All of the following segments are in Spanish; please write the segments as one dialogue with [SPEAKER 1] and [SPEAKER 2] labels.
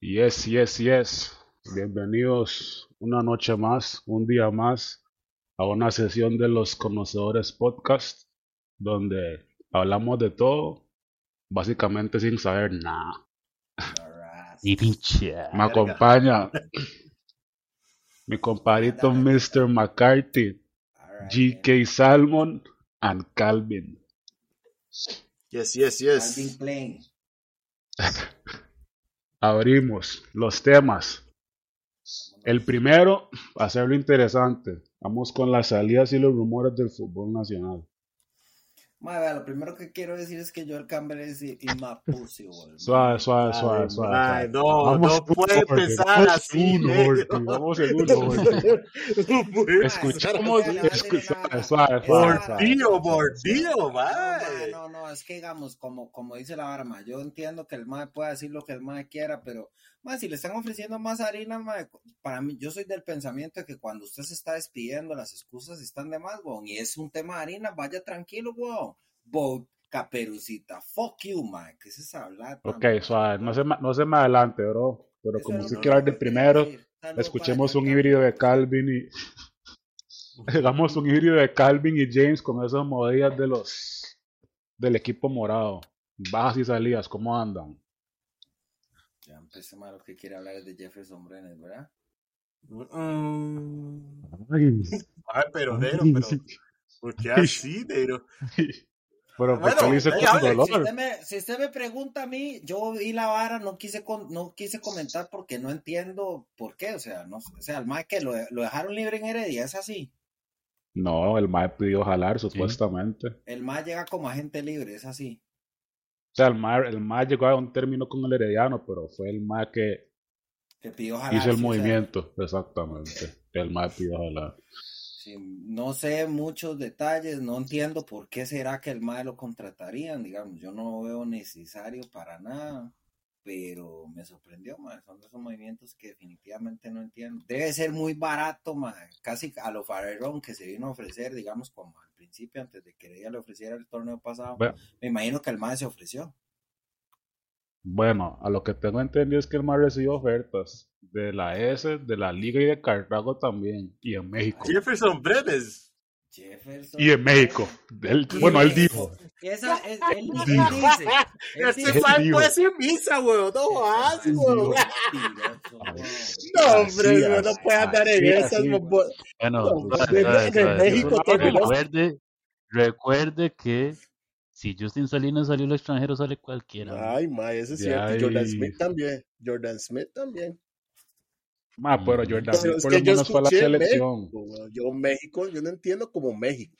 [SPEAKER 1] Yes, yes, yes. Bienvenidos una noche más, un día más, a una sesión de los Conocedores Podcast, donde hablamos de todo, básicamente sin saber nada.
[SPEAKER 2] Y.
[SPEAKER 1] Me acompaña mi compadrito Mr. McCarthy, GK Salmon, and Calvin.
[SPEAKER 3] Yes, yes, yes.
[SPEAKER 4] Calvin.
[SPEAKER 1] Abrimos los temas. El primero, hacerlo interesante, vamos con las salidas y los rumores del fútbol nacional.
[SPEAKER 4] Madre, lo primero que quiero decir es que Joel Campbell es in my pussy, güey.
[SPEAKER 1] Suave, suave,
[SPEAKER 3] Ay,
[SPEAKER 1] suave,
[SPEAKER 3] ay,
[SPEAKER 1] suave.
[SPEAKER 3] no,
[SPEAKER 1] Vamos
[SPEAKER 3] no puede empezar así.
[SPEAKER 1] Ortiz, Vamos en uno, Ortiz.
[SPEAKER 3] No puede
[SPEAKER 1] Escuchamos,
[SPEAKER 4] Ay, no,
[SPEAKER 1] escu-
[SPEAKER 4] no, no, no.
[SPEAKER 1] suave, suave, suave, suave.
[SPEAKER 3] Mordido, mordido,
[SPEAKER 4] No, no, es que digamos, como, como dice la barma, yo entiendo que el mae pueda decir lo que el mae quiera, pero mae, si le están ofreciendo más harina, para mí, yo soy del pensamiento de que cuando usted se está despidiendo, las excusas están de más, weón, y es un tema de harina, vaya tranquilo, weón. Bo, caperucita, fuck you, mae, ¿qué es esa hablar?
[SPEAKER 1] Ok, suave, no se, me- no se me adelante, bro. Pero como usted
[SPEAKER 3] no,
[SPEAKER 1] quiere hablar del primero, escuchemos un híbrido de Calvin y. Hagamos un híbrido de Calvin y James con esas movidas de los. del equipo morado. Bajas y salidas, ¿cómo andan?
[SPEAKER 4] Ya empecé mal lo que quiere hablar es de Jefferson Brenner, ¿verdad?
[SPEAKER 3] Mm,
[SPEAKER 1] Ay,
[SPEAKER 3] Ay, pero, negro, pero. ¿Por qué así, negro?
[SPEAKER 1] Pero ¿por qué
[SPEAKER 3] Bueno,
[SPEAKER 1] con
[SPEAKER 4] Si
[SPEAKER 1] dolor?
[SPEAKER 4] usted, me, si usted me pregunta a mí, yo vi la vara, no quise con- no quise comentar porque no entiendo por qué, o sea, no, o sea, el mae que lo, lo dejaron libre en Heredia, es así.
[SPEAKER 1] No, el MAE pidió jalar, supuestamente.
[SPEAKER 4] El mae llega como agente libre, es así.
[SPEAKER 1] O sea, el MAE, el MAE llegó a un término con el Herediano, pero fue el MAE que
[SPEAKER 4] Que pidió jalar.
[SPEAKER 1] hizo el
[SPEAKER 4] sea,
[SPEAKER 1] movimiento. Exactamente. El MAE pidió jalar.
[SPEAKER 4] sí, no sé muchos detalles, no entiendo por qué será que el mae lo contratarían, digamos, yo no lo veo necesario para nada, pero me sorprendió, son de esos movimientos que definitivamente no entiendo. Debe ser muy barato, mae, casi a lo Farrerón que se vino a ofrecer, digamos, al principio, antes de que ella le ofreciera el torneo pasado,
[SPEAKER 1] Bueno,
[SPEAKER 4] me imagino que el mae se ofreció.
[SPEAKER 1] Bueno, a lo que tengo entendido es que el MAE recibió ofertas de la S, de la Liga y de Cartago también. Y en México.
[SPEAKER 3] Jefferson Brenes.
[SPEAKER 4] Jefferson.
[SPEAKER 1] Y en México. Él- bueno, él dijo.
[SPEAKER 4] Esa, es, él, él
[SPEAKER 1] Dijo.
[SPEAKER 4] dice. él
[SPEAKER 3] Ese fan puede ser misa, weón. No vas, weón. No, hombre, weón, no
[SPEAKER 1] así,
[SPEAKER 3] puede andar en esas.
[SPEAKER 2] Bueno,
[SPEAKER 3] en-. México
[SPEAKER 2] recuerde, recuerde que si Justin Salinas salió al extranjero, sale cualquiera.
[SPEAKER 3] Ay, ma, eso es cierto. Jordan Smith también. Jordan Smith también.
[SPEAKER 1] Ma, pero Jordan
[SPEAKER 3] Pero
[SPEAKER 1] por lo
[SPEAKER 3] yo
[SPEAKER 1] menos fue a la
[SPEAKER 3] escuché
[SPEAKER 1] selección.
[SPEAKER 3] México. Yo México, yo no entiendo como México.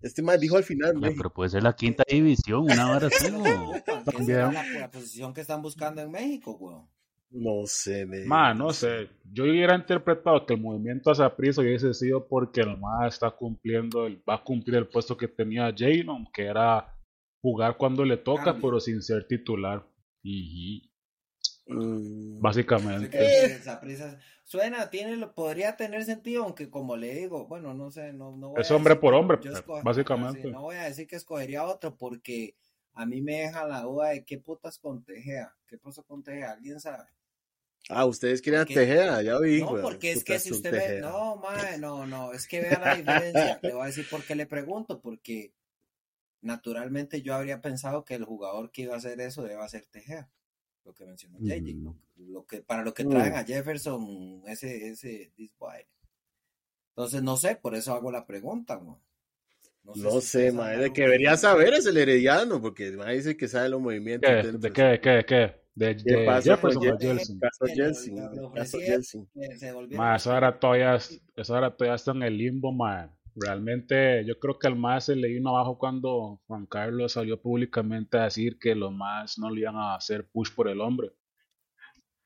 [SPEAKER 3] Este más dijo al final
[SPEAKER 2] pero puede ser la quinta división, una hora así.
[SPEAKER 1] También.
[SPEAKER 4] la, la posición que están buscando en México, weón.
[SPEAKER 3] No sé.
[SPEAKER 1] Ma, no sé. Yo hubiera interpretado que el movimiento hacia prisa hubiese sido porque el Ma está cumpliendo, el, va a cumplir el puesto que tenía Jalen, que era jugar cuando le toca,
[SPEAKER 4] Cambio.
[SPEAKER 1] pero sin ser titular. Y básicamente.
[SPEAKER 4] que esa prisa- Suena, tiene, lo- podría tener sentido, aunque como le digo, bueno, no sé, no, no voy
[SPEAKER 1] Es
[SPEAKER 4] a
[SPEAKER 1] hombre
[SPEAKER 4] decir
[SPEAKER 1] por hombre,
[SPEAKER 4] yo
[SPEAKER 1] pues,
[SPEAKER 4] esco-
[SPEAKER 1] básicamente.
[SPEAKER 4] no voy a decir que escogería otro porque a mí me deja la duda de qué putas con Tejea. ¿Qué pasó con Tejea? ¿Alguien sabe?
[SPEAKER 3] Ah, ustedes quieren a
[SPEAKER 4] ¿Qué?
[SPEAKER 3] Tejeda, ya vi.
[SPEAKER 4] No, porque es que si usted ve, no, mae, no, no, es que vea la diferencia. Le voy a decir por qué le pregunto, porque naturalmente yo habría pensado que el jugador que iba a hacer eso debe ser Tejea, lo que mencionó JJ,
[SPEAKER 1] Mm.
[SPEAKER 4] lo, lo que para lo que
[SPEAKER 3] Mm.
[SPEAKER 4] traen a Jefferson ese ese this boy. Entonces no sé, por eso hago la pregunta.
[SPEAKER 3] No sé,
[SPEAKER 4] ustedes
[SPEAKER 3] ma,
[SPEAKER 4] saben
[SPEAKER 3] el
[SPEAKER 4] algo
[SPEAKER 3] que debería saber es el herediano, porque dice que sabe los movimientos.
[SPEAKER 1] ¿Qué? ¿De qué? ¿De qué? ¿De qué? ¿De,
[SPEAKER 3] ¿Qué
[SPEAKER 1] de
[SPEAKER 3] pasó
[SPEAKER 1] Jefferson
[SPEAKER 3] con?
[SPEAKER 1] Jelsin?
[SPEAKER 3] Jelsin, caso Jelsin.
[SPEAKER 1] eso ahora todavía, eso ahora todavía está en el limbo, ma. Realmente yo creo que al más se le vino abajo cuando Juan Carlos salió públicamente a decir que los más no le iban a hacer push por el hombre.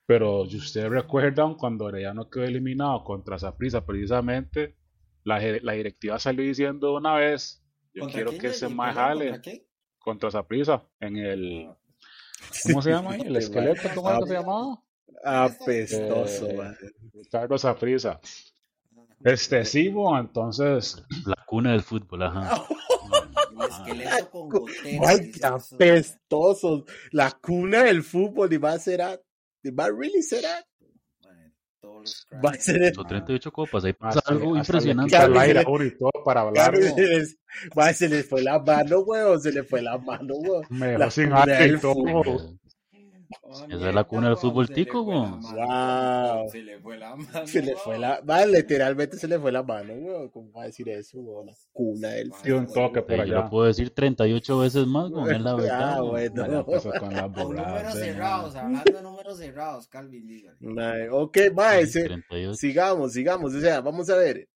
[SPEAKER 1] Pero si ustedes recuerdan, cuando Arellano quedó eliminado contra Saprissa, precisamente la, la directiva salió diciendo una vez, yo
[SPEAKER 4] ¿Contra
[SPEAKER 1] quiero que
[SPEAKER 4] Perdón,
[SPEAKER 1] más
[SPEAKER 4] ¿Contra
[SPEAKER 1] jale
[SPEAKER 4] quién?
[SPEAKER 1] contra Saprissa en el... ¿Cómo se llama ahí? ¿El esqueleto? ¿Cómo se llamaba?
[SPEAKER 3] Apestoso,
[SPEAKER 1] Eh,
[SPEAKER 3] ma.
[SPEAKER 1] Ricardo Saprissa. Este sí, bo, entonces
[SPEAKER 2] La cuna del fútbol, ajá.
[SPEAKER 4] El esqueleto con goteras.
[SPEAKER 3] Ay, qué apestosos. La cuna del fútbol y va a ser a Mae really say that?
[SPEAKER 4] Mae, todos los
[SPEAKER 3] Mae,
[SPEAKER 4] cracks.
[SPEAKER 3] se le-
[SPEAKER 2] Son 38 copas, ahí pasa algo
[SPEAKER 1] hasta
[SPEAKER 2] impresionante.
[SPEAKER 1] el aire a y todo para hablar.
[SPEAKER 3] Se le fue la mano, weón. Se le fue la mano, weón.
[SPEAKER 1] Me dejó sin aire y todo.
[SPEAKER 3] Fútbol.
[SPEAKER 4] Oh,
[SPEAKER 2] Esa es la cuna del fútbol tico, weón.
[SPEAKER 4] mano,
[SPEAKER 3] Wow.
[SPEAKER 4] Se le fue la mano.
[SPEAKER 3] Se le fue
[SPEAKER 4] weón.
[SPEAKER 3] la, mae, literalmente se le fue la mano, weón. ¿Cómo va a decir eso, weón? La cuna del
[SPEAKER 1] Dio un toque por
[SPEAKER 2] Yo lo
[SPEAKER 1] allá.
[SPEAKER 2] puedo decir 38 veces más, con es la verdad.
[SPEAKER 3] Ah,
[SPEAKER 2] weón.
[SPEAKER 3] bueno.
[SPEAKER 1] Ya empezó con las
[SPEAKER 4] números
[SPEAKER 1] eh,
[SPEAKER 4] cerrados, hablando de números cerrados, Calvin, dígale.
[SPEAKER 3] Ok, mae,
[SPEAKER 2] Sí,
[SPEAKER 3] se-
[SPEAKER 2] 38.
[SPEAKER 3] sigamos, sigamos. O sea, vamos a ver.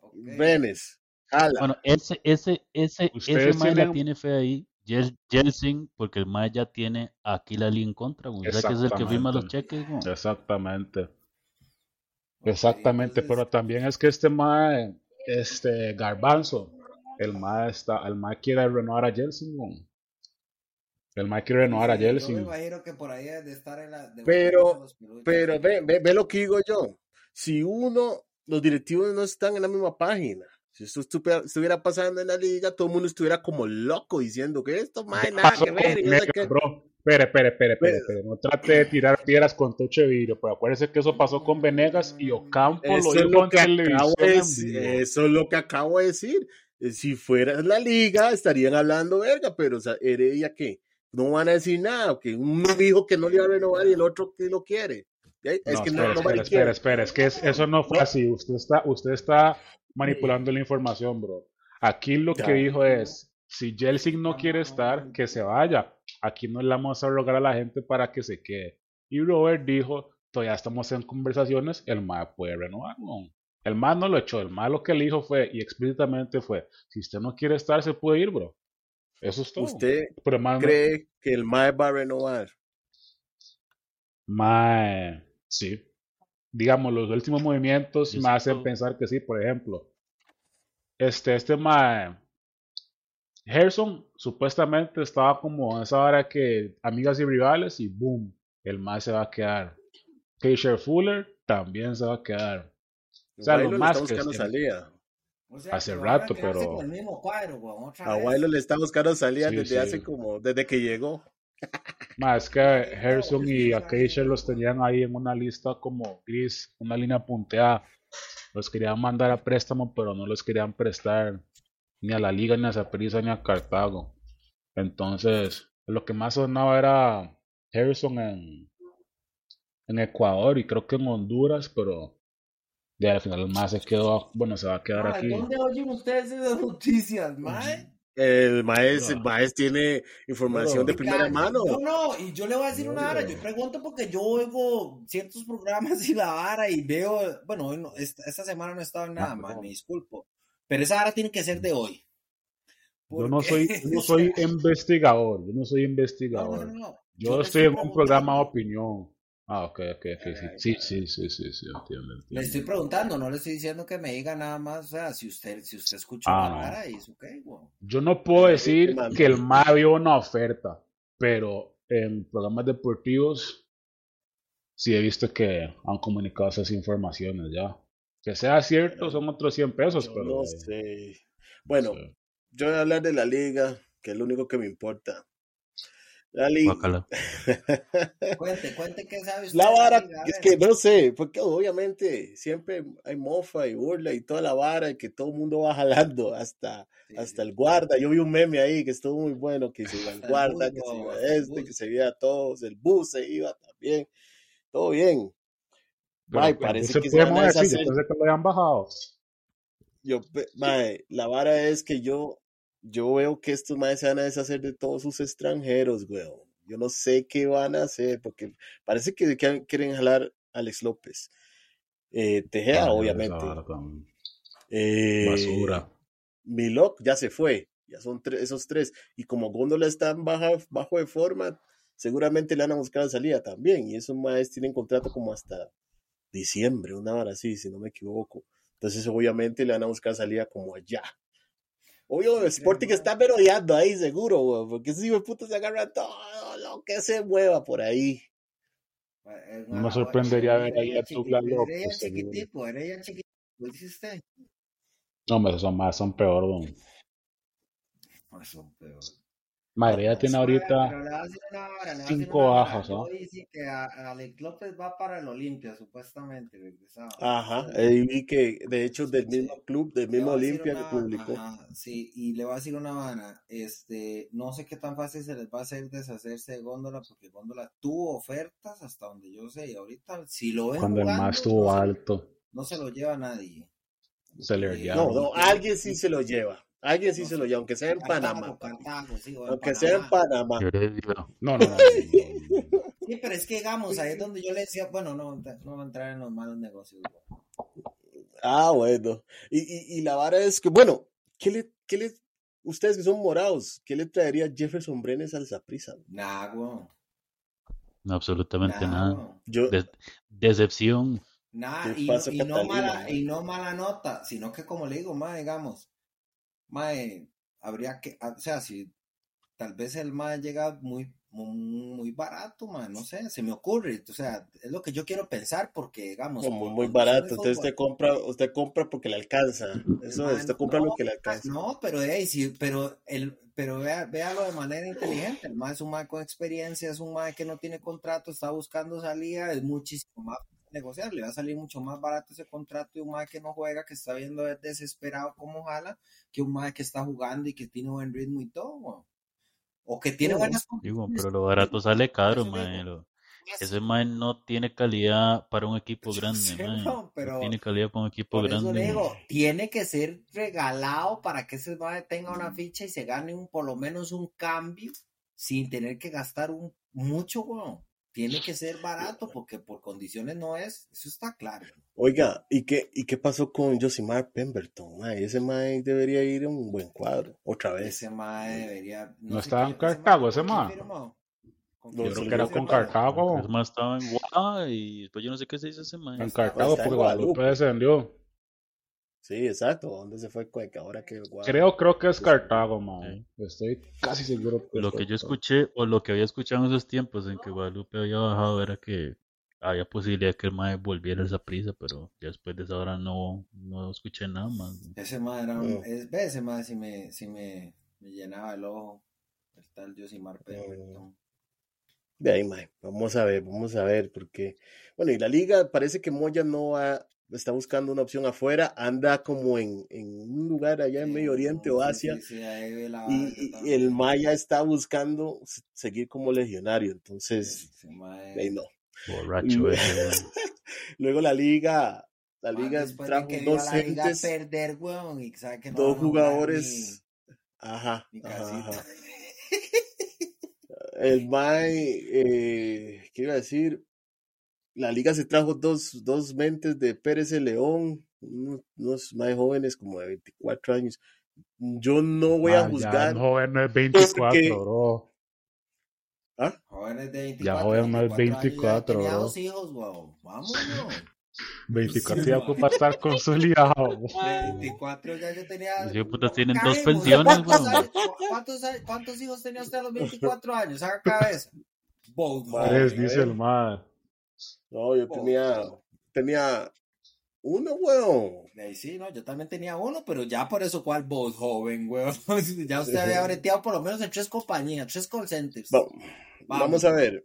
[SPEAKER 4] Ok.
[SPEAKER 3] Brenes, jala.
[SPEAKER 2] Bueno, ese, ese, ese, ese mae la tiene fe ahí. Yel- Jelsin, porque el mae ya tiene a Kilali en contra, güey. O sea que es el que firma los
[SPEAKER 1] Exactamente.
[SPEAKER 2] cheques, güey.
[SPEAKER 1] Exactamente. Exactamente, pero también es que este mae, este Garbanzo, el mae está, el mae quiere renovar a Jelsin, weón. El mae quiere renovar a
[SPEAKER 4] Yo me
[SPEAKER 1] Jelsin.
[SPEAKER 4] imagino que por ahí debe de estar en la. de
[SPEAKER 3] Pero-. Pero ve, ve, ve lo que digo yo. Si uno, los directivos no están en la misma página. Si esto estuviera, estuviera pasando en la liga, todo el mundo estuviera como loco diciendo que esto hay nada que ver.
[SPEAKER 1] Espere, espere, espere, espere. No trate de tirar piedras con techo de vidrio, pero acuérdese que eso pasó con Venegas y Ocampo
[SPEAKER 3] Eso
[SPEAKER 1] lo
[SPEAKER 3] lo
[SPEAKER 1] en
[SPEAKER 3] que acabo de. Eso es lo que acabo de decir. Eh, Si fuera la liga, estarían hablando verga, pero o sea, Heredia qué? No van a decir nada, que uno dijo que no le iba a renovar y el otro que lo quiere. ¿Eh? Es
[SPEAKER 1] No,
[SPEAKER 3] que
[SPEAKER 1] espera,
[SPEAKER 3] no
[SPEAKER 1] espera, espera, espera, es que es- eso no fue así. Usted está, usted está manipulando la información, bro. Aquí lo
[SPEAKER 3] Ya.
[SPEAKER 1] que dijo es, si Jelsin no quiere estar, que se vaya. Aquí no le vamos a rogar a la gente para que se quede. Y Robert dijo, todavía estamos en conversaciones, el MAE puede renovar. ¿no? El MAE no lo echó, el MAE lo que le dijo fue, y explícitamente fue, si usted no quiere estar, se puede ir, bro. Eso es todo.
[SPEAKER 3] ¿Usted
[SPEAKER 1] Pero el MAE no-
[SPEAKER 3] cree que el MAE va a renovar?
[SPEAKER 1] Mae, sí. Digamos, los últimos movimientos me hacen pensar que sí. Por ejemplo, este, este Mae, Gerson supuestamente estaba como en esa hora que amigas y rivales y boom, el Mae se va a quedar. Keisha Fuller también se va a quedar. O sea, lo
[SPEAKER 3] le
[SPEAKER 1] más
[SPEAKER 3] está
[SPEAKER 1] que
[SPEAKER 3] salida.
[SPEAKER 4] O sea,
[SPEAKER 1] hace rato, pero-
[SPEAKER 4] con el mismo cuadro, weón, otra
[SPEAKER 3] A. Guaylo le está buscando salida
[SPEAKER 1] Sí,
[SPEAKER 3] desde
[SPEAKER 1] sí.
[SPEAKER 3] hace como, desde que llegó.
[SPEAKER 1] Más es que Gerson y a Keisha los tenían ahí en una lista como gris, una línea punteada. Los querían mandar a préstamo, pero no los querían prestar ni a la Liga, ni a Saprissa, ni a Cartago. Entonces, lo que más sonaba era Harrison en, en Ecuador y creo que en Honduras, pero ya al final más se quedó, bueno, se va a quedar aquí.
[SPEAKER 4] ¿Dónde oyen ustedes esas noticias, mae?
[SPEAKER 3] El
[SPEAKER 1] Bro.
[SPEAKER 3] maestro tiene información de primera
[SPEAKER 4] Oiga,
[SPEAKER 3] mano.
[SPEAKER 4] No, no, y yo le voy a decir
[SPEAKER 1] No,
[SPEAKER 4] una vara. Yo pregunto porque yo oigo ciertos programas y la vara y veo. Bueno, esta, esta semana no he estado en nada,
[SPEAKER 1] no.
[SPEAKER 4] me disculpo. Pero esa vara tiene que ser de hoy.
[SPEAKER 1] Yo no soy, yo no soy investigador, yo no soy
[SPEAKER 4] No, no,
[SPEAKER 1] investigador.
[SPEAKER 4] no, no.
[SPEAKER 1] Yo
[SPEAKER 4] le
[SPEAKER 1] estoy en un programa de opinión. Ah, ok, ok, ok, sí, sí, sí, sí, sí, sí, entiendo,
[SPEAKER 4] Le
[SPEAKER 1] entiendo.
[SPEAKER 4] estoy preguntando, no le estoy diciendo que me diga nada más. O sea, si usted, si usted escuchó
[SPEAKER 1] Ah,
[SPEAKER 4] la y es ok, weón.
[SPEAKER 1] Yo no puedo decir que el MA vio una oferta, pero en programas deportivos sí he visto que han comunicado esas informaciones ya. Que sea cierto, son otros 100 pesos,
[SPEAKER 3] Yo
[SPEAKER 1] pero...
[SPEAKER 3] no sé. Bueno, yo voy a hablar de la liga, que es lo único que me importa. La liga.
[SPEAKER 2] Guácala.
[SPEAKER 4] Cuente, cuente qué sabe usted.
[SPEAKER 3] La vara, es que no sé, porque obviamente siempre hay mofa y burla y toda la vara y que todo el mundo va jalando hasta,
[SPEAKER 4] Sí,
[SPEAKER 3] hasta
[SPEAKER 4] sí.
[SPEAKER 3] el guarda. Yo vi un meme ahí que estuvo muy bueno, que se iba el guarda,
[SPEAKER 4] bus,
[SPEAKER 3] que se iba este, que se iba a todos, el bus se iba también. Todo bien.
[SPEAKER 1] Pero el
[SPEAKER 3] parece que se van a deshacer.
[SPEAKER 1] de que lo hayan bajado.
[SPEAKER 3] Yo, mae, la vara es que yo, yo veo que estos maes se van a deshacer de todos sus extranjeros, weón. Yo no sé qué van a hacer, porque parece que quieren jalar a Alex López. Eh, Tejeda,
[SPEAKER 1] Ah,
[SPEAKER 3] obviamente. Eh,
[SPEAKER 1] Basura.
[SPEAKER 3] Milok ya se fue, ya son tres, esos tres. Y como Góndola está en baja, bajo de forma, seguramente le van a buscar la salida también. Y esos maes tienen contrato como hasta diciembre, una hora así, si no me equivoco. Entonces, obviamente, le van a buscar salida como allá. Obvio, Sporting está merodeando ahí, seguro, weón, porque esos hijos de puta se agarran todo lo que se mueva por ahí.
[SPEAKER 1] No me sorprendería ver ahí a Douglas López,
[SPEAKER 4] Heredia
[SPEAKER 1] seguro.
[SPEAKER 4] chiquitico, Heredia chiquitico, dice usted.
[SPEAKER 1] No, hombre, esos más son peor, don.
[SPEAKER 4] No, son peor.
[SPEAKER 1] Madre, ya tiene ahorita
[SPEAKER 4] una
[SPEAKER 1] cinco bajas, ¿no?
[SPEAKER 4] que Alex López va para el Olimpia, supuestamente, regresado.
[SPEAKER 3] Ajá, ahí vi que de hecho del
[SPEAKER 4] Sí.
[SPEAKER 3] mismo club, del mismo Olimpia
[SPEAKER 4] una,
[SPEAKER 3] publicó.
[SPEAKER 4] ajá, sí, y le voy a decir una vara, este, no sé qué tan fácil se les va a hacer deshacerse de Góndola, porque Góndola tuvo ofertas hasta donde yo sé, y ahorita si lo ven
[SPEAKER 1] cuando el más estuvo
[SPEAKER 4] no se,
[SPEAKER 1] alto,
[SPEAKER 4] no se lo lleva nadie.
[SPEAKER 1] se le
[SPEAKER 4] Eh,
[SPEAKER 3] No, no, alguien sí se lo lleva. Alguien sí
[SPEAKER 4] no
[SPEAKER 3] se lo lleva, aunque sea en Panamá.
[SPEAKER 4] Cartago, Cartago, sí, o en
[SPEAKER 3] Aunque sea en
[SPEAKER 4] Panamá.
[SPEAKER 1] No, no, no.
[SPEAKER 4] Sí, pero es que digamos, ahí es donde yo le decía, bueno, no, no voy a entrar en los malos negocios. güey.
[SPEAKER 3] Ah, bueno. Y, y, y la vara es que, bueno, ¿qué le, qué le, ustedes que son morados, ¿qué le traería Jefferson Brenes al Saprissa?
[SPEAKER 4] Nah, güey.
[SPEAKER 2] No, absolutamente
[SPEAKER 4] Nah,
[SPEAKER 2] nada.
[SPEAKER 3] Yo,
[SPEAKER 2] decepción.
[SPEAKER 4] Nah,
[SPEAKER 3] ¿Qué
[SPEAKER 4] y, y no mala,
[SPEAKER 3] ma?
[SPEAKER 4] y no mala nota, sino que como le digo, más digamos, mae, habría que, o sea, si tal vez el mae llega muy, muy, muy barato, mae, no sé, se me ocurre, o sea, es lo que yo quiero pensar porque, digamos,
[SPEAKER 3] como muy barato, entonces usted compra, usted compra porque le alcanza. Eso
[SPEAKER 4] mae,
[SPEAKER 3] es, usted compra
[SPEAKER 4] no,
[SPEAKER 3] lo que le alcanza.
[SPEAKER 4] no, pero, hey, sí, pero, el, pero vea, véalo de manera inteligente, el mae es un mae con experiencia, es un mae que no tiene contrato, está buscando salida, es muchísimo más negociar, le va a salir mucho más barato ese contrato de un mae que no juega, que está viendo desesperado como jala, que un mae que está jugando y que tiene buen ritmo y todo, weón. o que tiene buenas
[SPEAKER 2] Digo, pero lo barato sale caro,
[SPEAKER 4] Eso
[SPEAKER 2] mae. lo- Ese mae no tiene calidad para un equipo grande,
[SPEAKER 4] sé,
[SPEAKER 2] mae.
[SPEAKER 4] weón,
[SPEAKER 2] No
[SPEAKER 4] pero
[SPEAKER 2] tiene calidad para un equipo
[SPEAKER 4] por eso
[SPEAKER 2] grande.
[SPEAKER 4] le digo, tiene que ser regalado para que ese mae tenga una ficha y se gane un, por lo menos un cambio sin tener que gastar un, mucho, weón. Tiene que ser barato porque por condiciones no es, eso está claro.
[SPEAKER 3] Oiga, ¿y qué, ¿y qué pasó con Josimar Pemberton? mae? ese mae debería ir a un buen cuadro, otra vez.
[SPEAKER 4] Ese mae debería.
[SPEAKER 1] No
[SPEAKER 4] sé
[SPEAKER 1] estaba en Cartago, ese
[SPEAKER 4] ¿con quién
[SPEAKER 1] mae.
[SPEAKER 3] No,
[SPEAKER 1] Yo creo que era con
[SPEAKER 3] firmó.
[SPEAKER 2] Es
[SPEAKER 1] Cartago.
[SPEAKER 2] más, estaba en Guadalajara y después yo no sé qué se hizo ese mae.
[SPEAKER 1] En Cartago, porque Guadalupe
[SPEAKER 3] Guadalupe.
[SPEAKER 1] descendió.
[SPEAKER 3] Sí, exacto. ¿Dónde se fue Cueca? Ahora que el
[SPEAKER 1] Creo, creo que es Cartago, man. Estoy casi seguro que es
[SPEAKER 2] Lo que yo escuché, o lo que había escuchado en esos tiempos en que Guadalupe había bajado, era que había posibilidad que el mae volviera a esa prisa, pero ya después de esa hora no, no escuché nada más.
[SPEAKER 4] Ese mae era un. Es, ve, ese mae sí me, sí me, me llenaba el ojo. El tal Josimar Pemberton.
[SPEAKER 3] De ahí, mae. Vamos a ver, vamos a ver, porque, bueno, y la liga parece que Moya no va, está buscando una opción afuera, anda como en, en un lugar allá en Medio Oriente o
[SPEAKER 4] Sí,
[SPEAKER 3] Asia,
[SPEAKER 4] sí, sí, ahí ve la
[SPEAKER 3] y, el Maya está buscando seguir como legionario, entonces, ahí no.
[SPEAKER 2] Borracho ese, weón.
[SPEAKER 3] Luego la liga, la liga
[SPEAKER 4] de
[SPEAKER 3] trajo
[SPEAKER 4] que
[SPEAKER 3] dos
[SPEAKER 4] a la liga
[SPEAKER 3] gentes,
[SPEAKER 4] perder, weón, y sabe que no
[SPEAKER 3] dos jugadores, ajá,
[SPEAKER 4] ni, ni
[SPEAKER 3] ajá,
[SPEAKER 4] casita.
[SPEAKER 3] ajá. El Mae, eh, ¿qué iba a decir? La liga se trajo dos, dos mentes de Pérez de León, unos, unos más jóvenes como de 24 años. Yo no voy a
[SPEAKER 1] Man,
[SPEAKER 3] juzgar.
[SPEAKER 1] Ya el joven no es 24,
[SPEAKER 3] porque-
[SPEAKER 1] bro.
[SPEAKER 3] ¿Ah?
[SPEAKER 4] Jóvenes de
[SPEAKER 1] Ya
[SPEAKER 4] 24,
[SPEAKER 1] joven no es
[SPEAKER 4] 24 años, ya
[SPEAKER 1] 24,
[SPEAKER 4] tenía
[SPEAKER 1] bro.
[SPEAKER 4] dos hijos. Vamos, weón.
[SPEAKER 1] 24
[SPEAKER 4] Sí,
[SPEAKER 1] ya ocupa estar consolidado.
[SPEAKER 4] 24 ya yo tenía.
[SPEAKER 2] Los putas tienen dos pensiones,
[SPEAKER 4] ¿cuántos,
[SPEAKER 2] weón.
[SPEAKER 4] años- cuántos, años- cuántos hijos tenía usted a los 24 años? Saca cabeza.
[SPEAKER 1] Tres, dice el man.
[SPEAKER 3] No, yo tenía, tenía uno, weón.
[SPEAKER 4] Ahí sí, no, yo también tenía uno, pero ya por eso, ¿cuál voz joven, weón? ya usted había breteado por lo menos en tres compañías, tres call centers.
[SPEAKER 3] Va- Vamos a ver.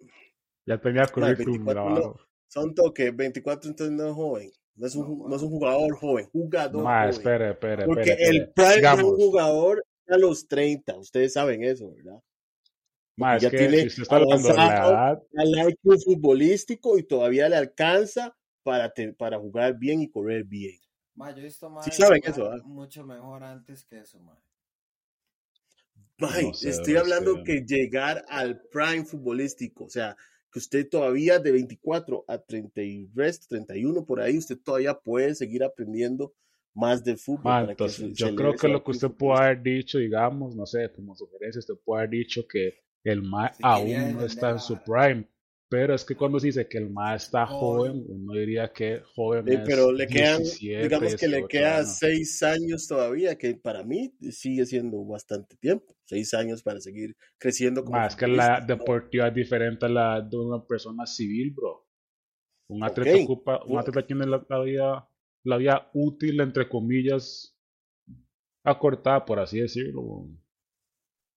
[SPEAKER 1] Ya tenía currículum
[SPEAKER 3] 24
[SPEAKER 1] grabado.
[SPEAKER 3] Son toque, 24 entonces no es joven. No es un,
[SPEAKER 4] No,
[SPEAKER 3] no es un jugador joven, jugador
[SPEAKER 1] Ma,
[SPEAKER 3] joven.
[SPEAKER 1] espere, espere,
[SPEAKER 3] Porque
[SPEAKER 1] espere.
[SPEAKER 3] el
[SPEAKER 1] espere.
[SPEAKER 3] prime de un jugador a los 30, ustedes saben eso, ¿verdad?
[SPEAKER 1] ma, es
[SPEAKER 3] ya
[SPEAKER 1] que
[SPEAKER 3] tiene
[SPEAKER 1] si usted está hablando de la
[SPEAKER 3] avanzado. Al IQ futbolístico y todavía le alcanza para, te- para jugar bien y correr bien.
[SPEAKER 4] Ma, yo he visto más
[SPEAKER 3] Sí saben eso, ¿ah?
[SPEAKER 4] mucho mejor antes que eso, ma.
[SPEAKER 3] Ay,
[SPEAKER 1] No sé,
[SPEAKER 3] estoy hablando que llegar al prime futbolístico, o sea, que usted todavía de 24 a 30 y resto, 31 por ahí, usted todavía puede seguir aprendiendo más del fútbol.
[SPEAKER 1] ma,
[SPEAKER 3] para que
[SPEAKER 1] entonces,
[SPEAKER 3] se-
[SPEAKER 1] yo
[SPEAKER 3] se
[SPEAKER 1] creo que lo que usted puede haber dicho, digamos, no sé, como sugerencia, usted puede haber dicho que el MA
[SPEAKER 4] Si quería
[SPEAKER 1] aún no está en su prime. Pero es que cuando se dice que el MA está
[SPEAKER 4] Joven.
[SPEAKER 1] joven, uno diría que joven es
[SPEAKER 3] pero le quedan,
[SPEAKER 1] 17,
[SPEAKER 3] digamos que le
[SPEAKER 1] 18
[SPEAKER 3] queda seis años todavía, que para mí sigue siendo bastante tiempo, seis años para seguir creciendo como
[SPEAKER 1] Ma, es que la deportiva es diferente a la de una persona civil, bro. Un atleta
[SPEAKER 3] Ok.
[SPEAKER 1] ocupa, un atleta tiene la, la vida, la vida útil, entre comillas, acortada, por así decirlo. bro.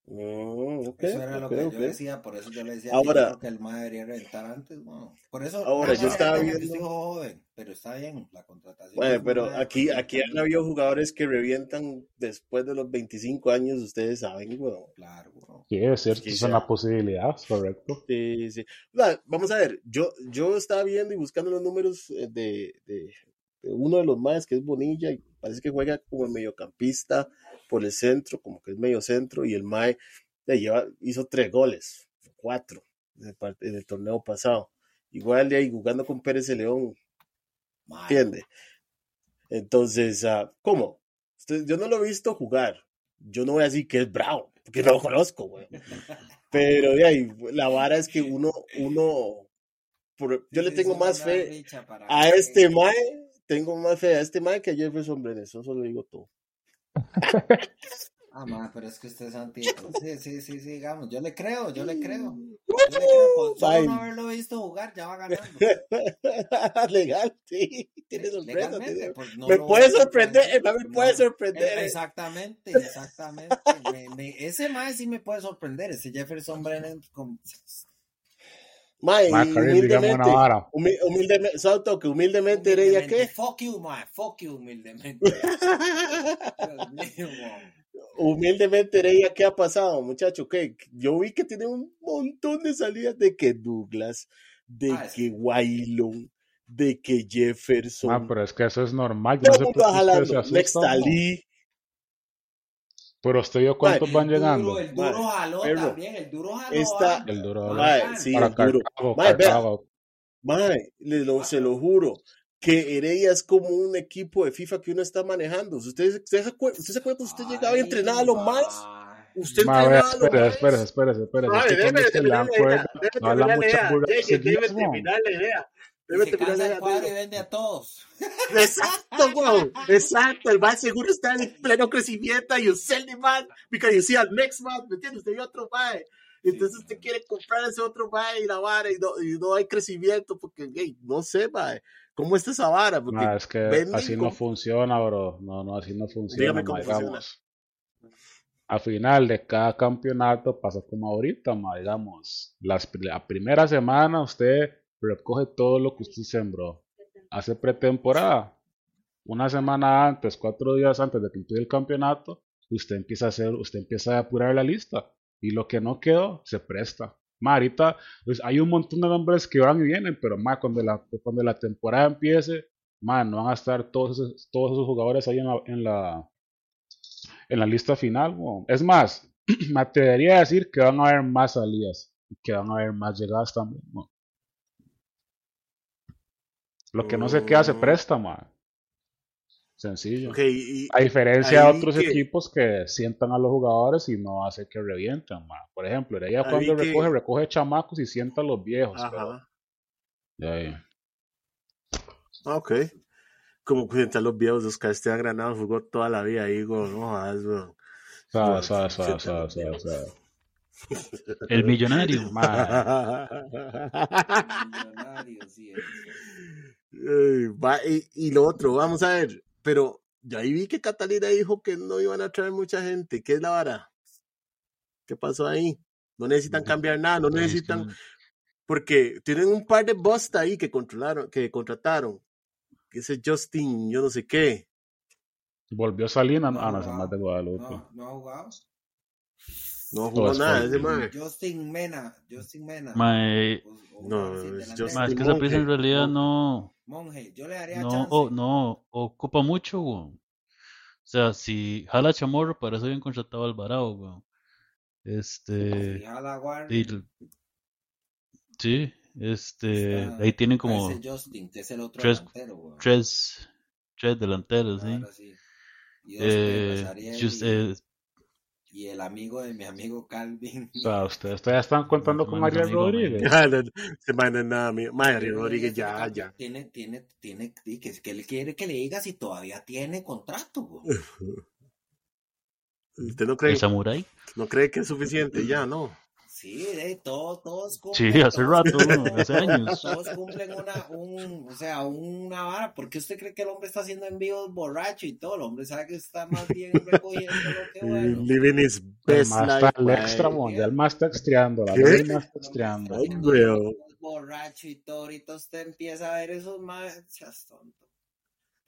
[SPEAKER 3] Mm,
[SPEAKER 4] Eso era lo que yo decía, por eso yo le decía
[SPEAKER 3] Ahora-
[SPEAKER 4] que el mae debería reventar antes, bueno. Por eso
[SPEAKER 3] Ahora, yo estaba viendo-
[SPEAKER 4] joven, pero está bien la contratación.
[SPEAKER 3] Bueno, pero aquí, aquí han habido jugadores que revientan después de los 25 años, ustedes saben, weón.
[SPEAKER 4] Claro, weón.
[SPEAKER 1] Sí, es cierto,
[SPEAKER 3] Sí,
[SPEAKER 1] es
[SPEAKER 3] sea.
[SPEAKER 1] una posibilidad, correcto.
[SPEAKER 3] Sí, sí. Va, Vamos a ver, yo, yo estaba viendo y buscando los números eh, de, de- de uno de los más, que es Bonilla, y parece que juega como mediocampista por el centro, como que es medio centro, y el Mae ya lleva, hizo tres goles, cuatro, en el, part- en el torneo pasado. Igual de ahí jugando con Pérez de León, ¿entiende? Entonces, ah, ¿cómo? Usted- yo no lo he visto jugar. Yo no voy a decir que es bravo, porque no lo conozco, güey. Pero de ahí, la vara es que uno, uno, por- yo le tengo más fe a este Mae, tengo más fe a este Mae que a Jefferson Brenes, eso lo digo todo.
[SPEAKER 4] Ah, mae, pero es que usted es anti. Sí, sí, sí, sí, digamos. Yo le creo, yo le creo. Yo le creo. Con no haberlo visto jugar, ya va ganando.
[SPEAKER 3] Legal, sí, tiene sorpresa. Tiene-
[SPEAKER 4] pues, no
[SPEAKER 3] me puede sorprender,
[SPEAKER 4] sorprender.
[SPEAKER 3] eh, me puede
[SPEAKER 4] No,
[SPEAKER 3] sorprender.
[SPEAKER 4] eh, Exactamente, exactamente. Me- me- ese mae sí me puede sorprender. Ese Jefferson Brennan. con-
[SPEAKER 3] Mae, humildemente, humildemente, Salto, que humildemente
[SPEAKER 4] humildemente,
[SPEAKER 3] ¿qué?
[SPEAKER 4] Fuck you, mae. Fuck you, humildemente.
[SPEAKER 3] Humildemente, Heredia, ¿qué ha pasado, muchacho? ¿Qué? Yo vi que tiene un montón de salidas de que Douglas, de
[SPEAKER 4] Ah,
[SPEAKER 3] que
[SPEAKER 4] sí.
[SPEAKER 3] Wailon, de que Jefferson.
[SPEAKER 1] Ah, pero es que eso es normal. Yo no sé por qué. Pero usted vio cuántos van llegando.
[SPEAKER 4] el duro jaló
[SPEAKER 3] perro.
[SPEAKER 4] también. El duro jaló.
[SPEAKER 3] Esta-.
[SPEAKER 1] El duro
[SPEAKER 3] Mae,
[SPEAKER 4] Bacán.
[SPEAKER 3] sí,
[SPEAKER 1] para
[SPEAKER 3] el duro.
[SPEAKER 1] Cartago,
[SPEAKER 3] Mae.
[SPEAKER 1] Cartago.
[SPEAKER 3] Mae, le lo- se lo juro, que Heredia es como un equipo de FIFA que uno está manejando. ¿Usted, usted, se acuerda, usted se acuerda que usted llegaba y entrenaba a los más? Usted
[SPEAKER 1] Ma,
[SPEAKER 3] entrenaba a los más. Mae, déjeme terminar la idea. Déjeme terminar la idea.
[SPEAKER 1] Seguidismo.
[SPEAKER 3] terminar
[SPEAKER 4] el cuadro y vende a todos.
[SPEAKER 3] Exacto, wow. Exacto. El man seguro está en pleno crecimiento y you sell the man because you see al next man, ¿me entiendes? Usted ve otro man. Entonces
[SPEAKER 4] Sí,
[SPEAKER 3] usted quiere comprar ese otro man y la vara y no, y no hay crecimiento porque, hey, no sé, man. ¿Cómo está esa vara? Porque
[SPEAKER 1] Ma, es que así no funciona, bro. No, no, así no funciona.
[SPEAKER 3] Dígame cómo funciona.
[SPEAKER 1] A final de cada campeonato pasa como ahorita, ma, digamos. Las, la primera semana usted recoge todo lo que usted sembró. Hace pretemporada. Una semana antes, cuatro días antes de que empiece el campeonato, usted empieza a hacer, usted empieza a apurar la lista. Y lo que no quedó, se presta. Ma, ahorita pues, hay un montón de nombres que van y vienen, pero ma, cuando la, cuando la temporada empiece, ma, no van a estar todos esos, todos esos jugadores ahí en la, en la, en la lista final. Es más, me atrevería a decir que van a haber más salidas y que van a haber más llegadas también. Lo que no se queda se
[SPEAKER 3] Mm.
[SPEAKER 1] presta, ma. Sencillo.
[SPEAKER 3] Ok, y,
[SPEAKER 1] A diferencia de otros
[SPEAKER 3] que-
[SPEAKER 1] equipos que sientan a los jugadores y no hace que revienten, ma. Por ejemplo, ella cuando
[SPEAKER 3] que-
[SPEAKER 1] recoge, recoge chamacos y sienta a los viejos. pero
[SPEAKER 3] ajá.
[SPEAKER 1] de ahí.
[SPEAKER 3] Ah, Ok. Como cuentan los viejos, Oscar Esteban Granados jugó toda la vida ahí, güey, no.
[SPEAKER 1] Suave,
[SPEAKER 3] Bueno,
[SPEAKER 1] suave, suave,
[SPEAKER 3] sienta
[SPEAKER 1] suave,
[SPEAKER 3] los
[SPEAKER 1] suave,
[SPEAKER 3] viejos.
[SPEAKER 1] suave.
[SPEAKER 2] El millonario.
[SPEAKER 4] Millonario, sí, eso.
[SPEAKER 3] Va, y, y lo otro, vamos a ver, pero yo ahí vi que Catalina dijo que no iban a traer mucha gente. ¿Qué es la vara? ¿Qué pasó ahí? No necesitan cambiar nada, no necesitan, porque tienen un par de bosta ahí que controlaron, que contrataron. Que ese Justin, yo no sé qué.
[SPEAKER 1] volvió Salina
[SPEAKER 4] No,
[SPEAKER 1] a no,
[SPEAKER 4] no.
[SPEAKER 1] más de Guadalupe.
[SPEAKER 4] No, no ha jugado.
[SPEAKER 3] No jugó nada, ese man.
[SPEAKER 4] Justin Mena, Justin Mena.
[SPEAKER 2] Mae,
[SPEAKER 4] O- o
[SPEAKER 3] No, es. Justin
[SPEAKER 2] es que esa prisa en realidad no,
[SPEAKER 4] Monje, yo le daría
[SPEAKER 2] no,
[SPEAKER 4] chance.
[SPEAKER 2] o- no ocupa mucho, weón. O sea, si jala chamorro, para eso habían contratado al Alvarado, weón. Este,
[SPEAKER 4] Si jala a Warren,
[SPEAKER 2] y sí, este,
[SPEAKER 4] está-
[SPEAKER 2] ahí tienen como
[SPEAKER 4] Justin, que es el otro
[SPEAKER 2] tres-
[SPEAKER 4] delantero,
[SPEAKER 2] tres, tres delanteros, sí.
[SPEAKER 4] Ahora sí. Y dos
[SPEAKER 2] Eh, just- eh,
[SPEAKER 4] y el amigo de mi amigo Calvin.
[SPEAKER 1] O sea, ustedes todavía están contando
[SPEAKER 2] No,
[SPEAKER 1] con
[SPEAKER 2] amigo,
[SPEAKER 1] Rodríguez.
[SPEAKER 3] Ah, Ariel
[SPEAKER 4] Pero
[SPEAKER 3] Rodríguez, ya, ya.
[SPEAKER 4] Tiene, tiene, tiene, que, que él quiere que le diga si todavía tiene contrato, weón.
[SPEAKER 3] ¿Usted no cree,
[SPEAKER 2] el Samurai.
[SPEAKER 3] no cree que es suficiente? Ya, no.
[SPEAKER 4] Sí, de todo, todos
[SPEAKER 2] Sí,
[SPEAKER 4] cumplen.
[SPEAKER 2] hace
[SPEAKER 4] todos
[SPEAKER 2] rato,
[SPEAKER 4] cumplen-
[SPEAKER 2] hace años.
[SPEAKER 4] Todos cumplen una, un, o sea, una vara. ¿Por qué usted cree que el hombre está haciendo envíos borracho y todo? El hombre sabe que está más bien recogiendo lo que bueno.
[SPEAKER 3] Living his
[SPEAKER 1] El
[SPEAKER 3] best life,
[SPEAKER 1] está el
[SPEAKER 3] mae.
[SPEAKER 1] extra, el más texteando, la más
[SPEAKER 3] weón.
[SPEAKER 4] borracho y todo, ahorita usted empieza a ver esos más, tonto.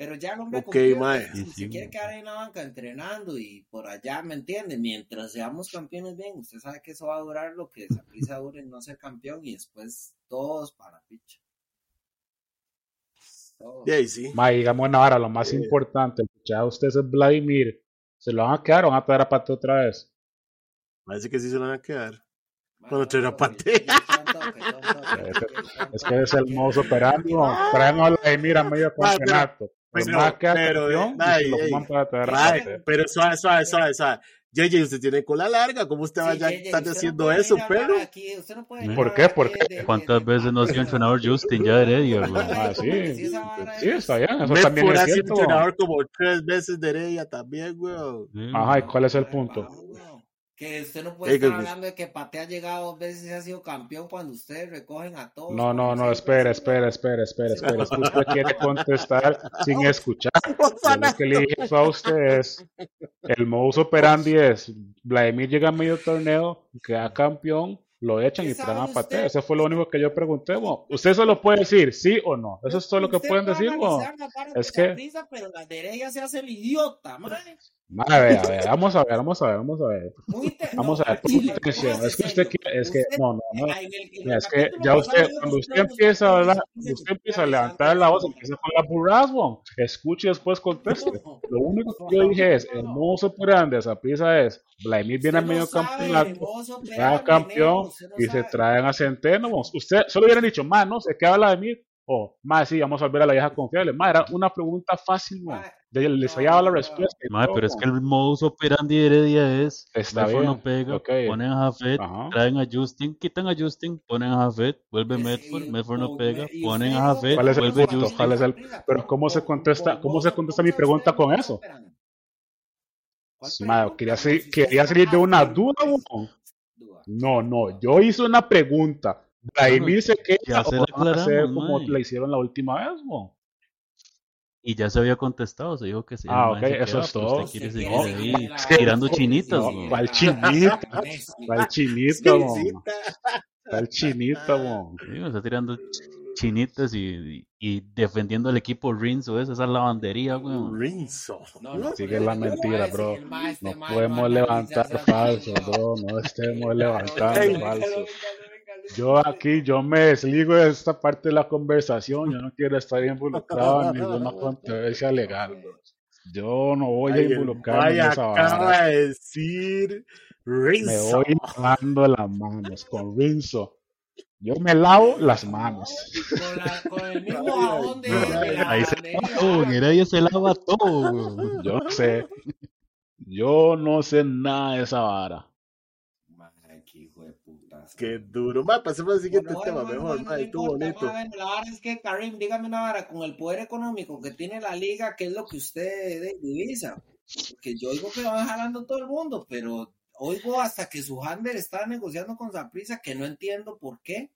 [SPEAKER 4] Pero ya el hombre
[SPEAKER 3] Ok,
[SPEAKER 4] cumplió,
[SPEAKER 3] mae.
[SPEAKER 4] si
[SPEAKER 2] Sí,
[SPEAKER 4] se
[SPEAKER 2] sí,
[SPEAKER 4] quiere quedar en la banca entrenando y por allá, ¿me entiende? Mientras seamos campeones bien, usted sabe que eso va a durar lo que prisa dure en no ser campeón y después todos para picha.
[SPEAKER 3] Y ahí sí.
[SPEAKER 1] Ma, digamos una lo más
[SPEAKER 3] Eh.
[SPEAKER 1] importante, ya ustedes es Vladimir, ¿se lo van a quedar o van a traer a Pate otra vez?
[SPEAKER 3] Parece que sí se lo van a quedar.
[SPEAKER 4] Mae,
[SPEAKER 3] Cuando traen a
[SPEAKER 4] no,
[SPEAKER 3] Pate.
[SPEAKER 1] Es que- Es el modo operandi, mon. traen a Vladimir a medio campeonato. Pero,
[SPEAKER 3] pero- pero,
[SPEAKER 1] lo
[SPEAKER 3] ay,
[SPEAKER 1] para
[SPEAKER 3] pero suave, suave, suave, suave. JJ, usted tiene cola larga. ¿Cómo usted va
[SPEAKER 4] Sí,
[SPEAKER 3] ya estar
[SPEAKER 4] no
[SPEAKER 3] haciendo
[SPEAKER 4] puede
[SPEAKER 3] eso, pero?
[SPEAKER 4] aquí, usted no
[SPEAKER 1] ¿Por qué? ¿Por qué?
[SPEAKER 4] de- de-
[SPEAKER 2] ¿Cuántas
[SPEAKER 4] de
[SPEAKER 2] veces no ha sido entrenador Justin ya de Heredia, güey?
[SPEAKER 1] Ah, sí,
[SPEAKER 4] Sí,
[SPEAKER 1] está bien, eso también es
[SPEAKER 3] entrenador como tres veces de Heredia también.
[SPEAKER 2] Sí.
[SPEAKER 1] Ajá, ¿y cuál es el
[SPEAKER 4] No,
[SPEAKER 1] punto?
[SPEAKER 4] Que usted no puede estar hablando de que Pate ha llegado dos veces y ha sido campeón cuando ustedes recogen a todos.
[SPEAKER 1] No, no, no, espera, espera, espera, espera, espera. Es que usted quiere contestar sin escuchar. Lo que le dije a usted es, el modus operandi es, Vladimir llega a medio torneo, queda campeón, lo echan y
[SPEAKER 4] ¿Qué
[SPEAKER 1] traen a Pate. Eso fue lo único que yo pregunté. mo. Usted solo puede decir sí o no. Eso es todo lo que pueden
[SPEAKER 4] puede
[SPEAKER 1] decir.
[SPEAKER 4] vara
[SPEAKER 1] Es que-
[SPEAKER 4] pero la de ella se hace el idiota, madre.
[SPEAKER 1] A ver, a ver, vamos a ver, vamos a ver, vamos a ver.
[SPEAKER 4] Muy
[SPEAKER 1] Vamos
[SPEAKER 4] no,
[SPEAKER 1] a ver, ponga atención. Es que usted quiere, es que, no, no, no.
[SPEAKER 4] el-
[SPEAKER 1] es que ya usted, cuando usted empieza a hablar, usted empieza a
[SPEAKER 4] "Analizando
[SPEAKER 1] levantar la voz, empieza con la burrasmo. Escuche y después conteste. Lo único que yo dije es, el modus operandi esa prisa es, Vladimir viene a medio campeonato,
[SPEAKER 4] operandi,
[SPEAKER 1] campeón y se traen a Centeno. Usted solo hubiera dicho, más, no sé qué habla de mí. O, más, sí, vamos a volver a la vieja confiable. Más, era una pregunta fácil.
[SPEAKER 4] Mae,
[SPEAKER 1] Ya Les dado la respuesta. todo,
[SPEAKER 2] pero es que el modus operandi de Heredia es
[SPEAKER 1] Está
[SPEAKER 2] Medford no
[SPEAKER 1] bien,
[SPEAKER 2] pega,
[SPEAKER 1] ok.
[SPEAKER 2] ponen a Jafet, traen a Justin, quitan a Justin, ponen a Jafet, vuelve Medford, Medford no pega, ponen a Jafet,
[SPEAKER 1] ¿Cuál es el
[SPEAKER 2] vuelve
[SPEAKER 1] punto?
[SPEAKER 2] Justin.
[SPEAKER 1] ¿Cuál es el- pero cómo se contesta- cómo se contesta mi pregunta con eso? Mae, quería, salir- quería salir de una duda, mo. No, no, yo hice una pregunta. Vladimir se
[SPEAKER 2] ya
[SPEAKER 1] queda
[SPEAKER 2] se
[SPEAKER 1] o
[SPEAKER 2] la
[SPEAKER 1] van a hacer como la hicieron la última vez, mo?
[SPEAKER 2] Y ya se había contestado, se dijo que sí.
[SPEAKER 1] Ah,
[SPEAKER 2] el
[SPEAKER 1] ok,
[SPEAKER 2] se
[SPEAKER 1] eso
[SPEAKER 2] queda,
[SPEAKER 1] es todo.
[SPEAKER 2] Usted quiere seguir ahí
[SPEAKER 4] la-
[SPEAKER 2] tirando chinitas,
[SPEAKER 1] No,
[SPEAKER 2] güey.
[SPEAKER 1] ¿cuál chinita?
[SPEAKER 4] Messi.
[SPEAKER 1] ¿Cuál chinita, mo?
[SPEAKER 3] Chinita.
[SPEAKER 1] ¿Cuál chinita, mo?
[SPEAKER 2] Sí, sea, tirando chinitas y, y defendiendo al equipo Rinzo, esa, esa lavandería, güey.
[SPEAKER 3] Rinzo.
[SPEAKER 4] No, no,
[SPEAKER 1] Sigue la mentira, bro.
[SPEAKER 4] el este
[SPEAKER 1] No podemos levantar
[SPEAKER 4] cosas.
[SPEAKER 1] bro. No estemos levantando
[SPEAKER 4] venga,
[SPEAKER 1] Yo aquí, yo me desligo de esta parte de la conversación. Yo no quiero estar involucrado en ninguna controversia legal. bro. Yo no voy a
[SPEAKER 3] Ay,
[SPEAKER 1] involucrarme en esa
[SPEAKER 3] acaba
[SPEAKER 1] vara.
[SPEAKER 3] de decir
[SPEAKER 1] Me
[SPEAKER 3] Rinzo.
[SPEAKER 1] voy lavando las manos con Rinzo. Yo me lavo las manos.
[SPEAKER 4] Con, la- con el mismo jabón de, de la
[SPEAKER 2] Ahí se todo, lava todo.
[SPEAKER 1] Yo no sé. Yo no sé nada de esa vara.
[SPEAKER 4] Mae, qué hijo de putas.
[SPEAKER 3] Qué duro. Ma, pasemos al siguiente
[SPEAKER 4] Bueno,
[SPEAKER 3] tema,
[SPEAKER 4] bueno,
[SPEAKER 3] mejor.
[SPEAKER 4] bueno,
[SPEAKER 3] ma,
[SPEAKER 4] no
[SPEAKER 3] estuvo
[SPEAKER 4] importa,
[SPEAKER 3] bonito.
[SPEAKER 4] ma, bueno, la vara es que, Karim, dígame una vara, con el poder económico que tiene la liga, ¿qué es lo que usted divisa? Porque yo oigo que van jalando todo el mundo, pero oigo hasta que su handler está negociando con Zaprisa, que no entiendo por qué.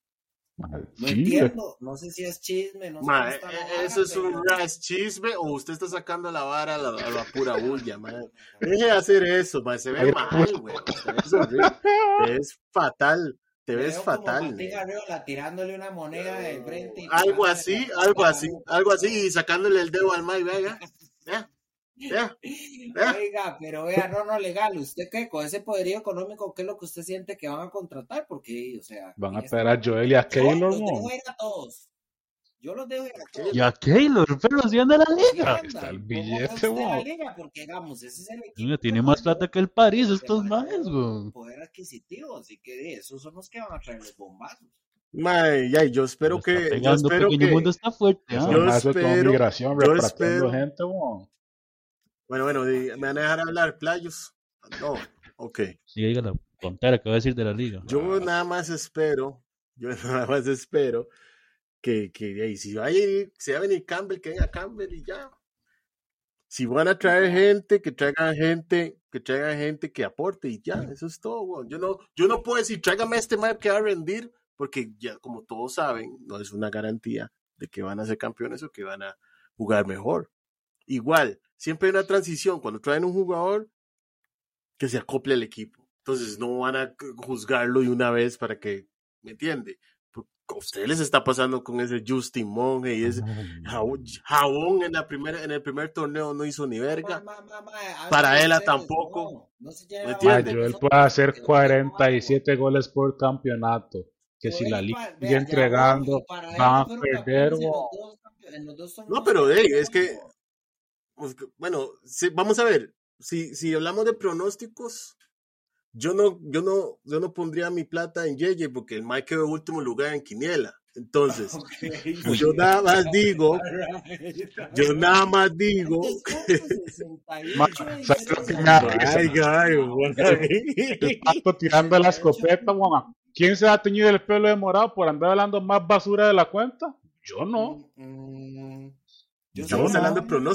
[SPEAKER 4] No
[SPEAKER 1] Sí,
[SPEAKER 4] entiendo, no sé si es chisme, no sé cómo está
[SPEAKER 3] eh,
[SPEAKER 4] vara,
[SPEAKER 3] eso es un
[SPEAKER 4] pero-
[SPEAKER 3] ras chisme o usted está sacando la vara a la, a la pura bulla, ma. Deje de hacer eso, ma. Se ve mal, güey. Ves fatal. Te
[SPEAKER 4] Me
[SPEAKER 3] ves fatal.
[SPEAKER 4] Martín
[SPEAKER 3] nene.
[SPEAKER 4] Arriola tirándole una moneda de frente. y
[SPEAKER 3] Algo así, algo así, algo así y sacándole el dedo al Mike, vea, vea, vea. vea.
[SPEAKER 4] Oiga, pero vea, no, no, legal. ¿Usted qué? Con ese poderío económico, ¿qué es lo que usted siente que van a contratar? Porque, o sea.
[SPEAKER 1] Van a traer a Joel y a Keylor,
[SPEAKER 4] a todos. Yo los dejo ir a todos.
[SPEAKER 2] Y a Keylor, pero hacían de la
[SPEAKER 4] ¿Qué
[SPEAKER 2] liga.
[SPEAKER 1] está el
[SPEAKER 4] ¿Cómo
[SPEAKER 1] billete,
[SPEAKER 4] usted la liga? Porque, digamos, ese es el equipo.
[SPEAKER 2] Mira, tiene más plata que el París, estos maes, güey.
[SPEAKER 4] Poder adquisitivo, así que esos son los que van a traer los bombazos.
[SPEAKER 3] Mae, ya, yo espero que, yo espero que,
[SPEAKER 2] Mundo está fuerte, ¿ah?
[SPEAKER 3] Yo espero-
[SPEAKER 1] migración,
[SPEAKER 3] yo
[SPEAKER 1] repartiendo
[SPEAKER 3] espero-
[SPEAKER 1] gente, mo.
[SPEAKER 3] bueno, bueno, me van a dejar hablar, playos. No, ok.
[SPEAKER 2] Sí, diga la tontera que va a decir de la liga.
[SPEAKER 3] Yo nada más espero, yo nada más espero que, que ahí, si va a ir, si va a venir Campbell, que venga Campbell y ya. Si van a traer gente, que traigan gente, que traigan gente que aporte y ya, eso es todo. Yo no, yo no puedo decir, tráigame este map que va a rendir, porque ya, como todos saben, no es una garantía de que van a ser campeones o que van a jugar mejor. Igual, siempre hay una transición. Cuando traen un jugador, que se acople al equipo. Entonces no van a juzgarlo de una vez para que, ¿me entiende? A ustedes les está pasando con ese Justin Monge y ese jabón, jabón en, la primera, en el primer torneo no hizo ni verga.
[SPEAKER 4] Ma, ma, ma, ma,
[SPEAKER 3] Para
[SPEAKER 4] háganlo
[SPEAKER 3] él tampoco.
[SPEAKER 4] no, no se son-
[SPEAKER 1] puede hacer
[SPEAKER 4] que no
[SPEAKER 1] 47 goles por campeonato. Que si la liga sigue entregando,
[SPEAKER 4] para él
[SPEAKER 1] van a perder.
[SPEAKER 4] campeones en los
[SPEAKER 1] weón.
[SPEAKER 4] dos campe- en los dos
[SPEAKER 3] No, pero hey, es que, pues, que- bueno, sí, vamos a ver, si, si hablamos de pronósticos, yo no, yo no, yo no pondría mi plata en JJ porque el Mike quedó en último lugar en Quiniela. Entonces, pues yo nada más digo, yo nada más digo, ay,
[SPEAKER 1] tirando la escopeta, weón. ¿Quién se va a teñir el pelo de morado por andar hablando más basura de la cuenta? Yo no.
[SPEAKER 4] Mm, yo
[SPEAKER 3] Estamos hablando de
[SPEAKER 4] una-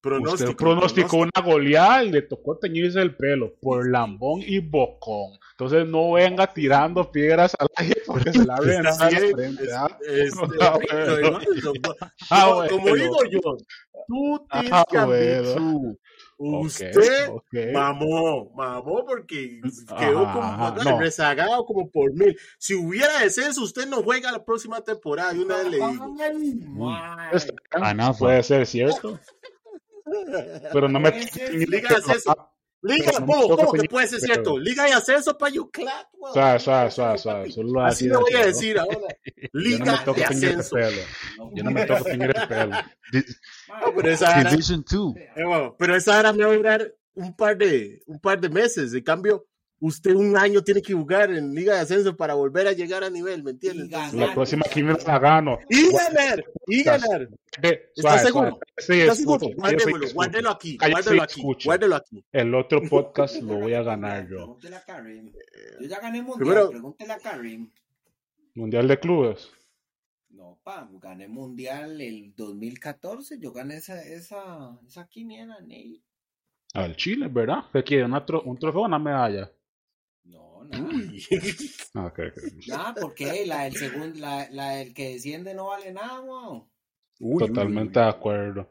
[SPEAKER 3] pronósticos.
[SPEAKER 1] Usted pronosticó una goleada y le tocó teñirse el pelo por lambón y bocón. Entonces no venga tirando piedras al aire porque se la ven a la frente. ¿ah? Ah. Ah,
[SPEAKER 3] Como-
[SPEAKER 1] bueno.
[SPEAKER 3] Como digo yo, tú tienes
[SPEAKER 1] Ah,
[SPEAKER 3] que
[SPEAKER 1] bueno.
[SPEAKER 3] Usted
[SPEAKER 1] ok.
[SPEAKER 3] mamó, mamó porque quedó como
[SPEAKER 1] ajá,
[SPEAKER 3] ay,
[SPEAKER 1] no.
[SPEAKER 3] rezagado como por mil. Si hubiera descenso, usted no juega la próxima temporada. Y una vez le digo.
[SPEAKER 1] Bien,
[SPEAKER 2] Anafa.
[SPEAKER 1] Puede ser cierto, pero no me
[SPEAKER 3] Liga de ascenso. Liga,
[SPEAKER 1] me
[SPEAKER 3] ¿cómo, que puede ser cierto? Liga de ascenso para Yuclat. weón.
[SPEAKER 1] Suave, suave, suave, suave. Solo
[SPEAKER 3] Así lo voy a
[SPEAKER 1] ¿no?
[SPEAKER 3] decir ahora.
[SPEAKER 1] Yo no me
[SPEAKER 3] Liga
[SPEAKER 1] toco
[SPEAKER 3] de ascenso.
[SPEAKER 1] pelo. Yo no me toco teñir el pelo.
[SPEAKER 3] No, pero esa
[SPEAKER 2] 2.
[SPEAKER 3] Eh, pero esa hora me va a durar un par de un par de meses. En cambio, usted un año tiene que jugar en Liga de Ascenso para volver a llegar a nivel, ¿me entiendes?
[SPEAKER 4] Y ganar.
[SPEAKER 1] La próxima quiniela la gano.
[SPEAKER 3] Y ganar, y ganar.
[SPEAKER 1] Ve,
[SPEAKER 3] ¿Está
[SPEAKER 1] suave,
[SPEAKER 3] seguro?
[SPEAKER 1] suave. Sí,
[SPEAKER 3] ¿Está
[SPEAKER 1] escuche,
[SPEAKER 3] seguro? Guárdemelo, guárdelo aquí, guárdelo aquí, guárdelo aquí.
[SPEAKER 1] El otro podcast lo voy a ganar yo.
[SPEAKER 4] Pregúntele a Karim. Yo ya gané mundial,
[SPEAKER 3] Primero-
[SPEAKER 4] pregúntele a Karim.
[SPEAKER 1] Mundial de clubes.
[SPEAKER 4] No, pa, gané mundial el 2014, yo gané esa, esa, esa quiniela, Ney.
[SPEAKER 1] Al Chile, ¿verdad? ¿Qué quiere? ¿Una tro- ¿Un trofeo o una medalla?
[SPEAKER 4] No, nada.
[SPEAKER 3] Uy.
[SPEAKER 1] Ah, ok, ok.
[SPEAKER 4] Nada, porque la del segundo, la, la del que desciende no vale nada, weón.
[SPEAKER 3] Uy,
[SPEAKER 1] Totalmente
[SPEAKER 3] uy,
[SPEAKER 1] de acuerdo.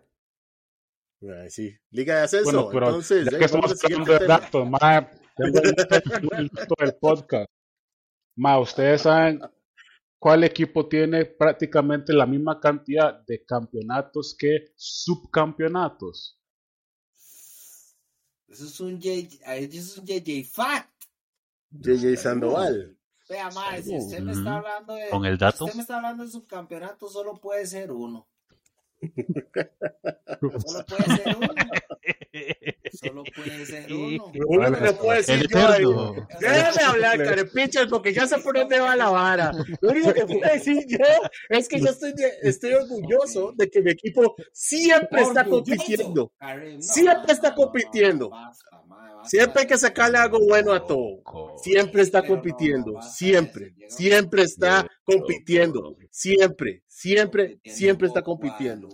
[SPEAKER 3] sí. Liga de Ascenso.
[SPEAKER 1] Bueno, pero
[SPEAKER 3] Entonces,
[SPEAKER 1] ya que estamos hablando de datos, ma, tengo el dato- del podcast. Ma, ustedes saben cuál equipo tiene prácticamente la misma cantidad de campeonatos que subcampeonatos.
[SPEAKER 4] Eso es un J, eso es un JJ Fact.
[SPEAKER 3] JJ Sandoval.
[SPEAKER 4] Vea, madre, si usted me está hablando de.
[SPEAKER 2] Con el
[SPEAKER 4] si
[SPEAKER 2] dato.
[SPEAKER 4] usted me está hablando de subcampeonato, solo puede ser uno. Solo puede ser uno. Solo puede ser uno.
[SPEAKER 3] Lo único que le puedo
[SPEAKER 2] El
[SPEAKER 3] decir yo. Déjame hablar, carepichas, porque ya sé por dónde va la vara. Lo único que puedo decir yo es que yo estoy, de- estoy orgulloso de que mi equipo siempre está compitiendo.
[SPEAKER 4] No,
[SPEAKER 3] Siempre está
[SPEAKER 4] no, no, no,
[SPEAKER 3] compitiendo. Siempre hay que sacarle algo bueno a todo. Siempre está
[SPEAKER 4] no,
[SPEAKER 3] compitiendo. Siempre. Siempre está compitiendo. Siempre. Siempre. Siempre está compitiendo.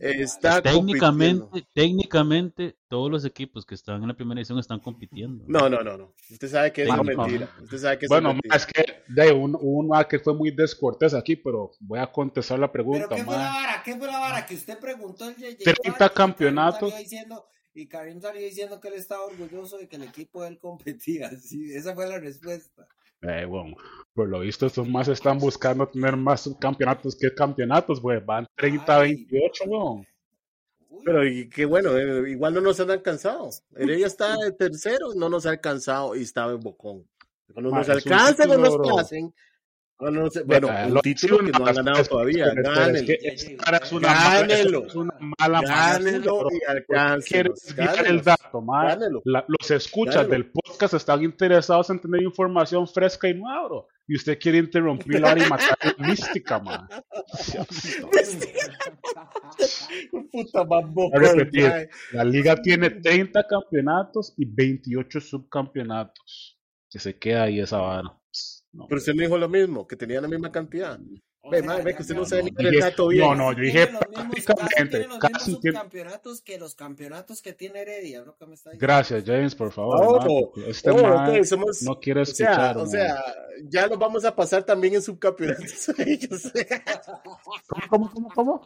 [SPEAKER 3] Está
[SPEAKER 2] Técnicamente,
[SPEAKER 3] compitiendo.
[SPEAKER 2] técnicamente, todos los equipos que están en la primera edición están compitiendo.
[SPEAKER 3] No, no, no, no. Usted sabe que es
[SPEAKER 2] Técnicamente.
[SPEAKER 3] mentira. Usted sabe que
[SPEAKER 1] Bueno,
[SPEAKER 3] es mentira.
[SPEAKER 1] es que de un, un que fue muy descortés aquí, pero voy a contestar la
[SPEAKER 4] Pero
[SPEAKER 1] pregunta,
[SPEAKER 4] ¿qué fue la vara? ¿Qué fue la vara? Que usted preguntó el JJ
[SPEAKER 1] 30
[SPEAKER 4] Fact y Karim
[SPEAKER 1] campeonatos.
[SPEAKER 4] salía diciendo- Y Karim salió diciendo que él estaba orgulloso de que el equipo de él competía. Sí, esa fue la respuesta.
[SPEAKER 1] Eh, bueno, por lo visto estos más están buscando tener más subcampeonatos que campeonatos, güey. Van 30-28, weón.
[SPEAKER 3] Pero y qué bueno, eh, igual no nos han alcanzado. Heredia está de tercero, no nos ha alcanzado y estaba en Bocón. Cuando
[SPEAKER 1] Ma,
[SPEAKER 3] nos
[SPEAKER 1] es un
[SPEAKER 3] alcancen o nos
[SPEAKER 1] título,
[SPEAKER 3] bueno,
[SPEAKER 1] Eh,
[SPEAKER 3] un
[SPEAKER 1] lo-
[SPEAKER 3] título que no han
[SPEAKER 1] espera,
[SPEAKER 3] ganado todavía, gánenlo,
[SPEAKER 1] es que una mala, es una mala
[SPEAKER 3] y
[SPEAKER 1] ¿Por qué
[SPEAKER 3] alcáncenlos,
[SPEAKER 1] quieres desviar el dato. La- los escuchas del podcast están interesados en tener información fresca y nueva, bro. Y usted quiere interrumpir la hora y matar mística, man.
[SPEAKER 3] Puta
[SPEAKER 1] repetir, la liga tiene 30 campeonatos y 28 subcampeonatos. Que se queda ahí esa vara. No,
[SPEAKER 3] Pero usted me dijo lo mismo, que tenían la misma cantidad.
[SPEAKER 4] O
[SPEAKER 3] Ve, ve que usted no sabe ni el dato bien.
[SPEAKER 1] no, no, yo dije
[SPEAKER 4] Tiene los mismos- casi
[SPEAKER 1] prácticamente.
[SPEAKER 4] tiene los
[SPEAKER 1] Casi
[SPEAKER 4] mismos
[SPEAKER 1] tiene-
[SPEAKER 4] subcampeonatos que los campeonatos que tiene Heredia, que me está diciendo.
[SPEAKER 1] Gracias, James, por favor.
[SPEAKER 3] No,
[SPEAKER 1] man, este
[SPEAKER 3] oh,
[SPEAKER 1] man
[SPEAKER 3] ok, somos-
[SPEAKER 1] no quiere
[SPEAKER 3] O sea,
[SPEAKER 1] escuchar.
[SPEAKER 3] o sea, ya nos vamos a pasar también en subcampeonatos. Sé.
[SPEAKER 1] ¿Cómo, cómo, cómo?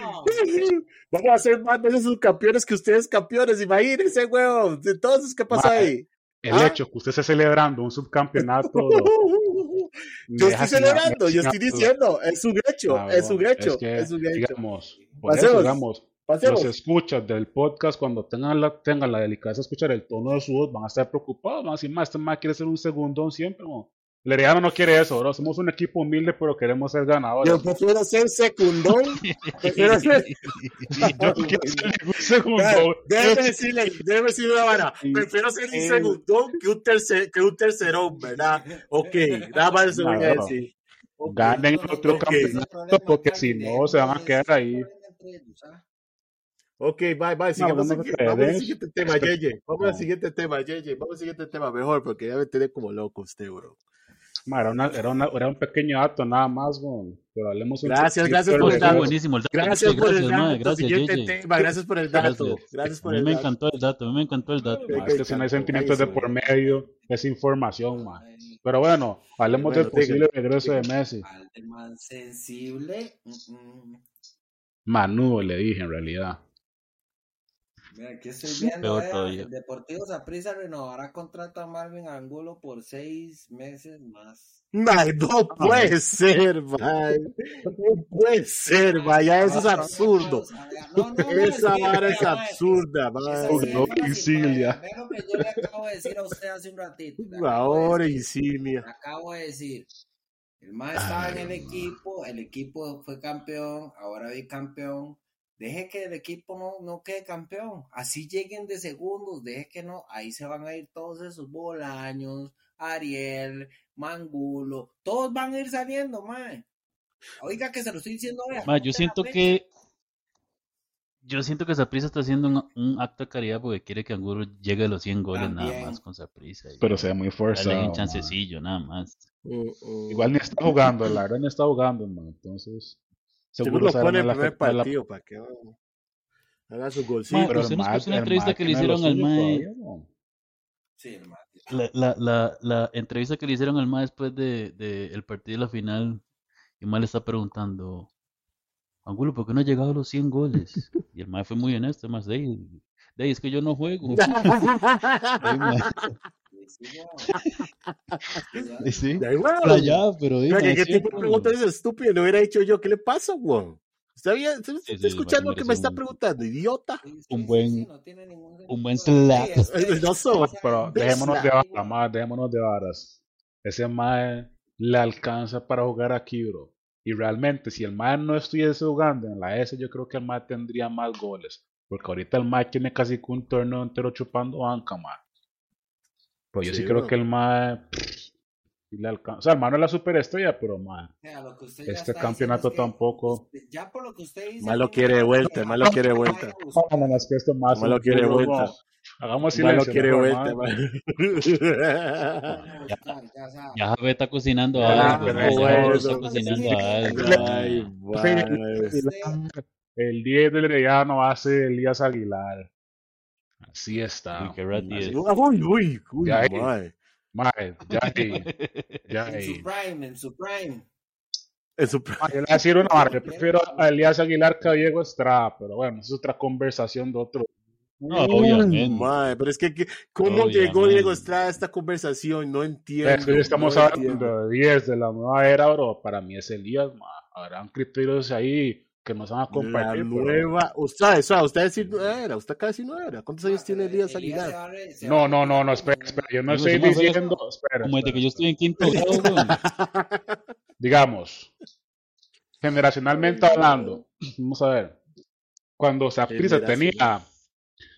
[SPEAKER 4] No,
[SPEAKER 3] Vamos a ser más veces subcampeones que ustedes campeones. Imagínense, weón. Entonces, ¿qué pasa
[SPEAKER 1] Mae,
[SPEAKER 3] ahí?
[SPEAKER 1] El
[SPEAKER 3] ¿Ah?
[SPEAKER 1] hecho que usted esté celebrando un subcampeonato.
[SPEAKER 3] Yo estoy celebrando, yo estoy diciendo, es un hecho,
[SPEAKER 1] Ah,
[SPEAKER 3] es un hecho,
[SPEAKER 1] es que,
[SPEAKER 3] es un hecho.
[SPEAKER 1] Digamos, por eso, digamos,
[SPEAKER 3] Pasemos.
[SPEAKER 1] los escuchas del podcast, cuando tengan la, tengan la delicadeza de escuchar el tono de su voz, van a estar preocupados, van a decir, más, este más quiere ser un segundón siempre. ¿no? El Herediano no quiere eso, bro. Somos un equipo humilde, pero queremos ser ganadores.
[SPEAKER 3] Yo prefiero ser secundón. prefiero ser...
[SPEAKER 1] Yo quiero ser
[SPEAKER 3] Claro,
[SPEAKER 1] segundón.
[SPEAKER 3] Déjeme decirle, déjeme decirle una vara. Prefiero ser un segundón que un, tercer, que un tercerón, ¿verdad? Ok, nada más eso voy a decir.
[SPEAKER 1] Ganen el otro
[SPEAKER 3] Ok.
[SPEAKER 1] campeonato, porque si no, se van a quedar ahí.
[SPEAKER 3] Ok, bye, bye. Sigamos,
[SPEAKER 1] vamos a
[SPEAKER 3] siguiente- vamos al siguiente tema, Yeye. Vamos al siguiente tema, Yeye. Vamos al siguiente tema, mejor, porque ya me tiene como loco usted, bro.
[SPEAKER 1] Ma, Era, una- era, una- era un pequeño dato nada más, güey. pero hablemos un
[SPEAKER 3] Gracias, gracias por el dato.
[SPEAKER 2] buenísimo el dato.
[SPEAKER 3] Gracias por el dato.
[SPEAKER 2] gracias.
[SPEAKER 3] Gracias por el dato.
[SPEAKER 2] Gracias.
[SPEAKER 3] Gracias por
[SPEAKER 2] A mí
[SPEAKER 3] el
[SPEAKER 2] me
[SPEAKER 3] dato.
[SPEAKER 2] encantó el dato, a mí me encantó el dato.
[SPEAKER 1] Ma, es que si no hay sentimientos de por medio, es información, ma. Pero bueno, hablemos
[SPEAKER 3] Bueno,
[SPEAKER 1] del posible
[SPEAKER 3] sigue,
[SPEAKER 1] regreso de Messi.
[SPEAKER 4] Al de más sensible. mm, mm.
[SPEAKER 1] Manudo le dije en realidad.
[SPEAKER 4] Mira, aquí estoy viendo. El Deportivo Saprissa renovará contrato a Marvin Angulo por seis meses más.
[SPEAKER 3] No puede ser, mae. No puede ser, mae. Ya eso es absurdo.
[SPEAKER 4] No, no, no,
[SPEAKER 3] Esa vara es absurda,
[SPEAKER 4] cifra
[SPEAKER 1] no,
[SPEAKER 4] sí,
[SPEAKER 1] Insilia.
[SPEAKER 4] lo que yo le acabo de decir a usted hace un ratito.
[SPEAKER 3] Ahora.
[SPEAKER 4] Le acabo de decir. El más estaba en el equipo, el equipo fue campeón, ahora bicampeón. Deje que el equipo no, no quede campeón. Así lleguen de segundos, deje que no. Ahí se van a ir todos esos Bolaños, Ariel, Mangulo. Todos van a ir saliendo, mae. Oiga que se lo estoy diciendo.
[SPEAKER 2] Ma, yo siento que yo siento que Saprissa está haciendo un, un acto de caridad porque quiere que Angulo llegue a los 100 goles nada más con Saprissa.
[SPEAKER 1] Pero se ve muy
[SPEAKER 2] Dale
[SPEAKER 1] forzado.
[SPEAKER 2] un
[SPEAKER 1] ma.
[SPEAKER 2] chancecillo, nada más.
[SPEAKER 3] Mm, mm.
[SPEAKER 1] Igual ni está jugando, la verdad ni está jugando, ma. Entonces,
[SPEAKER 3] Seguro
[SPEAKER 1] seguro
[SPEAKER 3] lo
[SPEAKER 1] se
[SPEAKER 3] pone en el primer
[SPEAKER 1] la-
[SPEAKER 3] partido para que haga- haga su
[SPEAKER 2] Ma,
[SPEAKER 3] golcito.
[SPEAKER 1] Pero
[SPEAKER 2] usted
[SPEAKER 1] el
[SPEAKER 2] no
[SPEAKER 1] ma-
[SPEAKER 2] escuchó una entrevista que le hicieron al
[SPEAKER 1] suyo
[SPEAKER 2] mae.
[SPEAKER 1] todavía, ma.
[SPEAKER 4] Sí, el mae.
[SPEAKER 2] La, la, la, la entrevista que le hicieron al MA después de, de el partido de la final, y el MA le está preguntando, Angulo, ¿por qué no ha llegado a los 100 goles? Y el MA fue muy honesto, más de ahí, de ahí es que yo no juego. Ma,
[SPEAKER 4] Sí, sí, ya.
[SPEAKER 2] y sí,
[SPEAKER 3] De ahí, weón.
[SPEAKER 2] para allá, pero dime,
[SPEAKER 3] ¿Qué, qué tipo de pregunta es estúpido? Le hubiera dicho yo, ¿qué le pasa, weón? ¿Está bien? ¿Está, está
[SPEAKER 2] Sí, sí,
[SPEAKER 3] escuchando lo que me está
[SPEAKER 2] un-
[SPEAKER 3] preguntando, idiota?
[SPEAKER 2] Un buen-
[SPEAKER 4] sí, no tiene ningún sentido.
[SPEAKER 2] un buen slap.
[SPEAKER 3] No soy.
[SPEAKER 1] Pero dejémonos de varas, dejémonos de varas. Ese mae le alcanza para jugar aquí, bro. Y realmente, si el mae no estuviese jugando en la S, yo creo que el mae tendría más goles. Porque ahorita el mae tiene casi que un torneo entero chupando banca, mae. Pues yo sí,
[SPEAKER 3] Sí,
[SPEAKER 1] creo
[SPEAKER 3] bro.
[SPEAKER 1] que el mae le alcanza. O sea, el mae no es la superestrella, pero mae.
[SPEAKER 4] O sea,
[SPEAKER 1] Este campeonato
[SPEAKER 4] es que
[SPEAKER 1] tampoco.
[SPEAKER 4] ya por lo que usted dice.
[SPEAKER 3] Más lo quiere de vuelta, más lo quiere de vuelta.
[SPEAKER 1] No, no, es que esto más.
[SPEAKER 3] Más lo quiere
[SPEAKER 1] no,
[SPEAKER 3] vuelta.
[SPEAKER 1] Hagamos
[SPEAKER 3] Igual lo
[SPEAKER 1] silencio.
[SPEAKER 3] quiere vuelta,
[SPEAKER 1] mae.
[SPEAKER 3] man.
[SPEAKER 4] Ya, ya
[SPEAKER 2] está cocinando
[SPEAKER 3] Ya,
[SPEAKER 2] algo,
[SPEAKER 1] pero
[SPEAKER 2] ya está cocinando algo.
[SPEAKER 3] Ay.
[SPEAKER 1] El 10 del Herediano ser Elías Aguilar. Así está.
[SPEAKER 2] Uy, qué rati
[SPEAKER 1] Así-.
[SPEAKER 3] Uy, uy, uy,
[SPEAKER 1] Ya
[SPEAKER 3] man.
[SPEAKER 1] Mae, ya ahí, ya
[SPEAKER 4] En
[SPEAKER 1] ahí.
[SPEAKER 4] su prime, en su prime.
[SPEAKER 3] En su-
[SPEAKER 1] Mae, yo le voy a decir una vara, yo prefiero a Elías Aguilar que a Diego Estrada, pero bueno, es otra conversación de otro.
[SPEAKER 2] No,
[SPEAKER 3] Uy,
[SPEAKER 2] obviamente.
[SPEAKER 3] man, pero es que, que- ¿cómo llegó
[SPEAKER 2] Obviamente.
[SPEAKER 3] Diego Estrada a esta conversación? No entiendo.
[SPEAKER 1] Es que estamos
[SPEAKER 3] no
[SPEAKER 1] hablando
[SPEAKER 3] entiendo.
[SPEAKER 1] de 10 de la nueva era, bro. Para mí es Elías, mae. Habrán criterios ahí que nos van a
[SPEAKER 3] La
[SPEAKER 1] compartir. pero-
[SPEAKER 3] nueva. Usted, o sea, usted decir no era, usted casi no era. ¿Cuántos años tiene Elías Aguilar?
[SPEAKER 1] No, no, no, no, espera, espera. Yo no estoy diciendo. Espera,
[SPEAKER 2] Como desde
[SPEAKER 1] espera,
[SPEAKER 2] que yo estoy en quinto grado,
[SPEAKER 1] digamos, generacionalmente hablando, vamos a ver, cuando
[SPEAKER 3] Generacional.
[SPEAKER 1] tenía,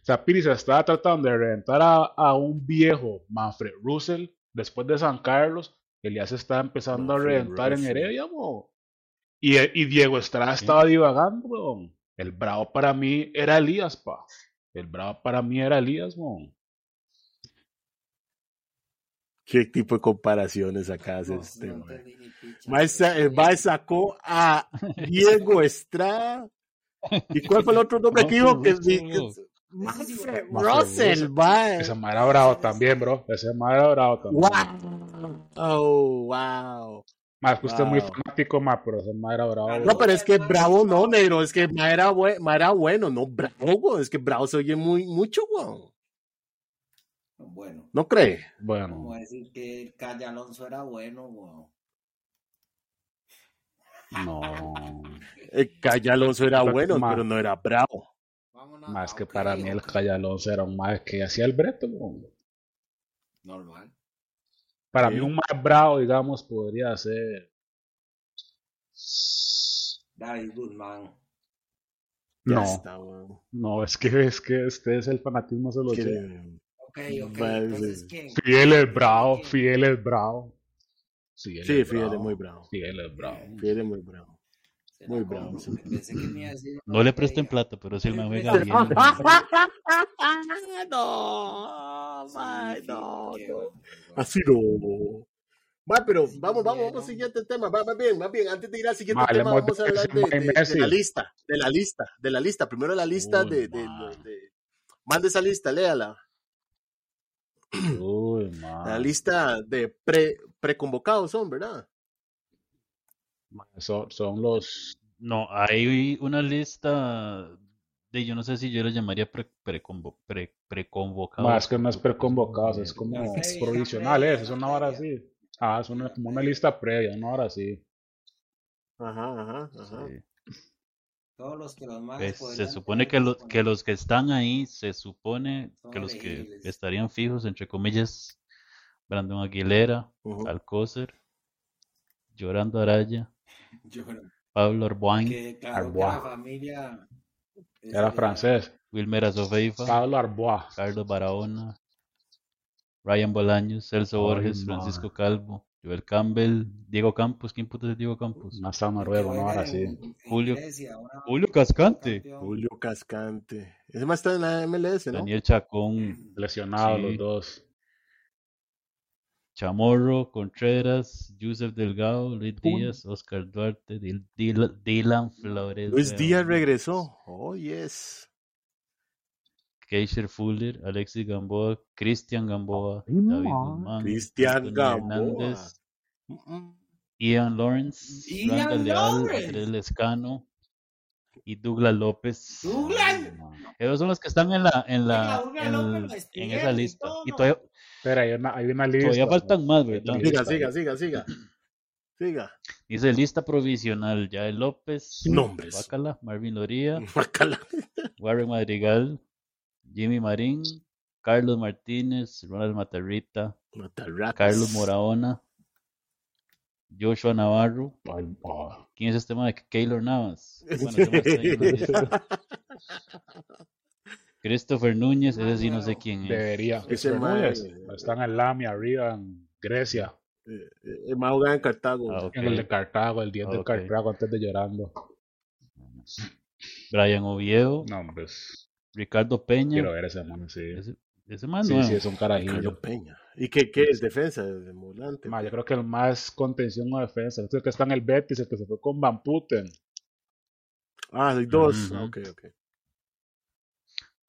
[SPEAKER 1] Saprissa estaba tratando de reventar a, a un viejo Manfred Russell después de San Carlos, Elías estaba empezando a reventar en. Heredia, mo. Y, y Diego Estrada estaba divagando, weón. El bravo para mí era Elías, pa. El bravo para mí era Elías, mo.
[SPEAKER 3] ¿Qué tipo de comparaciones acá hace
[SPEAKER 4] No,
[SPEAKER 3] este,
[SPEAKER 4] no
[SPEAKER 3] el mae sacó a Diego Estrada. ¿Y cuál fue el otro nombre que dijo? Que,
[SPEAKER 2] Russell.
[SPEAKER 3] que- Russell,
[SPEAKER 1] Russell.
[SPEAKER 3] Russell, mae.
[SPEAKER 1] Ese mae era bravo también, bro. Ese mae era bravo también.
[SPEAKER 3] Wow. Oh, wow.
[SPEAKER 1] Más que usted es muy
[SPEAKER 3] Wow.
[SPEAKER 1] fanático, más, pero ese mae era bravo.
[SPEAKER 3] No, pero es que Bravo no, negro. Es que mae era, era bueno, no Bravo, güey. Es que Bravo se oye muy, mucho, güey.
[SPEAKER 4] Bueno,
[SPEAKER 3] ¿No cree?
[SPEAKER 1] Bueno,
[SPEAKER 4] vamos a decir que el Calle Alonso era bueno, weón.
[SPEAKER 1] no.
[SPEAKER 3] El Calle Alonso era
[SPEAKER 1] Pero,
[SPEAKER 3] bueno,
[SPEAKER 1] ma.
[SPEAKER 3] pero no era Bravo.
[SPEAKER 4] Vámonos.
[SPEAKER 1] Más que para mí el. Calle Alonso era un mae que hacía el breto. bro.
[SPEAKER 4] Normal.
[SPEAKER 1] Para
[SPEAKER 3] Sí.
[SPEAKER 1] mí un más bravo, digamos, podría ser...
[SPEAKER 4] David Guzmán.
[SPEAKER 1] No,
[SPEAKER 3] está,
[SPEAKER 1] no, es que es que este es el fanatismo se lo sé.
[SPEAKER 4] Ok, ok. Entonces.
[SPEAKER 1] Fidel es bravo. Fidel es bravo.
[SPEAKER 3] Sí,
[SPEAKER 1] es
[SPEAKER 3] Fidel es muy bravo.
[SPEAKER 1] Fidel es bravo.
[SPEAKER 3] Fidel es muy bravo.
[SPEAKER 4] ¿Será
[SPEAKER 3] muy bravo, sí.
[SPEAKER 4] Pensé que me iba a decir
[SPEAKER 2] No le presten plata, pero si el man
[SPEAKER 4] Sí,
[SPEAKER 2] juega bien.
[SPEAKER 3] no, no, no. Así no. Va, pero vamos, vamos, vamos al siguiente tema. Va, va bien, va bien. Antes de ir al siguiente
[SPEAKER 1] Ma,
[SPEAKER 3] tema, vamos a hablar de, la lista, de la lista, de la lista. Primero la lista
[SPEAKER 1] Uy,
[SPEAKER 3] de, de,
[SPEAKER 1] ma.
[SPEAKER 3] de- Mande esa lista, léala.
[SPEAKER 1] Uy.
[SPEAKER 3] La lista de pre, preconvocados son, ¿verdad?
[SPEAKER 1] Son, son los...
[SPEAKER 2] No, hay una lista de, yo no sé si yo lo llamaría pre, preconvo- pre, preconvocados.
[SPEAKER 1] Más que no es preconvocados, es como es, es
[SPEAKER 4] previa,
[SPEAKER 1] una hora
[SPEAKER 4] previa.
[SPEAKER 1] así. Ah, es una, como una lista previa, una hora así.
[SPEAKER 3] Ajá, ajá, ajá.
[SPEAKER 2] Sí.
[SPEAKER 4] Todos los que los más
[SPEAKER 2] Pues, se supone que, lo- que los que están ahí, se supone
[SPEAKER 4] Son
[SPEAKER 2] que los que
[SPEAKER 4] elegibles.
[SPEAKER 2] estarían fijos, entre comillas, Brandon Aguilera,
[SPEAKER 3] Ujú.
[SPEAKER 2] Alcócer, Llorando Araya, Pablo Arbuain,
[SPEAKER 4] Que claro que
[SPEAKER 1] Arbois.
[SPEAKER 4] la familia
[SPEAKER 1] Era
[SPEAKER 4] de-
[SPEAKER 1] francés.
[SPEAKER 2] Wilmer Azofeifa,
[SPEAKER 1] Pablo Arbois.
[SPEAKER 2] Carlos Barahona, Ryan Bolaños, Celso
[SPEAKER 1] Ay,
[SPEAKER 2] Borges,
[SPEAKER 1] ma.
[SPEAKER 2] Francisco Calvo, Joel Campbell, Diego Campos, ¿quién puto es Diego Campos?
[SPEAKER 1] No está
[SPEAKER 4] que
[SPEAKER 1] noruego, no, ahora sí.
[SPEAKER 2] Julio-
[SPEAKER 4] ahora
[SPEAKER 2] Julio Cascante,
[SPEAKER 4] campeón.
[SPEAKER 3] Julio Cascante. Ese más está en la MLS, ¿no?
[SPEAKER 2] Daniel Chacón,
[SPEAKER 1] Lesionados
[SPEAKER 2] Sí.
[SPEAKER 1] los dos.
[SPEAKER 2] Chamorro, Contreras, Yusef Delgado, Luis Díaz, Oscar Duarte, Dil- Dil- Dylan Flores,
[SPEAKER 3] Luis Díaz regresó. Oh, yes.
[SPEAKER 2] Keisher Fuller, Alexis Gamboa, Cristian Gamboa, David. Guzmán,
[SPEAKER 3] Cristian Gamboa.
[SPEAKER 2] Hernández. Ian Lawrence,
[SPEAKER 4] Ian
[SPEAKER 2] Leal,
[SPEAKER 4] Lawrence.
[SPEAKER 2] Andrés Lescano y Douglas López.
[SPEAKER 4] Douglas.
[SPEAKER 2] Esos son los que están en la en la en, esa
[SPEAKER 4] y
[SPEAKER 2] lista. Y todavía,
[SPEAKER 1] Espera, hay una, hay una lista.
[SPEAKER 2] todavía faltan más, ¿verdad?
[SPEAKER 3] Siga, siga, siga, siga. Siga.
[SPEAKER 2] Dice lista provisional, Yael López,
[SPEAKER 3] Nombres.
[SPEAKER 2] Bacala, Marvin Loría. Warren Madrigal, Jimmy Marín, Carlos Martínez, Ronald Matarrita,
[SPEAKER 3] Matarratas.
[SPEAKER 2] Carlos Moraona, Joshua Navarro.
[SPEAKER 1] Ah.
[SPEAKER 2] ¿Quién es este tema de Keylor Navas? Bueno, Christopher Núñez, ese sí no sé quién es.
[SPEAKER 1] Debería. Christopher Núñez. Están en Lamia, arriba, en Grecia.
[SPEAKER 3] Eh, eh, El más en Cartago.
[SPEAKER 2] Ah.
[SPEAKER 1] En el de Cartago, el 10 de. Cartago antes de llorando.
[SPEAKER 2] Brian Oviedo,
[SPEAKER 1] No, hombre. es-
[SPEAKER 2] Ricardo Peña.
[SPEAKER 1] Quiero ver ese mono, sí.
[SPEAKER 2] Ese, ese más
[SPEAKER 1] Sí, sí, es un carajillo.
[SPEAKER 3] Carlos Peña. ¿Y qué, qué es? ¿Defensa? ¿De volante?
[SPEAKER 1] Ma, yo creo que el más contención o defensa. Este que está en el Betis, el que se fue con Van Putten.
[SPEAKER 3] Ah, hay dos. Ah, ok, ok.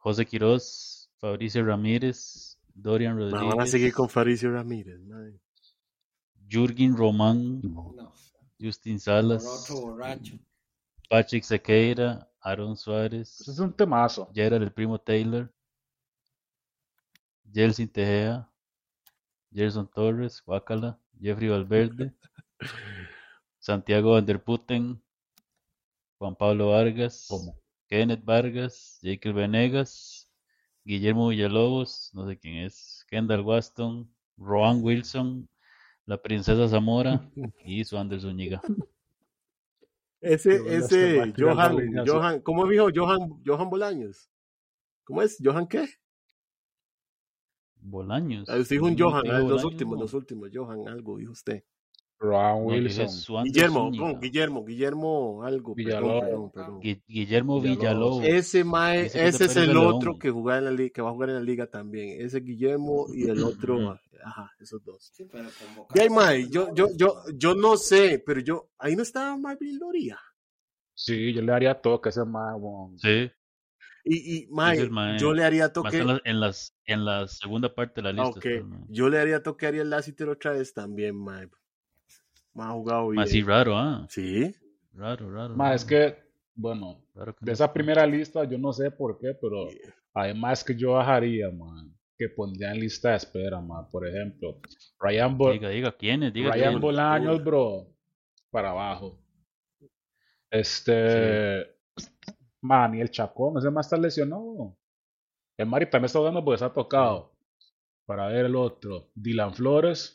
[SPEAKER 2] José Quiroz, Fabricio Ramírez, Dorian Rodríguez,
[SPEAKER 3] van a seguir con Faricio Ramírez. madre.
[SPEAKER 2] Jürgen Román,
[SPEAKER 4] No,
[SPEAKER 2] Justin Salas. Patrick Sequeira, Aaron Suárez,
[SPEAKER 1] Ese es un temazo.
[SPEAKER 2] Gerard el primo Taylor, Jelsin Tejea, Gerson Torres, Guacala, Jeffrey Valverde, Santiago Vanderputten, Juan Pablo Vargas,
[SPEAKER 1] ¿Cómo?
[SPEAKER 2] Kenneth Vargas, Jekyll Venegas, Guillermo Villalobos, no sé quién es, Kendall Waston, Roan Wilson, la princesa Zamora y su Anders Zúñiga.
[SPEAKER 3] Ese, ese, Johan. Johan, ¿cómo dijo? Johan, Johan Bolaños. ¿Cómo es? ¿Johan qué?
[SPEAKER 2] Bolaños.
[SPEAKER 3] Ah, Usted dijo un Johan, ah, los últimos,
[SPEAKER 2] no.
[SPEAKER 3] los últimos, Johan, algo, dijo usted.
[SPEAKER 2] No, dije
[SPEAKER 1] Wilson.
[SPEAKER 2] Anders
[SPEAKER 3] Guillermo, no, Guillermo, Guillermo, algo, perdón,
[SPEAKER 1] Villalobos.
[SPEAKER 3] perdón, perdón.
[SPEAKER 2] Gui- Guillermo
[SPEAKER 1] Villalobos.
[SPEAKER 3] Ese mae,
[SPEAKER 2] Ese es
[SPEAKER 3] ese el otro
[SPEAKER 2] León.
[SPEAKER 3] que juega en la liga, que va a jugar en la liga también. Ese Guillermo y el otro. Ajá, esos dos.
[SPEAKER 4] Sí, pero
[SPEAKER 3] Y ahí, mae, yo, yo, yo, yo no sé, pero yo, ahí no estaba Marvin Loria.
[SPEAKER 1] Sí, yo le haría toque a ese mae, weón.
[SPEAKER 2] Sí,
[SPEAKER 3] Y, y mae, yo le haría toque.
[SPEAKER 2] en, la- en las, en la segunda parte de la lista.
[SPEAKER 3] ok,
[SPEAKER 2] está el mae.
[SPEAKER 3] yo le haría toque a Ariel Lassiter otra vez también, mae. Ha jugado bien.
[SPEAKER 2] Más sí, raro, ¿ah?
[SPEAKER 3] Sí.
[SPEAKER 2] Raro, raro.
[SPEAKER 1] Mae, es que, bueno,
[SPEAKER 2] Raro que
[SPEAKER 1] de
[SPEAKER 2] no
[SPEAKER 1] esa primera lista yo no sé por qué, pero además que yo bajaría, man, que pondría en lista de espera, man. Por ejemplo, Ryan, Bo-
[SPEAKER 2] Diga, diga, ¿quiénes? Diga
[SPEAKER 1] Ryan. Bolaños, bro, para abajo. Este, man, y el Chacón, ese más está lesionado. El Mari también está jugando porque se ha tocado. Para ver el otro, Dylan Flores,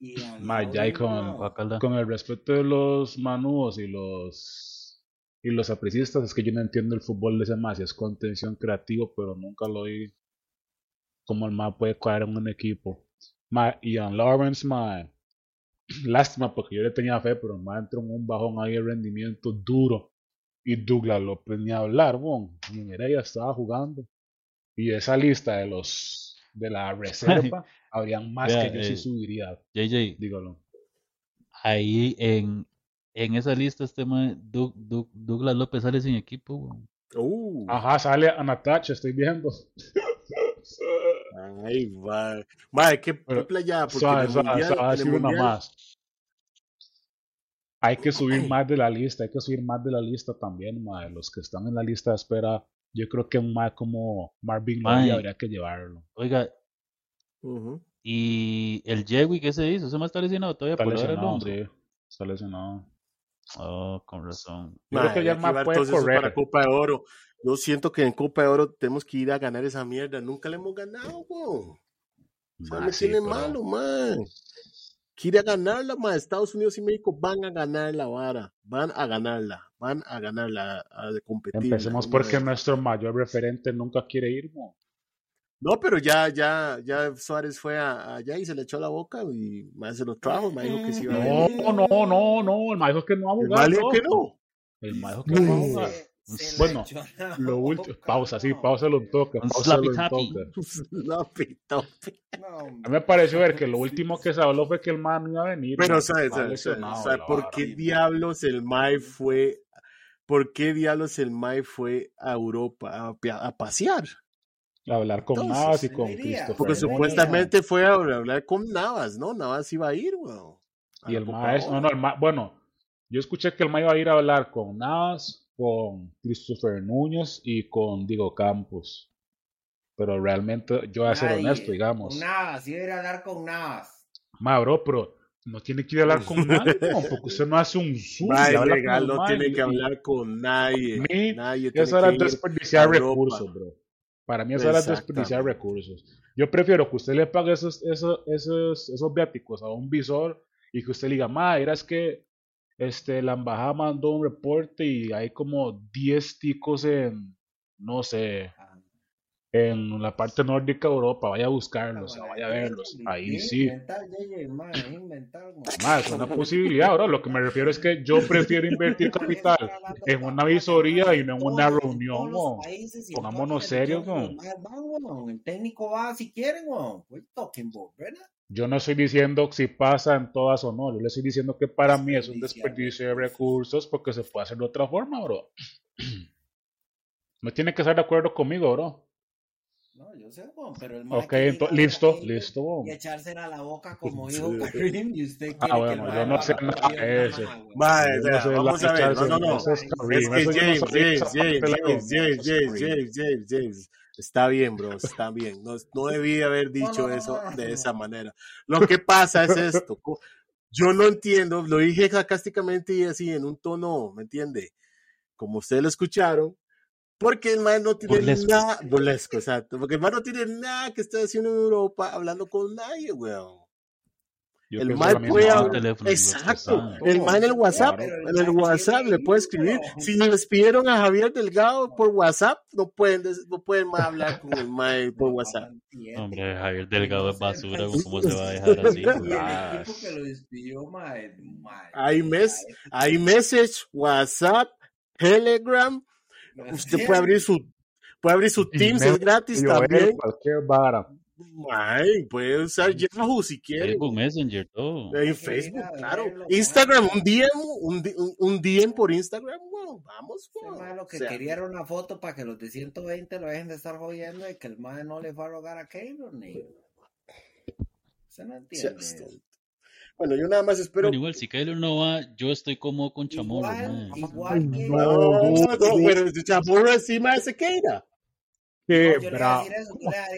[SPEAKER 4] Y
[SPEAKER 1] mae,
[SPEAKER 4] la
[SPEAKER 1] ya
[SPEAKER 4] hora,
[SPEAKER 1] con,
[SPEAKER 4] mae,
[SPEAKER 1] el respeto de los manúos y los y los apricistas, es que yo no entiendo el fútbol de ese más, es contención creativo, pero nunca lo vi como el más puede caer en un equipo. Ma, Ian Lawrence, ma, lástima porque yo le tenía fe, pero el ma entró en un bajón ahí de rendimiento duro. Y Douglas López ni hablar, bon, ni en Heredia estaba jugando. Y esa lista de los de la reserva, habrían más
[SPEAKER 2] Vea,
[SPEAKER 1] que yo sí
[SPEAKER 2] eh,
[SPEAKER 1] subiría,
[SPEAKER 2] JJ,
[SPEAKER 1] dígalo.
[SPEAKER 2] ahí en, en esa lista este Doug- Doug- Douglas López sale sin equipo, weón.
[SPEAKER 3] Uh,
[SPEAKER 1] Ajá, sale Anatach, estoy viendo.
[SPEAKER 3] ay, va. Mae, qué, playa, porque en el
[SPEAKER 1] suave,
[SPEAKER 3] en el
[SPEAKER 1] una
[SPEAKER 3] mundial,
[SPEAKER 1] más. Hay que subir más de la lista, hay que subir más de la lista también, mae. Los que están en la lista de espera, yo creo que un mae como Marvin
[SPEAKER 2] Mae.
[SPEAKER 1] habría que llevarlo.
[SPEAKER 2] Oiga, y el Jewy, ¿qué se hizo? ¿Se me está lesionado todavía
[SPEAKER 1] Está
[SPEAKER 2] por ahora el
[SPEAKER 1] lesionado, sí. Está lesionado.
[SPEAKER 2] Oh, con razón.
[SPEAKER 1] Yo creo que ya
[SPEAKER 3] llevar
[SPEAKER 1] puede
[SPEAKER 3] esos para
[SPEAKER 1] correr.
[SPEAKER 3] Copa de Oro. Yo siento que en Copa de Oro tenemos que ir a ganar esa mierda. Nunca le hemos ganado, weón. O sea, me tiene malo, man. Quiere a ganarla, man. Estados Unidos y México van a ganar la vara. Van a ganarla. Van a ganarla, a, a competir.
[SPEAKER 1] Empecemos porque nuestro mayor referente nunca quiere ir.
[SPEAKER 3] No, pero ya, ya, ya Suárez fue a- allá y se le echó la boca y más se lo trajo. Me dijo que sí iba a venir.
[SPEAKER 1] No, no, no, no. El mae dijo que no va a
[SPEAKER 3] El
[SPEAKER 1] jugar.
[SPEAKER 3] mal dijo que no.
[SPEAKER 1] El mae dijo que no va a jugar.
[SPEAKER 4] Se- la
[SPEAKER 1] Bueno,
[SPEAKER 4] la
[SPEAKER 1] Lo último, pausa, sí, pausa un toque,
[SPEAKER 2] Un
[SPEAKER 1] pausa
[SPEAKER 3] pito.
[SPEAKER 4] No,
[SPEAKER 1] A mí me pareció ver que lo último que se habló fue que el man no iba a venir.
[SPEAKER 3] Pero, ¿sabes?
[SPEAKER 1] estaba
[SPEAKER 3] ¿sabes? ¿sabes?
[SPEAKER 1] lesionado,
[SPEAKER 3] ¿sabes
[SPEAKER 1] la
[SPEAKER 3] ¿Por qué diablos el Mae fue, por qué diablos el Mae fue a Europa a, pa- a pasear?
[SPEAKER 1] A hablar con
[SPEAKER 3] Entonces,
[SPEAKER 1] Navas y con Christopher
[SPEAKER 3] Porque
[SPEAKER 1] Núñez.
[SPEAKER 3] supuestamente fue a hablar con Navas, ¿no? Navas iba a ir, weón. a
[SPEAKER 1] Y el maestro, no, no, el ma- bueno, yo escuché que el ma iba a ir a hablar con Navas, con Christopher Núñez y con Diego Campos. Pero realmente, yo voy a ser
[SPEAKER 4] nadie,
[SPEAKER 1] honesto, digamos.
[SPEAKER 4] Con Navas, iba a ir a hablar con Navas.
[SPEAKER 1] Ma, bro, pero no tiene que ir a hablar con nadie, no, porque usted no hace un Zoom
[SPEAKER 3] legal, no tiene
[SPEAKER 1] y-
[SPEAKER 3] que hablar con nadie.
[SPEAKER 1] mí,
[SPEAKER 3] Nadie
[SPEAKER 1] Eso era desperdiciar
[SPEAKER 3] Europa.
[SPEAKER 1] recursos, bro. Para mí eso era desperdiciar recursos. Yo prefiero que usted le pague esos, esos, esos, esos viáticos a un visor y que usted le diga, ma, era es que este, la embajada mandó un reporte y hay como 10 ticos en, no sé, en la parte nórdica de Europa. Vaya a buscarlos, vaya a verlos. Ahí sí.
[SPEAKER 4] Inventar, mae, es
[SPEAKER 1] una posibilidad, bro. Lo que me refiero es que yo prefiero invertir capital en una visoría y no en una reunión,
[SPEAKER 4] en
[SPEAKER 1] Pongámonos serios, weón.
[SPEAKER 4] El técnico va si quieren, ¿verdad?
[SPEAKER 1] Yo no estoy diciendo si pasa en todas o no. Yo le estoy diciendo que para mí es un desperdicio de recursos porque se puede hacer de otra forma, bro. No tiene que estar de acuerdo conmigo, bro.
[SPEAKER 4] Weón, pero el
[SPEAKER 1] Ok,
[SPEAKER 4] quiere
[SPEAKER 1] ento-
[SPEAKER 4] ir a
[SPEAKER 1] listo, listo,
[SPEAKER 4] Y echársela a la boca como dijo Karim y usted quiere
[SPEAKER 1] Ah,
[SPEAKER 4] que
[SPEAKER 1] bueno,
[SPEAKER 4] el
[SPEAKER 1] yo no sé nada de eso. la
[SPEAKER 3] vamos a ver, no,
[SPEAKER 1] echarse-
[SPEAKER 3] no, no.
[SPEAKER 1] es
[SPEAKER 3] que James, James, James, James, James, James,
[SPEAKER 1] Karim.
[SPEAKER 3] James, James, James. Está bien, bro, está bien. No, no debí haber dicho eso de esa manera. Lo que pasa es esto. Yo no entiendo, lo dije sarcásticamente y así en un tono, ¿me entiende? Como ustedes lo escucharon, porque el man no tiene
[SPEAKER 2] Burlesco.
[SPEAKER 3] nada, burlesco, exacto, porque el man no tiene nada que estar haciendo en Europa hablando con nadie, weón.
[SPEAKER 1] Yo
[SPEAKER 3] El
[SPEAKER 1] mismo,
[SPEAKER 3] puede hablar.
[SPEAKER 2] teléfono,
[SPEAKER 3] Exacto. El man en el WhatsApp, en el
[SPEAKER 4] man
[SPEAKER 3] WhatsApp le puede
[SPEAKER 4] ir,
[SPEAKER 3] escribir. Si le despidieron a Javier Delgado por WhatsApp, no pueden, no pueden más hablar con el man por WhatsApp.
[SPEAKER 2] Hombre, Javier Delgado es basura, ¿cómo se va a dejar así?
[SPEAKER 1] Ah.
[SPEAKER 3] Hay mes, hay message, WhatsApp, Telegram. Usted puede abrir su, puede abrir su Teams, es gratis también.
[SPEAKER 1] cualquier vara.
[SPEAKER 3] Ay, puede usar Yahoo si quiere.
[SPEAKER 2] Facebook Messenger, todo.
[SPEAKER 3] En Facebook, claro. Instagram, un DM, un, un, un DM por Instagram, weón. Vamos,
[SPEAKER 4] mae lo que
[SPEAKER 3] O sea,
[SPEAKER 4] quería era una foto para que los de 120 lo dejen de estar jodiendo y que el mae no le fue a rogar a Keylor, ni. Usted no entiende.
[SPEAKER 3] Bueno, yo nada más espero.
[SPEAKER 2] Bueno, igual, si Kyler no va, yo estoy cómodo con Chamorro,
[SPEAKER 4] Igual, igual que.
[SPEAKER 1] No,
[SPEAKER 3] No, no, pero Chamorro encima de Sequeira.
[SPEAKER 1] Qué
[SPEAKER 4] No, yo
[SPEAKER 1] bravo.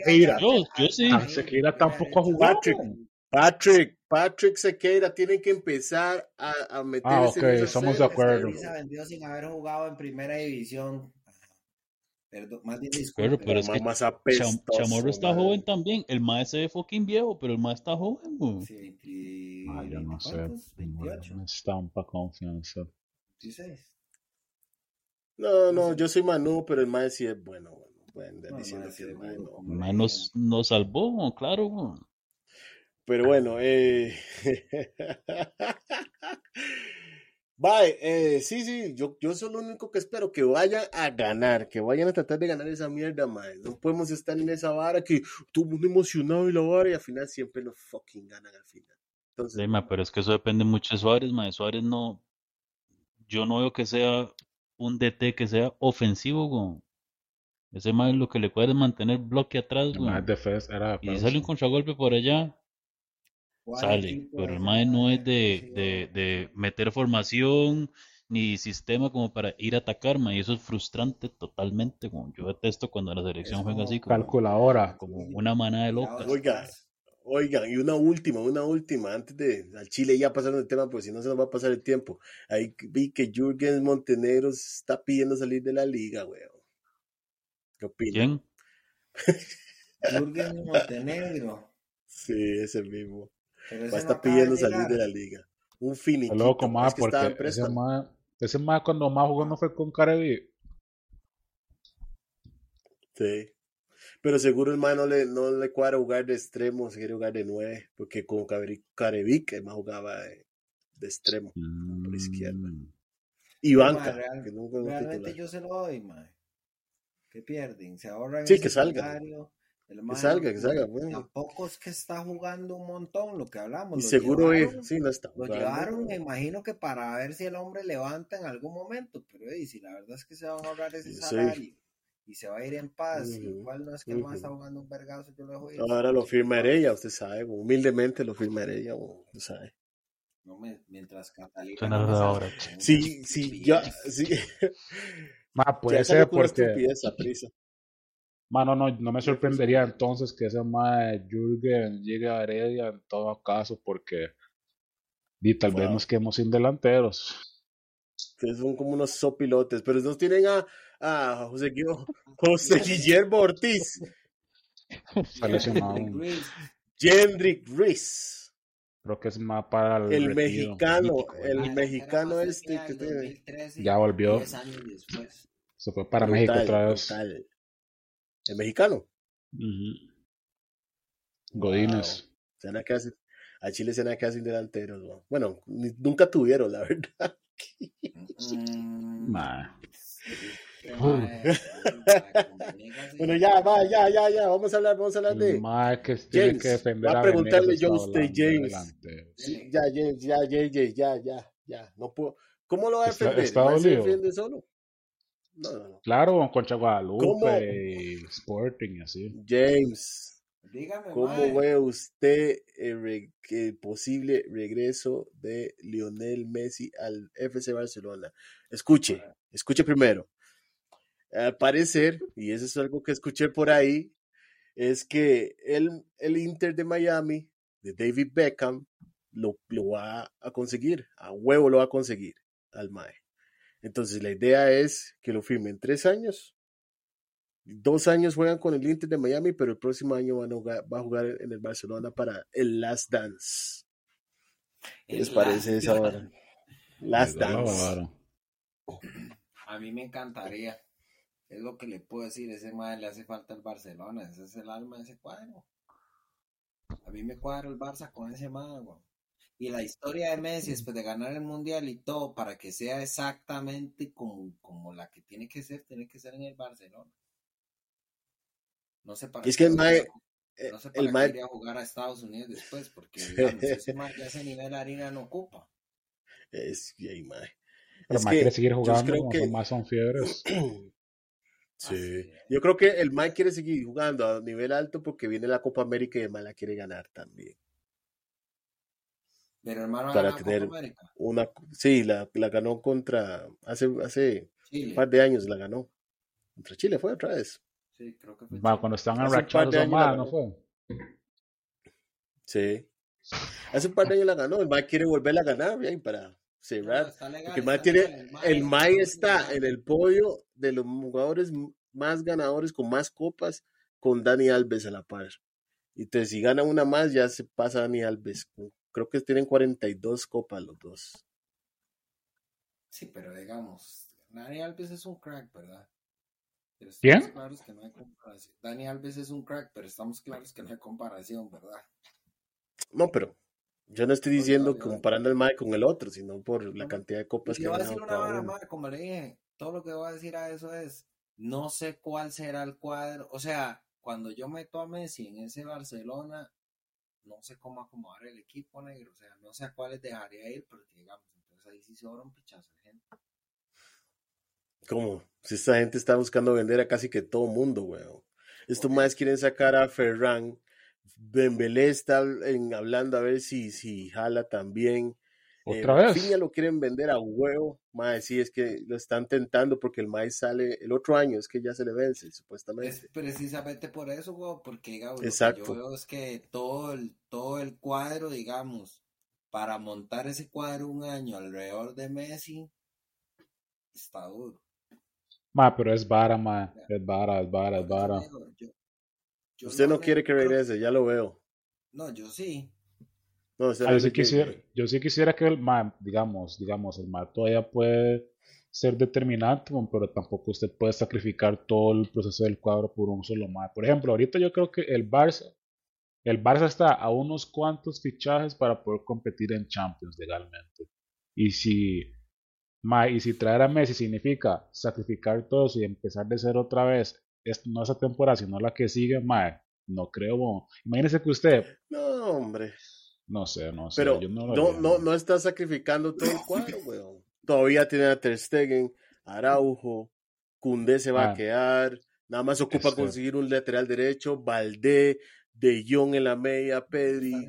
[SPEAKER 1] Mira,
[SPEAKER 2] yo-
[SPEAKER 4] a-
[SPEAKER 2] yo sí.
[SPEAKER 4] a-
[SPEAKER 1] Ah, Sequeira tampoco ha jugado.
[SPEAKER 3] Patrick, Patrick, Patrick Sequeira tienen que empezar a, a meterse
[SPEAKER 1] Ah, ok, estamos de acuerdo.
[SPEAKER 4] Se vendió sin haber jugado en primera división. Perdón, más bien
[SPEAKER 2] Pero,
[SPEAKER 4] disculpe.
[SPEAKER 2] pero es que
[SPEAKER 3] más
[SPEAKER 2] Cham-
[SPEAKER 3] apestoso,
[SPEAKER 2] Chamorro está joven también. El mae se ve fucking viejo, pero el mae está joven, güey.
[SPEAKER 4] Sí, 20
[SPEAKER 1] Ah, yo no sé.
[SPEAKER 4] ¿cuántos? 28,
[SPEAKER 1] Me estampa confianza.
[SPEAKER 4] 16.
[SPEAKER 3] No, no, yo soy Manu, pero el mae sí es bueno, bueno. Andar
[SPEAKER 4] No,
[SPEAKER 3] diciendo que el
[SPEAKER 4] es
[SPEAKER 3] mae
[SPEAKER 4] bueno.
[SPEAKER 3] no.
[SPEAKER 2] Nos, nos salvó, claro, güey.
[SPEAKER 3] Pero bueno, eh... Bye, eh, sí, sí, yo, yo soy lo único que espero, que vayan a ganar, que vayan a tratar de ganar esa mierda, mae. No podemos estar en esa vara que todo el mundo emocionado y la vara y al final siempre nos fucking ganan al final. Entonces,
[SPEAKER 2] Sí, mae, pero es que eso depende mucho de Suárez, mae. Suárez no. Yo no veo que sea un DT que sea ofensivo, güey. Ese mae lo que le puede es mantener bloque atrás, güey.
[SPEAKER 1] más defensa era
[SPEAKER 2] Y sale un contragolpe por allá,
[SPEAKER 4] ¿Cuál
[SPEAKER 2] sale. Pero el mae no es de, de, de meter formación ni sistema como para ir a atacar, mae. Y eso es frustrante totalmente, güey. Yo detesto cuando la selección juega
[SPEAKER 4] como
[SPEAKER 2] así, como,
[SPEAKER 1] calculadora.
[SPEAKER 2] como una manada de locas.
[SPEAKER 3] Oiga, Oigan, y una última, una última, antes de al Chile ya pasando el tema, porque si no se nos va a pasar el tiempo. Ahí vi que Jürgen Montenegro está pidiendo salir de la liga, weón. ¿Qué opinan?
[SPEAKER 2] ¿Quién?
[SPEAKER 4] Jürgen Montenegro.
[SPEAKER 3] Sí, ese mismo. Va a estar
[SPEAKER 4] acaba
[SPEAKER 3] pidiendo salir de la liga. Un finiquito.
[SPEAKER 1] Está loco, más
[SPEAKER 3] es que
[SPEAKER 1] porque ese más, ese más cuando más jugó no fue con Carevi.
[SPEAKER 3] Sí. Pero seguro el man no le, no le cuadra jugar de extremo, se quiere jugar de nueve, porque con Carevic, el man jugaba de, de extremo. por izquierda.
[SPEAKER 1] Mm.
[SPEAKER 3] Y banca,
[SPEAKER 4] real-
[SPEAKER 3] que nunca
[SPEAKER 4] realmente
[SPEAKER 3] titular.
[SPEAKER 4] yo se lo doy, mae. ¿Qué pierden? Se ahorran
[SPEAKER 3] Sí, que salga.
[SPEAKER 4] salario, el
[SPEAKER 3] Que salga, que salga, bueno.
[SPEAKER 4] Tampoco es que está jugando un montón, lo que hablamos.
[SPEAKER 3] Y seguro
[SPEAKER 4] llevaron-
[SPEAKER 3] es, sí, no está
[SPEAKER 4] Lo
[SPEAKER 3] jugando.
[SPEAKER 4] llevaron, me imagino que para ver si el hombre levanta en algún momento, pero ey, si la verdad es que se van a ahorrar ese
[SPEAKER 3] Sí.
[SPEAKER 4] salario y se va a ir en paz, igual no es que el man
[SPEAKER 3] ujú.
[SPEAKER 4] está jugando un vergazo, yo lo dejo ir.
[SPEAKER 3] Ahora lo firmaré ya, usted sabe, humildemente lo firmaré ya, usted sabe.
[SPEAKER 4] No me- mientras Catalina no
[SPEAKER 2] ahora.
[SPEAKER 3] Sí, sí, ya,
[SPEAKER 4] estupidez.
[SPEAKER 3] sí.
[SPEAKER 1] Ma, puede
[SPEAKER 3] Ya
[SPEAKER 1] ser porque,
[SPEAKER 3] estupidez a prisa.
[SPEAKER 1] Mano, no, no me sorprendería entonces que ese más Jürgen llegue a Heredia en todo caso, porque y tal vez
[SPEAKER 3] Wow.
[SPEAKER 1] nos quedemos sin delanteros.
[SPEAKER 3] que son como unos sopilotes, pero nos tienen a, a José, Guillermo, José Guillermo Ortiz, Jendrick Reese,
[SPEAKER 1] Creo que es más para el,
[SPEAKER 3] el mexicano,
[SPEAKER 2] mítico,
[SPEAKER 3] el
[SPEAKER 4] mae,
[SPEAKER 3] mexicano este que tiene.
[SPEAKER 4] 2013,
[SPEAKER 1] Ya volvió.
[SPEAKER 4] 10 años después.
[SPEAKER 1] Se fue para México
[SPEAKER 3] Brutal,
[SPEAKER 1] otra vez.
[SPEAKER 3] brutal. El mexicano.
[SPEAKER 1] Ujú. Godínez.
[SPEAKER 3] Se van a quedar sin- a Chile se van a quedar sin delanteros. ¿no? Bueno, ni- nunca tuvieron, la verdad.
[SPEAKER 4] Mm,
[SPEAKER 1] Ma.
[SPEAKER 3] Bueno, ya, va, ya, ya, ya. Vamos a hablar, vamos a hablar de.
[SPEAKER 1] Ma que tiene
[SPEAKER 3] James,
[SPEAKER 1] que defender
[SPEAKER 3] va a preguntarle yo a
[SPEAKER 1] está
[SPEAKER 3] usted, James. Sí, ya, James, ya, ya, ya, ya, ya. No puedo. ¿Cómo lo va a
[SPEAKER 1] Está-
[SPEAKER 3] defender?
[SPEAKER 1] está
[SPEAKER 3] ¿Va a se
[SPEAKER 1] dolido.
[SPEAKER 3] defiende solo? No, no, no.
[SPEAKER 1] Claro, Concha Guadalupe
[SPEAKER 3] ¿Cómo?
[SPEAKER 1] y Sporting y así.
[SPEAKER 3] James,
[SPEAKER 4] Dígame,
[SPEAKER 3] ¿cómo ve usted el, re- el posible regreso de Lionel Messi al FC Barcelona? Escuche, escuche primero. Al parecer, y eso es algo que escuché por ahí, es que el, el Inter de Miami, de David Beckham, lo, lo va a conseguir, a huevo lo va a conseguir al MAE. Entonces la idea es que lo firmen tres años. Dos años juegan con el Inter de Miami, pero el próximo año van a jugar, va a jugar en el Barcelona para el Last Dance. ¿Qué les parece esa hora? Last Dance.
[SPEAKER 4] A mí me encantaría. Es lo que le puedo decir. Ese madre le hace falta el Barcelona. Ese es el alma de ese cuadro. A mí me cuadra el Barça con ese mago. Y la historia de Messi después de ganar el mundial y todo, para que sea exactamente como, como la que tiene que ser, tiene que ser en el Barcelona. No sé para
[SPEAKER 3] Es que el mae- eh,
[SPEAKER 4] No sé
[SPEAKER 3] el
[SPEAKER 4] para qué
[SPEAKER 3] mae,
[SPEAKER 4] iría a jugar a Estados Unidos después, porque digamos, ese mae ya ese nivel harina no ocupa.
[SPEAKER 3] es, y, mae.
[SPEAKER 1] Pero
[SPEAKER 3] Es
[SPEAKER 1] más
[SPEAKER 3] que
[SPEAKER 1] quiere seguir jugando,
[SPEAKER 3] creo que
[SPEAKER 1] son más son fiebres.
[SPEAKER 3] Sí, yo creo que el Mike quiere seguir jugando a nivel alto porque viene la Copa América y el Mike la quiere ganar también.
[SPEAKER 4] Pero hermano,
[SPEAKER 3] Para tener una, sí, la, la ganó contra, hace, hace un par de años la ganó. Contra Chile fue otra vez.
[SPEAKER 4] Sí, creo que fue Chile.
[SPEAKER 1] cuando
[SPEAKER 3] la
[SPEAKER 1] más, ¿no fue?
[SPEAKER 3] Sí. Hace un par de años la ganó. El Mike quiere volverla a ganar, bien, para
[SPEAKER 4] no,
[SPEAKER 3] cerrar.
[SPEAKER 4] está legal,
[SPEAKER 3] Porque el Mike
[SPEAKER 4] está
[SPEAKER 3] tiene,
[SPEAKER 4] legal. El
[SPEAKER 3] el
[SPEAKER 4] mae
[SPEAKER 3] Mike
[SPEAKER 4] está
[SPEAKER 3] está en el podio de los jugadores más ganadores con más copas con Dani Alves a la par. Y entonces si gana una más ya se pasa a Dani Alves. Creo que tienen 42 copas los dos.
[SPEAKER 4] Sí, pero digamos, Dani Alves es un crack, ¿verdad? Pero estamos claros que no hay comparación. Dani Alves es un crack, pero estamos claros que no hay comparación, ¿verdad?
[SPEAKER 3] No, pero yo no estoy diciendo comparando el Mike con el otro, sino por la cantidad de copas que ha
[SPEAKER 4] voy a
[SPEAKER 3] ganado
[SPEAKER 4] decir una mae, como le dije, todo lo que voy a decir a eso es, no sé cuál será el cuadro, o sea, cuando yo meto a Messi en ese Barcelona, no sé cómo acomodar el equipo negro, o sea, no sé a cuáles dejaría ir, porque digamos, entonces ahí sí sobra un pichazo de gente.
[SPEAKER 3] ¿Cómo? Si esta gente está buscando vender a casi que todo mundo, weón. Estos más quieren sacar a Ferran. Dembélé está en, hablando a ver si, si jala también. Eh,
[SPEAKER 1] ¿Otra vez?
[SPEAKER 3] Rafinha lo quieren vender a huevo. Mae, sí, es que lo están tentando porque el Mae sale el otro año, es que ya se le vence,
[SPEAKER 4] Es
[SPEAKER 3] supuestamente.
[SPEAKER 4] precisamente por eso, güey, porque digamos, lo que
[SPEAKER 3] Exacto.
[SPEAKER 4] yo veo es que todo el, todo el cuadro, digamos, para montar ese cuadro un año alrededor de Messi, está duro.
[SPEAKER 1] Ma, pero es vara, ma. Es vara, es vara, es vara.
[SPEAKER 4] digo, yo- yo
[SPEAKER 3] Usted no
[SPEAKER 4] sé,
[SPEAKER 3] quiere que regrese, ya lo veo.
[SPEAKER 4] No, yo sí.
[SPEAKER 3] No,
[SPEAKER 1] Ah, yo, sí quisiera, yo sí quisiera que el ma, digamos, digamos, el ma todavía puede ser determinante, pero tampoco usted puede sacrificar todo el proceso del cuadro por un solo ma. Por ejemplo, ahorita yo creo que el Barça, el Barça está a unos cuantos fichajes para poder competir en Champions legalmente. Y si, ma, y si traer a Messi significa sacrificar todo y empezar de cero otra vez, es, no esa temporada, sino la que sigue, ma, no creo. mon. Imagínese que usted,
[SPEAKER 3] No, hombre.
[SPEAKER 1] No sé, no sé,
[SPEAKER 3] Pero
[SPEAKER 1] yo no lo
[SPEAKER 3] no, no, está sacrificando todo el cuadro, weón. Todavía tiene a Ter Stegen, Araujo, Koundé se va a
[SPEAKER 1] Ah.
[SPEAKER 3] quedar, nada más ocupa
[SPEAKER 1] Este.
[SPEAKER 3] conseguir un lateral derecho, Valdé, De Jong en la media, Pedri,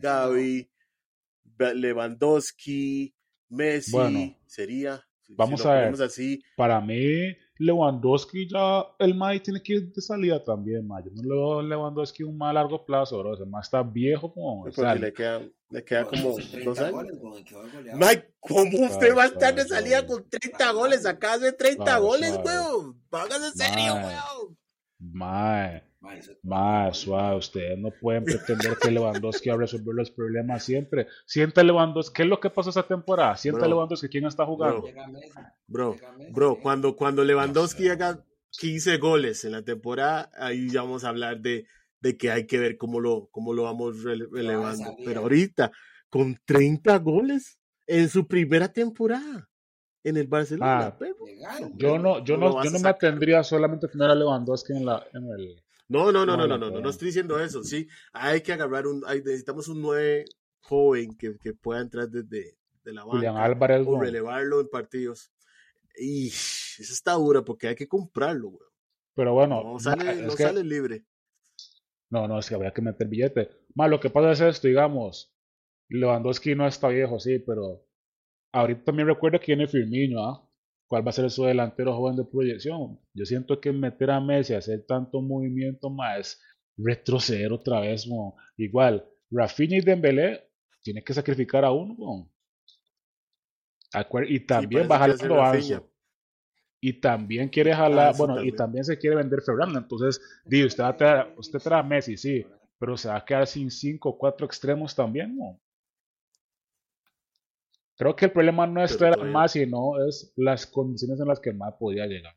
[SPEAKER 3] Ba- Lewandowski, Messi,
[SPEAKER 1] Bueno,
[SPEAKER 3] sería, si
[SPEAKER 1] vamos a ver.
[SPEAKER 3] así,
[SPEAKER 1] Para mí, Lewandowski ya, el Mae tiene que ir de salida también, Mae. Yo no le veo a Lewandowski un más a largo plazo, bro. Ese Mae está viejo, como, o
[SPEAKER 3] porque
[SPEAKER 1] sea,
[SPEAKER 3] le queda, le queda como
[SPEAKER 4] hace 30
[SPEAKER 3] dos años.
[SPEAKER 4] goles.
[SPEAKER 3] Mike, ¿cómo usted va a estar de salida con 30 goles? Acá de 30
[SPEAKER 1] Suave,
[SPEAKER 3] goles, weón. Póngase serio,
[SPEAKER 1] Mae.
[SPEAKER 3] weón.
[SPEAKER 1] Mae, Mae, suave. Ustedes no pueden pretender que Lewandowski va a resolver los problemas siempre. Siente Lewandowski. ¿Qué es lo que pasó esa temporada? Siente
[SPEAKER 3] Bro,
[SPEAKER 1] Lewandowski. ¿Quién está jugando?
[SPEAKER 3] bro. Bro, cuando, cuando Lewandowski haga 15 goles en la temporada, ahí ya vamos a hablar de, de que hay que ver cómo lo, cómo lo vamos rele- relevando. Pero ahorita, con 30 goles en su primera temporada en el Barcelona,
[SPEAKER 1] Ah.
[SPEAKER 4] Legal.
[SPEAKER 1] Yo no, yo
[SPEAKER 3] No
[SPEAKER 1] yo no me atendría solamente a tener a Lewandowski en la, en el.
[SPEAKER 3] No, no, no, no,
[SPEAKER 1] No,
[SPEAKER 3] no,
[SPEAKER 1] no
[SPEAKER 3] no, estoy diciendo eso, sí. Hay que agarrar un, hay- necesitamos un nueve joven que, que pueda entrar desde de la
[SPEAKER 1] Julián
[SPEAKER 3] banca
[SPEAKER 1] Álvarez,
[SPEAKER 3] o relevarlo en partidos. Y esa está dura porque hay que comprarlo, güey.
[SPEAKER 1] Pero bueno,
[SPEAKER 3] No sale,
[SPEAKER 1] es
[SPEAKER 3] no
[SPEAKER 1] que-
[SPEAKER 3] sale libre.
[SPEAKER 1] No, no, es que habría que meter billete. Más lo que pasa es esto, digamos, Lewandowski no está viejo, sí, pero ahorita también recuerda que viene Firmino, ¿ah? ¿Cuál va a ser su delantero joven de proyección? Yo siento que meter a Messi, hacer tanto movimiento más, retroceder otra vez, mo. Igual, Rafinha y Dembélé tiene que sacrificar a uno. Acuer- Y también
[SPEAKER 3] hace
[SPEAKER 1] Ansu.
[SPEAKER 3] Rafinha.
[SPEAKER 1] Y también quiere jalar,
[SPEAKER 3] Ah, sí,
[SPEAKER 1] bueno, y
[SPEAKER 3] también.
[SPEAKER 1] se quiere vender Ferran. Entonces, di, usted, va a traer- usted trae a Messi, sí, pero se va a quedar sin cinco o cuatro extremos también, ¿no? Creo que el problema no es
[SPEAKER 3] Pero
[SPEAKER 1] traer a
[SPEAKER 3] todavía-
[SPEAKER 1] más, sino es las condiciones en las que más podía llegar.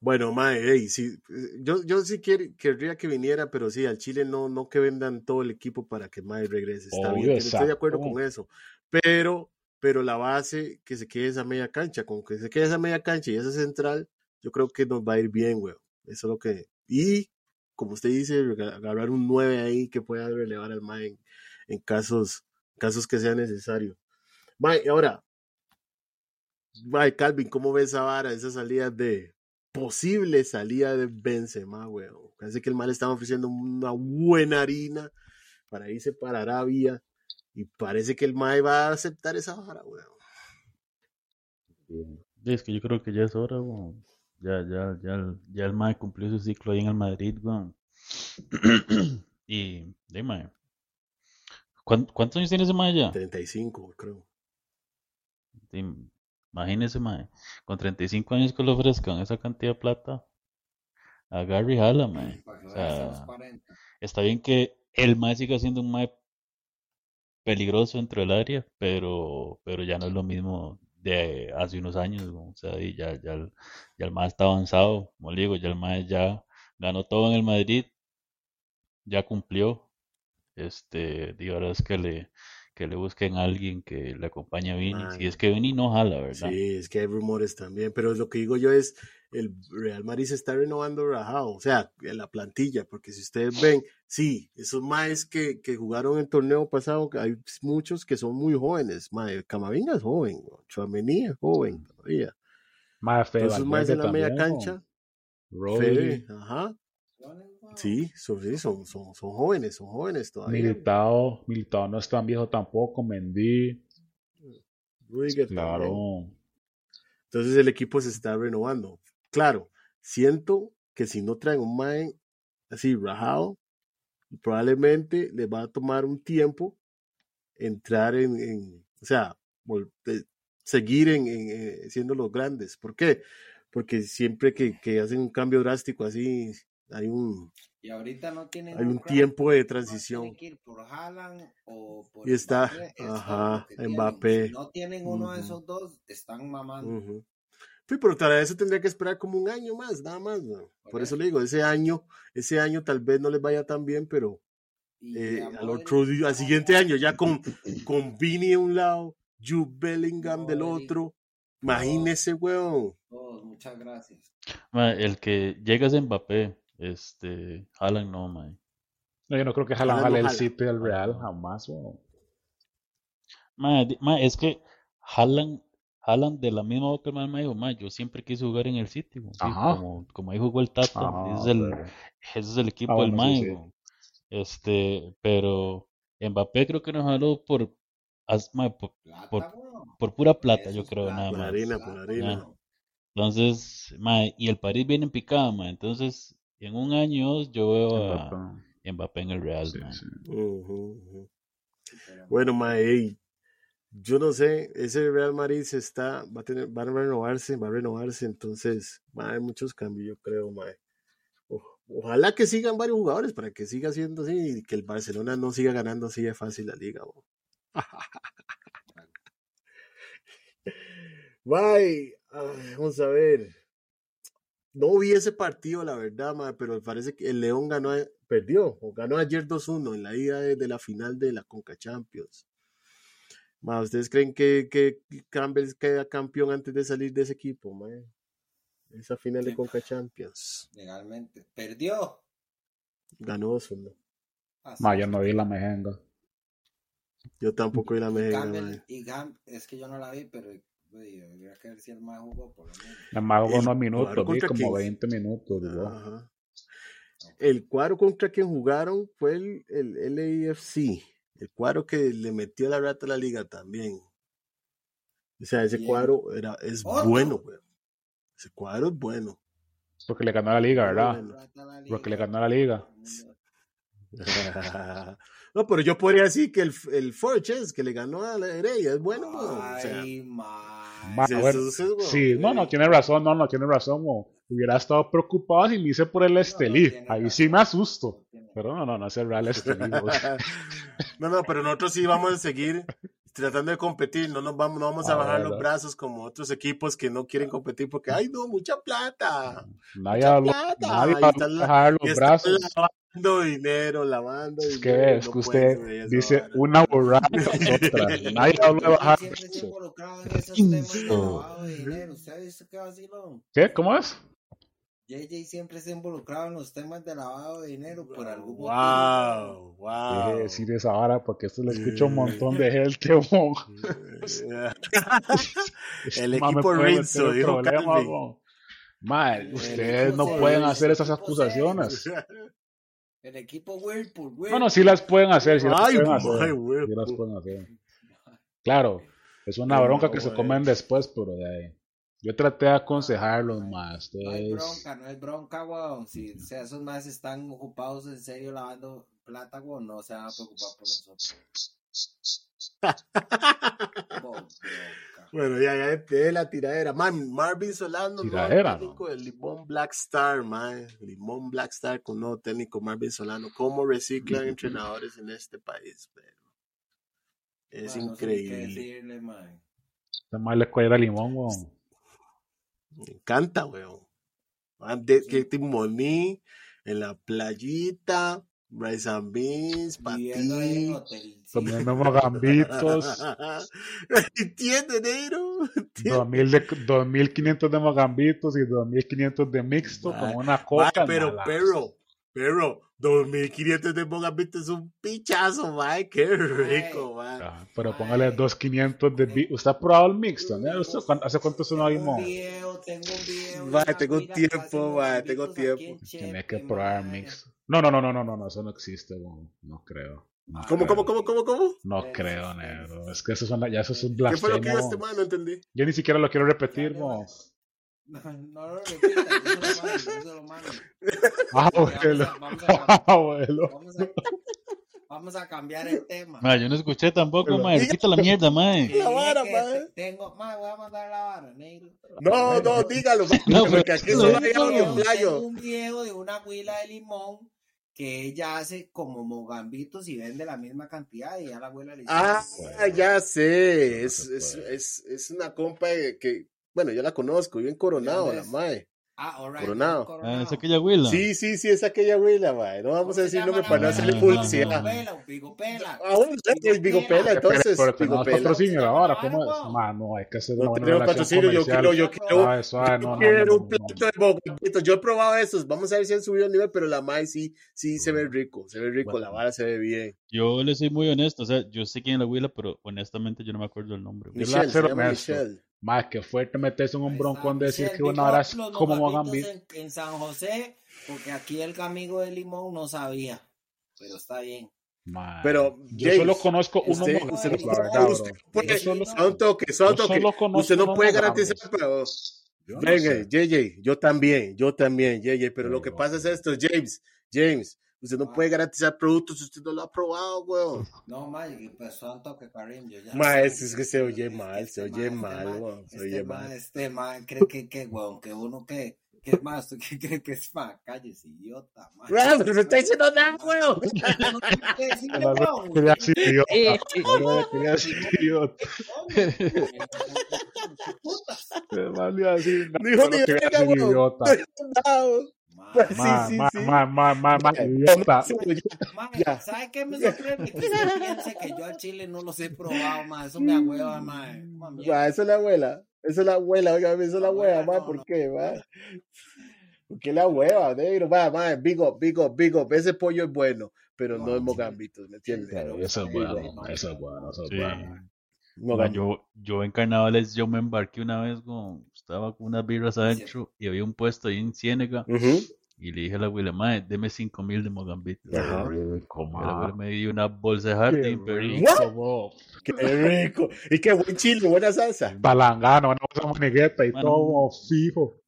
[SPEAKER 3] Bueno, mae, hey, sí, yo, yo sí querría que viniera, pero sí, al Chile no, no que vendan todo el equipo para que Mae regrese. Está
[SPEAKER 1] Obvio,
[SPEAKER 3] bien, estoy de acuerdo con eso. Pero, pero la base, que se quede esa media cancha, con que se quede esa media cancha y esa central, yo creo que nos va a ir bien, güey. Eso es lo que. Y, como usted dice, agarrar un 9 ahí que pueda relevar al Mae en, casos, casos que sea necesario. Mae, ahora, Mae, Calvin, ¿cómo ves esa vara, esa salida de posible salida de Benzema, weón? Parece que el mal estaba ofreciendo una buena harina para irse para Arabia y parece que el Mae va a aceptar esa vara, weón.
[SPEAKER 2] Es que yo creo que ya es hora, weón. Ya, ya, ya, ya el Mae cumplió su ciclo ahí en el Madrid, weón. Y, dime, ¿cuántos años tiene ese Mae ya?
[SPEAKER 3] 35, creo.
[SPEAKER 2] Imagínese, mae, con 35 años que le ofrezcan esa cantidad de plata, agarre y jala, mae. O
[SPEAKER 4] a
[SPEAKER 2] sea,
[SPEAKER 4] 40.
[SPEAKER 2] está bien que el mae siga siendo un mae peligroso dentro del área, pero, pero ya no es lo mismo de hace unos años. O sea, ya, ya, ya el mae está avanzado, como le digo, ya el mae ya ganó todo en el Madrid, ya cumplió, este, y ahora es que le, que le busquen a alguien que le acompañe a Vini, si es
[SPEAKER 3] Mae,
[SPEAKER 2] que Vini no jala, ¿verdad?
[SPEAKER 3] sí, es que hay rumores también, pero lo que digo yo es, el Real Madrid se está renovando rajado, o sea, en la plantilla, porque si ustedes ven, sí, esos maes que, que jugaron el torneo pasado, hay muchos que son muy jóvenes, mae, Camavinga es joven, Chuamení es joven todavía,
[SPEAKER 1] Más Fede
[SPEAKER 3] entonces maes en la media cancha, Fede, ajá. Sí, son, sí, son, son, son jóvenes, son jóvenes todavía,
[SPEAKER 1] Militao, Militao no es tan viejo tampoco, Mendy,
[SPEAKER 3] Rudiger también.
[SPEAKER 1] claro.
[SPEAKER 3] Entonces el equipo se está renovando. Claro, siento que si no traen un Mae así rajado, probablemente les va a tomar un tiempo entrar en, en- o sea, de- seguir en, en, eh, siendo los grandes. ¿Por qué? Porque siempre que, que hacen un cambio drástico así, hay un,
[SPEAKER 4] Y ahorita no tienen
[SPEAKER 3] hay un
[SPEAKER 4] crack,
[SPEAKER 3] tiempo de
[SPEAKER 4] no
[SPEAKER 3] transición.
[SPEAKER 4] que ir por Haaland o por
[SPEAKER 3] Y está,
[SPEAKER 4] Mbappé, es
[SPEAKER 3] ajá,
[SPEAKER 4] tienen.
[SPEAKER 3] Mbappé.
[SPEAKER 4] Si no tienen uno de
[SPEAKER 3] Ujú,
[SPEAKER 4] esos dos, están mamando.
[SPEAKER 3] ujú. Sí, pero para eso tendría que esperar como un año más, nada más. ¿no?
[SPEAKER 4] Por
[SPEAKER 3] Por eso le digo, ese año, ese año tal vez no les vaya tan bien, pero eh, al otro día, al
[SPEAKER 4] no,
[SPEAKER 3] siguiente año, ya con, con Vini de un lado, Jude Bellingham del
[SPEAKER 4] Modric,
[SPEAKER 3] otro, imagínese, weón.
[SPEAKER 4] todos, muchas gracias.
[SPEAKER 2] Ma, el que llega es Mbappé, este, Haaland no, mae.
[SPEAKER 1] No, yo no creo que Haaland
[SPEAKER 3] no
[SPEAKER 1] jale el. City del Real, jamás, weón.
[SPEAKER 2] Ma, di- ma, es que Haaland, Haaland de la misma boca el mae me dijo, ma, yo siempre quise jugar en el City, sí, como, como ahí jugó el Tata,
[SPEAKER 1] ajá,
[SPEAKER 2] es el, ese es el
[SPEAKER 1] Ah,
[SPEAKER 2] equipo del
[SPEAKER 1] bueno, sí, sí.
[SPEAKER 2] Este, pero Mbappé creo que nos jaló por, as- ma, por, por,
[SPEAKER 4] Plata, weón.
[SPEAKER 2] por pura plata, yo
[SPEAKER 4] Eso
[SPEAKER 2] creo, nada
[SPEAKER 3] Por
[SPEAKER 2] más.
[SPEAKER 3] harina, por harina.
[SPEAKER 2] Entonces, ma, y el París viene en picada, ma, entonces, en un año yo veo a
[SPEAKER 1] Mbappé,
[SPEAKER 2] Mbappé en el Real,
[SPEAKER 1] sí, sí.
[SPEAKER 3] Bueno, mae, yo no sé, ese Real Madrid se está, va a tener, va a renovarse, va a renovarse, entonces va a haber muchos cambios, yo creo, mae. Ojalá que sigan varios jugadores para que siga siendo así y que el Barcelona no siga ganando así de fácil la liga. bo. Bye. Ay, vamos a ver. No vi ese partido, la verdad, mae, pero parece que el León ganó, perdió, o ganó ayer 2-1 en la ida de, de la final de la Conca Champions. Ma, ¿Ustedes creen que, que Campbell queda campeón antes de salir de ese equipo, mae? Esa final de
[SPEAKER 4] Sí,
[SPEAKER 3] Conca Champions.
[SPEAKER 4] legalmente. Perdió.
[SPEAKER 3] Ganó 2-1.
[SPEAKER 4] Ah,
[SPEAKER 1] Ma,
[SPEAKER 4] sí.
[SPEAKER 1] yo no vi la mejenga.
[SPEAKER 3] Yo tampoco vi la mejor.
[SPEAKER 4] Campbell, y Gam, es que yo no la vi, pero que ver si el más jugó por lo menos.
[SPEAKER 1] Nada más jugó
[SPEAKER 3] El
[SPEAKER 1] unos
[SPEAKER 3] cuadro
[SPEAKER 1] minutos, vi
[SPEAKER 3] contra
[SPEAKER 1] como
[SPEAKER 3] quién.
[SPEAKER 1] 20 minutos.
[SPEAKER 3] Ajá. El cuadro contra quien jugaron fue el, el LAFC. El cuadro que le metió la rata a la liga también. O sea, ese
[SPEAKER 4] Bien.
[SPEAKER 3] cuadro era, es bueno, güey. Ese cuadro es bueno.
[SPEAKER 1] Porque le ganó a la liga, ¿verdad?
[SPEAKER 3] Bueno.
[SPEAKER 1] Porque le ganó a la liga.
[SPEAKER 3] no, pero yo podría decir que el, el Forges que le ganó a la Heredia es bueno, güey. O sea,
[SPEAKER 4] Ay, man.
[SPEAKER 3] Sí,
[SPEAKER 1] bueno,
[SPEAKER 3] bueno.
[SPEAKER 1] No, no, tiene razón, no, no, tiene razón. Hubiera estado preocupado si me hice por el Estelí. Ahí sí me asusto. Pero no, no, no es el Real Estelí.
[SPEAKER 3] no, no, pero nosotros sí vamos a seguir tratando de competir, no nos vamos, no vamos a
[SPEAKER 1] Ah,
[SPEAKER 3] bajar los brazos como otros equipos que no quieren competir porque ay no, mucha plata.
[SPEAKER 1] Nadie
[SPEAKER 3] Mucha plata.
[SPEAKER 1] bajar los brazos.
[SPEAKER 3] lavando dinero, lavando
[SPEAKER 1] Es que
[SPEAKER 3] dinero.
[SPEAKER 1] es
[SPEAKER 3] no
[SPEAKER 1] que usted dice una borrada tras otra. Nadie habló de
[SPEAKER 4] Usted
[SPEAKER 1] bajar
[SPEAKER 4] siempre está
[SPEAKER 1] brazos.
[SPEAKER 4] involucrado en esos temas de
[SPEAKER 2] Insto.
[SPEAKER 4] lavado de dinero. ¿Usted ha visto qué vacilón?
[SPEAKER 1] ¿Qué? ¿Cómo es?
[SPEAKER 4] JJ siempre está involucrado en los temas de lavado de dinero por algún motivo.
[SPEAKER 3] Wow,
[SPEAKER 1] Deje de
[SPEAKER 3] wow.
[SPEAKER 1] decir esa vara porque esto lo escucha un montón de gente.
[SPEAKER 3] El
[SPEAKER 1] me
[SPEAKER 3] equipo Rinzo, dijo
[SPEAKER 1] problemas,
[SPEAKER 3] Calvin.
[SPEAKER 1] mo. Ma,
[SPEAKER 4] El
[SPEAKER 1] ustedes no
[SPEAKER 4] se-
[SPEAKER 1] pueden hacer esas
[SPEAKER 4] se-
[SPEAKER 1] acusaciones.
[SPEAKER 4] El equipo Whirlpool, Whirlpool.
[SPEAKER 1] No, no, sí las pueden hacer, sí las
[SPEAKER 3] Ay,
[SPEAKER 1] pueden hacer. Sí las pueden hacer. Claro, es una
[SPEAKER 3] Ay,
[SPEAKER 1] bronca
[SPEAKER 3] no,
[SPEAKER 1] que se comen después, pero de ahí. Yo traté de aconsejarlos más.
[SPEAKER 4] No
[SPEAKER 1] Entonces,
[SPEAKER 4] bronca, no hay bronca, weón. Si o sea, esos más están ocupados en serio lavando plata, weón, no se van a preocupar por nosotros. No.
[SPEAKER 3] Bueno, ya, ya de la tiradera. Man, Marvin Solano, nuevo
[SPEAKER 1] Tiradera,
[SPEAKER 3] técnico del Limón Black Star, man. Limón Black Star con nuevo técnico Marvin Solano. ¿Cómo reciclan entrenadores en este país, pero? Es
[SPEAKER 4] Man, no sé
[SPEAKER 3] increíble.
[SPEAKER 4] decirle, man.
[SPEAKER 1] este mal le cuelga limón, weón.
[SPEAKER 3] Me encanta, weón. De, que timoní en la playita, rice and beans, patí.
[SPEAKER 1] Comiendo mogambitos.
[SPEAKER 3] ¿Entiendes, negro?
[SPEAKER 1] 2000 de, 2500 de mogambitos y 2500 de mixto con una coca.
[SPEAKER 3] pero,
[SPEAKER 1] mala.
[SPEAKER 3] pero, pero, 2500 de Mogambito es un pichazo, man. Qué rico, man.
[SPEAKER 1] Ah, Pero póngale 2500 de bi- ¿Usted ha probado el mixto? ¿no? ¿Usted cuán- ¿Hace cuánto se no
[SPEAKER 4] Tengo
[SPEAKER 1] vimos?
[SPEAKER 4] un video, tengo un video.
[SPEAKER 3] tengo
[SPEAKER 4] cuira
[SPEAKER 3] tiempo, va, tengo tiempo.
[SPEAKER 4] en
[SPEAKER 1] Tiene que probar
[SPEAKER 4] man.
[SPEAKER 1] mixto. No, no, no, no, no, no, no, eso no existe, weón. no creo. No
[SPEAKER 3] ¿Cómo,
[SPEAKER 1] creo.
[SPEAKER 3] cómo, cómo, cómo, cómo?
[SPEAKER 1] No creo, negro. Es que eso es una- ya eso es un
[SPEAKER 3] ¿Qué fue lo que
[SPEAKER 1] blasfemo.
[SPEAKER 3] dijo este man? No entendí.
[SPEAKER 1] Yo ni siquiera lo quiero repetir, mo.
[SPEAKER 4] No, no lo repitas, se lo lo mando.
[SPEAKER 1] Ah,
[SPEAKER 4] Vamos
[SPEAKER 1] abuelo.
[SPEAKER 4] a- vamos a-
[SPEAKER 1] Ah, abuelo.
[SPEAKER 4] Vamos a, vamos a cambiar el tema.
[SPEAKER 2] Ma, yo no escuché tampoco, ma. Quita la mierda, ma.
[SPEAKER 3] La vara,
[SPEAKER 4] te- Tengo, ma, voy a mandar la vara, negro.
[SPEAKER 3] No, no, dígalo, man,
[SPEAKER 2] No,
[SPEAKER 3] porque
[SPEAKER 2] pero-
[SPEAKER 3] aquí solo hay
[SPEAKER 2] no,
[SPEAKER 3] audio
[SPEAKER 2] no.
[SPEAKER 3] en playo.
[SPEAKER 4] Un video de una huila de limón que ella hace como mogambitos y vende la misma cantidad y ya la abuela le dice.
[SPEAKER 3] Ah,
[SPEAKER 1] Bueno.
[SPEAKER 3] ya sé.
[SPEAKER 1] No
[SPEAKER 3] Es, es, es, es una compa que, bueno, yo la conozco, bien coronado,
[SPEAKER 4] dónde
[SPEAKER 3] la mae.
[SPEAKER 4] Ah, alright,
[SPEAKER 3] Coronado.
[SPEAKER 2] Ah, es aquella huila.
[SPEAKER 3] Sí, sí, sí, es aquella güila, mae. No vamos a decir nombre para no hacerle publicidad.
[SPEAKER 4] Pela, Vigo Pela.
[SPEAKER 3] Ah, bueno, es Bigopela, entonces.
[SPEAKER 1] Pero tenemos
[SPEAKER 3] Bigopela.
[SPEAKER 1] patrocinio ahora, ¿cómo es?
[SPEAKER 4] Wow.
[SPEAKER 1] Ma, no, hay que hacer
[SPEAKER 3] No
[SPEAKER 1] una buena
[SPEAKER 3] tenemos
[SPEAKER 1] relación
[SPEAKER 3] patrocinio, yo quiero, yo quiero,
[SPEAKER 1] Suave, suave, no,
[SPEAKER 3] yo
[SPEAKER 1] no,
[SPEAKER 3] quiero
[SPEAKER 1] no,
[SPEAKER 3] un
[SPEAKER 1] no,
[SPEAKER 3] plato de bogambitos. Yo he probado esos. Vamos a ver si han subido el nivel, pero la mae sí, sí se ve rico, se ve rico, la vara se ve bien.
[SPEAKER 2] Yo le soy muy honesto, o sea, yo sé quién es la huila, pero honestamente yo no me acuerdo el nombre.
[SPEAKER 3] Michelle. Michelle.
[SPEAKER 1] Ma, que fuerte meterse en un broncón de decir que una hora es como Mogambito.
[SPEAKER 4] En, en San José, porque aquí el amigo de Limón no sabía. Pero está bien.
[SPEAKER 3] Pero,
[SPEAKER 1] yo
[SPEAKER 3] James,
[SPEAKER 1] solo conozco unos
[SPEAKER 3] Usted, usted no
[SPEAKER 1] verdad,
[SPEAKER 3] usted puede,
[SPEAKER 1] solo,
[SPEAKER 3] son toques, son toques. Usted no puede garantizar, pero
[SPEAKER 1] Yo no
[SPEAKER 3] Venga,
[SPEAKER 1] sé.
[SPEAKER 3] JJ, yo también, yo también, JJ, pero lo que pasa es esto, James, James, usted no
[SPEAKER 4] Ah.
[SPEAKER 3] puede garantizar productos si usted no lo ha probado, weón.
[SPEAKER 4] No, ma, y empezó a toque Karim. Yo ya
[SPEAKER 3] Ma, es, es que se oye
[SPEAKER 4] Este
[SPEAKER 3] mal, se
[SPEAKER 4] ma,
[SPEAKER 3] oye
[SPEAKER 4] este
[SPEAKER 3] mal,
[SPEAKER 4] ma,
[SPEAKER 3] weón, se
[SPEAKER 4] este
[SPEAKER 3] oye
[SPEAKER 4] ma,
[SPEAKER 3] mal.
[SPEAKER 4] Este man cree que, que, weón, que uno que, que más, ¿tú qué crees que es ma? Cállese, idiota, ma.
[SPEAKER 3] Ah, pero no está diciendo nada, weón.
[SPEAKER 4] No tiene que decirle, weón.
[SPEAKER 1] idiota. Decir idiota.
[SPEAKER 4] Putas.
[SPEAKER 3] Dijo ni verga, weón. No,
[SPEAKER 4] Ma,
[SPEAKER 3] Sí,
[SPEAKER 1] Ma,
[SPEAKER 3] sí,
[SPEAKER 1] ma,
[SPEAKER 3] sí.
[SPEAKER 1] ma, ma, ma, ma,
[SPEAKER 3] Ya,
[SPEAKER 1] idiota.
[SPEAKER 3] sí, ya.
[SPEAKER 4] ma,
[SPEAKER 3] Ya.
[SPEAKER 4] ¿sabe qué me sorprende? Que piense que yo al chile no los he probado, ma. Eso me agüeva, ma. Ma, mierda.
[SPEAKER 3] Ma, esa es la abuela, esa es la abuela, oiga, esa es la
[SPEAKER 4] La abuela
[SPEAKER 3] ma,
[SPEAKER 4] no,
[SPEAKER 3] ¿por
[SPEAKER 4] no.
[SPEAKER 3] qué, ma? ¿Por qué la hueva, negro? Va, ma, big up, big up, big up, ese pollo es bueno, pero no es mogambitos, ¿me entiendes?
[SPEAKER 1] Claro, Eso es bueno, eso es bueno, eso es
[SPEAKER 2] Sí.
[SPEAKER 1] bueno.
[SPEAKER 3] Mogam-
[SPEAKER 2] yo, yo en carnavales yo me embarqué una vez con, estaba con unas birras adentro y había un puesto ahí en Ciénega
[SPEAKER 3] Ujú.
[SPEAKER 2] Y le dije a la abuela, madre, deme cinco mil de mogambitos.
[SPEAKER 3] Ajá.
[SPEAKER 1] Rico,
[SPEAKER 2] la abuela me dio una bolsa de
[SPEAKER 1] Qué
[SPEAKER 2] jardín, pero
[SPEAKER 1] rico.
[SPEAKER 3] Qué rico. Y qué buen chile, buena salsa.
[SPEAKER 1] Balangano, una cosa manigueta y
[SPEAKER 2] Mano.
[SPEAKER 1] todo fijo.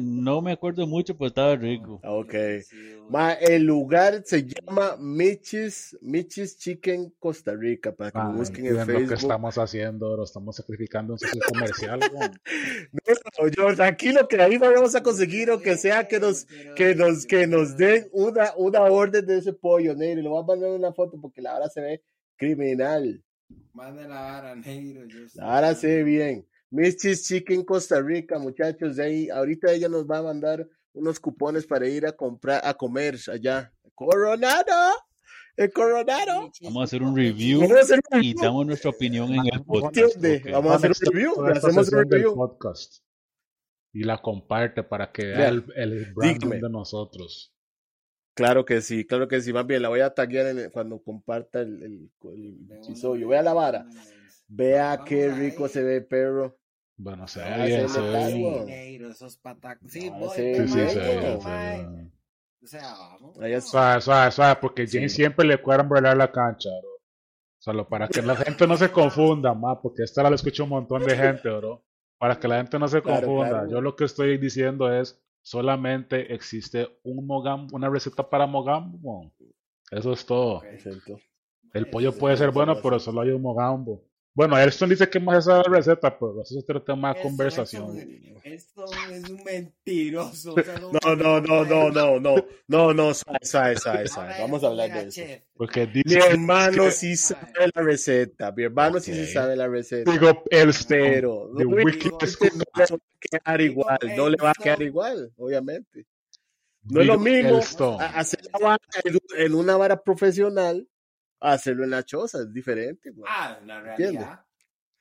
[SPEAKER 2] No me acuerdo mucho, pero estaba rico.
[SPEAKER 3] Ah, Ok.
[SPEAKER 4] Sí,
[SPEAKER 3] Ma, el lugar se llama Michis, Michis Chicken Costa Rica, para que lo
[SPEAKER 1] Ma,
[SPEAKER 3] busquen en
[SPEAKER 1] entiendo lo que
[SPEAKER 3] Facebook.
[SPEAKER 1] estamos haciendo, lo estamos sacrificando en socio comercial.
[SPEAKER 3] No, yo, tranquilo que ahí no vamos a conseguir o que sea que nos, que nos, que nos den una, una orden de ese pollo, negro. Y lo voy a mandar una foto porque la hora se ve criminal.
[SPEAKER 4] Mande la vara, negro. yo.
[SPEAKER 3] La vara se ve bien. Michis Chicken Costa Rica, muchachos, de ahí, ahorita ella nos va a mandar unos cupones para ir a comprar, a comer allá. Coronado, el Coronado.
[SPEAKER 2] Vamos a hacer un review
[SPEAKER 3] Vamos a hacer un
[SPEAKER 2] y damos nuestra opinión en el podcast.
[SPEAKER 3] Vamos a hacer un review, hacemos un
[SPEAKER 1] podcast. y la comparte para que vea el, el branding
[SPEAKER 3] dígame.
[SPEAKER 1] de nosotros.
[SPEAKER 3] Claro que sí, claro que sí. Más bien, la voy a en el- cuando comparta el, el- el episodio. Vea la vara. Vea qué rico se ve, perro.
[SPEAKER 1] Bueno, se ve bien,
[SPEAKER 3] se
[SPEAKER 1] ve bien.
[SPEAKER 4] esos patacos. Sí,
[SPEAKER 3] sí,
[SPEAKER 1] se ve.
[SPEAKER 4] O sea, vamos.
[SPEAKER 1] Suave, suave, suave, porque James
[SPEAKER 3] Sí.
[SPEAKER 1] siempre le cuadran bailar la cancha, bro. Solo para que la gente no se confunda, más, porque esta la escucha un montón de gente, bro. Para que la gente no se
[SPEAKER 3] Claro,
[SPEAKER 1] confunda.
[SPEAKER 3] claro.
[SPEAKER 1] Yo lo que estoy diciendo es, solamente existe un mogam, una receta para mogambo. Eso es todo. El pollo puede ser bueno, pero solo hay un mogambo. Bueno, Elston dice que más esa receta, pero eso es otro tema de conversación.
[SPEAKER 4] eso, Esto es un mentiroso.
[SPEAKER 3] No, no, no, no, no, no, no, no,
[SPEAKER 4] A
[SPEAKER 3] suave.
[SPEAKER 4] ver,
[SPEAKER 3] Vamos a hablar de eso.
[SPEAKER 1] Porque
[SPEAKER 3] Mi hermano sí sabe la receta. Mi hermano sí se sabe la receta.
[SPEAKER 1] digo, Elston,
[SPEAKER 3] Pero no le va a quedar igual. No le va a quedar igual, obviamente. No es lo mismo
[SPEAKER 1] Elston.
[SPEAKER 3] hacer la vara en, una vara profesional hacerlo en la choza. Es diferente, güey.
[SPEAKER 4] Ah, la
[SPEAKER 3] ¿Entiende?
[SPEAKER 4] realidad.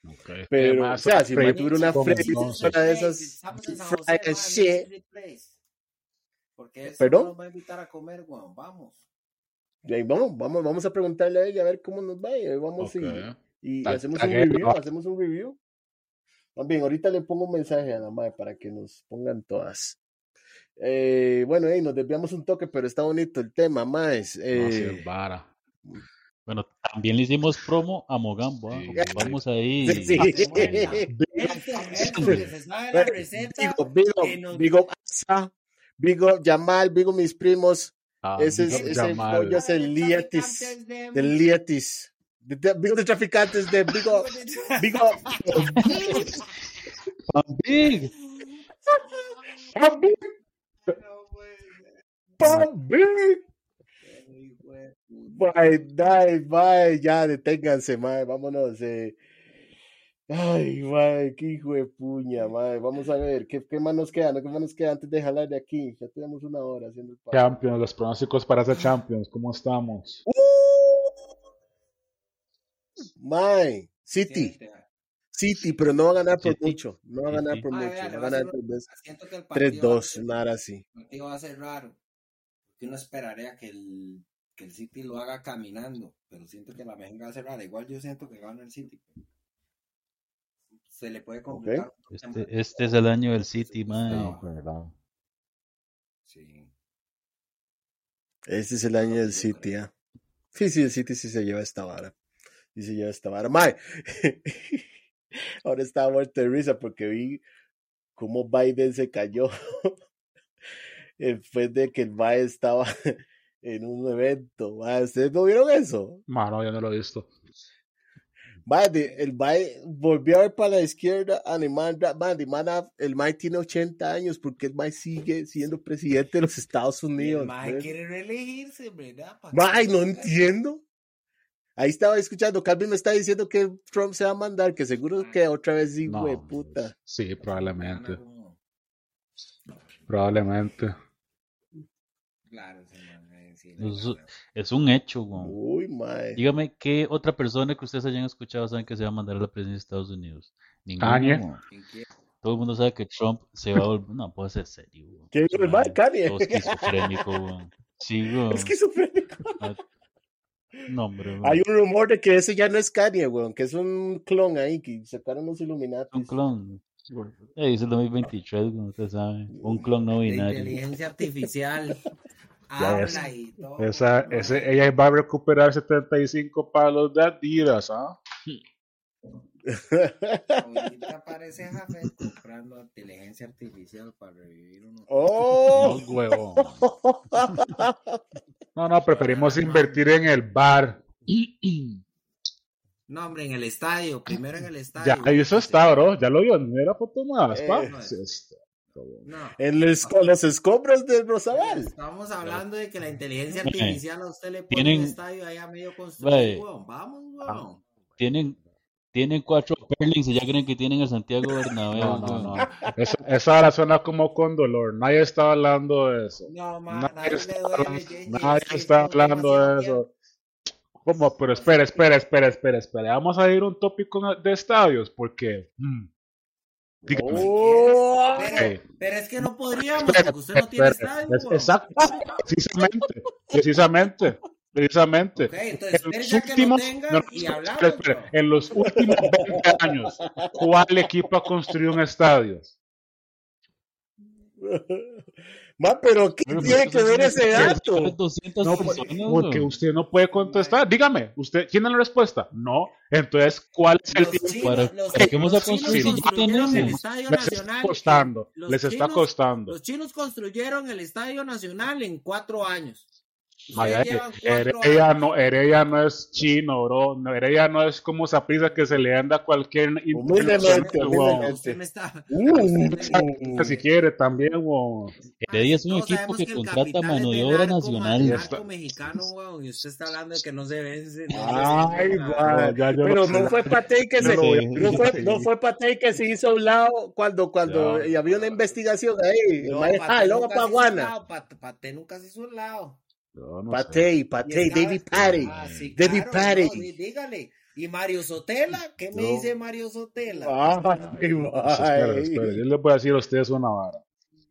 [SPEAKER 1] Ok.
[SPEAKER 3] Pero,
[SPEAKER 1] Además,
[SPEAKER 3] o sea, si me tuviera una
[SPEAKER 1] Pong,
[SPEAKER 3] Freddy
[SPEAKER 1] entonces.
[SPEAKER 3] una de esas shit.
[SPEAKER 4] Porque
[SPEAKER 3] ¿Perdón?
[SPEAKER 4] nos va a invitar a comer, weón. Vamos.
[SPEAKER 3] Y ahí vamos, vamos, vamos a preguntarle a ella a ver cómo nos va. Y ahí vamos
[SPEAKER 1] Ok.
[SPEAKER 3] y, y hacemos un review. Hacemos un review. Más bien, ahorita le pongo un mensaje a la madre para que nos pongan todas. Eh, bueno, hey, nos desviamos un toque, pero está bonito el tema, más.
[SPEAKER 1] No, sí,
[SPEAKER 3] Eh,
[SPEAKER 1] vara.
[SPEAKER 2] Bueno, también le hicimos promo a Mogambo. ¿ah?
[SPEAKER 1] Sí.
[SPEAKER 2] Vamos ahí.
[SPEAKER 3] sí, sí.
[SPEAKER 4] Que se sabe la receta.
[SPEAKER 3] Digo, Bigo,
[SPEAKER 4] que nos-
[SPEAKER 3] Bigo Asa, Bigo Yamal, Bigo mis primos.
[SPEAKER 1] Ah,
[SPEAKER 3] ese es,
[SPEAKER 1] Big
[SPEAKER 3] ese pollo es el Lietis.
[SPEAKER 4] Traficantes de-
[SPEAKER 3] Del Lietis. De- de- Bigo de traficantes de Bigo. Bigo.
[SPEAKER 2] Big.
[SPEAKER 4] Ser.
[SPEAKER 3] Big. Bye, bye, bye, ya deténganse, mae, vámonos. Eh. Ay, mae, qué hijo de puña, mae. Vamos a ver, ¿qué, qué más nos queda? ¿Qué más nos queda antes de jalar de aquí? Ya tenemos una hora haciendo el paso.
[SPEAKER 1] Champions, los pronósticos para ese Champions, ¿cómo estamos?
[SPEAKER 3] Mae, City. City, pero no va a ganar por
[SPEAKER 2] City.
[SPEAKER 3] mucho. No va a ganar por
[SPEAKER 4] Ah,
[SPEAKER 3] mucho.
[SPEAKER 4] vea,
[SPEAKER 3] Va a ganar
[SPEAKER 4] va a
[SPEAKER 3] 3-2,
[SPEAKER 4] ser-
[SPEAKER 3] nada así.
[SPEAKER 4] el partido va a ser raro. Porque uno esperaría que el, que el City lo haga caminando. Pero siento que la Mejenga va a ser rara. Igual yo siento que gana el City. Se le puede complicar.
[SPEAKER 2] Este, este es el año del City,
[SPEAKER 4] No.
[SPEAKER 1] ¿verdad?
[SPEAKER 4] Sí.
[SPEAKER 3] Este es el año del City, ¿ah? Sí, sí, el City sí se lleva esta vara. Sí se lleva esta vara. Mae, ahora estaba muerto de risa porque vi cómo Biden se cayó después de que el Mae estaba en un evento. ¿ustedes no vieron eso?
[SPEAKER 1] Mano, yo no lo he visto.
[SPEAKER 3] De- el Mae volvió a ver para la izquierda, de man, el Mae tiene 80 años porque el Mae sigue siendo presidente de los Estados Unidos.
[SPEAKER 4] el Mae quiere reelegirse, ¿verdad?
[SPEAKER 3] Mae, no entiendo. Ahí estaba escuchando, Calvin me está diciendo que Trump se va a mandar, que seguro que otra vez sí,
[SPEAKER 1] No,
[SPEAKER 3] güey, puta.
[SPEAKER 1] Sí, probablemente. Probablemente.
[SPEAKER 4] Claro,
[SPEAKER 2] Es un hecho, weón.
[SPEAKER 3] Uy, mae.
[SPEAKER 2] Dígame, ¿qué otra persona que ustedes hayan escuchado saben que se va a mandar a la presidencia de Estados Unidos? Ninguno.
[SPEAKER 1] Kanye.
[SPEAKER 2] weón.
[SPEAKER 4] ¿Quién quiere?
[SPEAKER 2] Todo el mundo sabe que Trump se va a volver. No, puede ser serio, weón.
[SPEAKER 3] ¿Quién es el mae? Kanye.
[SPEAKER 2] Todo esquizofrénico, weón. Sí, weón.
[SPEAKER 3] Esquizofrénico.
[SPEAKER 2] No, hombre, weón.
[SPEAKER 3] Hay un rumor de que ese ya no es Kanye, weón, que es un clon ahí, que sacaron los Illuminati.
[SPEAKER 2] Un clon. Eh, es el 2023, weón, usted sabe. Un clon no binario.
[SPEAKER 4] inteligencia artificial.
[SPEAKER 1] Ya es. Esa, ese, ella va a recuperar 75 palos de Adidas, ¿ah?
[SPEAKER 4] Ahorita parece Jafet comprando inteligencia artificial para revivir uno.
[SPEAKER 1] No,
[SPEAKER 3] ¡Oh!
[SPEAKER 1] huevón. No, no, preferimos invertir en el bar.
[SPEAKER 4] No, hombre, en el estadio. Primero en el estadio.
[SPEAKER 1] Ya, eso está, bro. Ya lo vio. No era foto más,
[SPEAKER 3] Eh.
[SPEAKER 1] pa.
[SPEAKER 4] No.
[SPEAKER 1] Cabrón.
[SPEAKER 4] No.
[SPEAKER 3] En los, con los escombros del Rosabal.
[SPEAKER 4] Estamos hablando de que la inteligencia artificial a usted le pone
[SPEAKER 2] Tienen-
[SPEAKER 4] un estadio ahí a medio weón. Vamos, weón.
[SPEAKER 2] Tienen, tienen cuatro perlings y ya creen que tienen el Santiago Bernabéu.
[SPEAKER 1] No, no, no. Eso, esa ahora suena como con dolor. Nadie está hablando de eso.
[SPEAKER 4] No, ma,
[SPEAKER 1] Nadie
[SPEAKER 4] nadie
[SPEAKER 1] está,
[SPEAKER 4] le duele. JJ,
[SPEAKER 1] nadie está hablando de eso. ¿Cómo? Pero espera, espera, espera, espera, espera. Vamos a ir a un tópico de estadios porque mm, Dígame.
[SPEAKER 3] Oh,
[SPEAKER 4] Pero, es que no podríamos, porque usted no tiene estadio.
[SPEAKER 1] es-. Exacto, precisamente, precisamente, precisamente.
[SPEAKER 4] Entonces
[SPEAKER 1] los
[SPEAKER 4] que
[SPEAKER 1] no, no,
[SPEAKER 4] y hablamos.
[SPEAKER 1] en los últimos 20 años, ¿cuál equipo ha construido un estadio?
[SPEAKER 3] Ma, pero ¿qué
[SPEAKER 2] Bueno,
[SPEAKER 3] tiene
[SPEAKER 2] pero
[SPEAKER 3] que ver ese dato?
[SPEAKER 2] 200
[SPEAKER 1] No,
[SPEAKER 2] personas,
[SPEAKER 1] porque
[SPEAKER 2] weón.
[SPEAKER 1] usted no puede contestar. Dígame, usted tiene la respuesta. No, entonces, ¿cuál es el tiempo?
[SPEAKER 4] chinos,
[SPEAKER 2] Para-
[SPEAKER 4] los,
[SPEAKER 2] para que vamos a
[SPEAKER 4] los chinos
[SPEAKER 2] construir,
[SPEAKER 1] no
[SPEAKER 4] construyeron el. Estadio
[SPEAKER 1] Les está costando, les está
[SPEAKER 4] chinos-
[SPEAKER 1] costando.
[SPEAKER 4] Los chinos construyeron el Estadio Nacional en cuatro años.
[SPEAKER 1] Vaya, Heredia no, Heredia no es chino, bro. No, Heredia no es como esa prisa que se le anda a cualquier
[SPEAKER 3] Humildemente. Uh,
[SPEAKER 1] Si quiere también, weón.
[SPEAKER 2] Heredia es un
[SPEAKER 4] Todos
[SPEAKER 2] equipo que contrata mano de obra
[SPEAKER 4] narco,
[SPEAKER 2] nacional.
[SPEAKER 4] narco mexicano, weón, y usted está hablando de que no se vence. no se
[SPEAKER 3] Ay,
[SPEAKER 4] vence,
[SPEAKER 3] va.
[SPEAKER 4] man.
[SPEAKER 1] No, ya yo
[SPEAKER 3] Pero
[SPEAKER 1] no-
[SPEAKER 3] no fue Patey que se
[SPEAKER 1] no
[SPEAKER 3] fue, no fue Patey que se hizo a un lado cuando cuando
[SPEAKER 1] Ya.
[SPEAKER 3] y había una investigación ahí. Ah, luego
[SPEAKER 4] se
[SPEAKER 3] Paguana.
[SPEAKER 4] lado, Pate- Pate nunca se hizo un lado.
[SPEAKER 1] No.
[SPEAKER 3] Patey, Patey,
[SPEAKER 4] estaba-
[SPEAKER 3] David Patey.
[SPEAKER 4] Ah, sí,
[SPEAKER 3] David
[SPEAKER 4] claro, no, dí- dígale. ¿Y Mario Sotela? ¿Qué me
[SPEAKER 1] No.
[SPEAKER 4] dice Mario Sotela?
[SPEAKER 3] Ay,
[SPEAKER 1] Espera, espera, yo le voy a decir a ustedes una vara.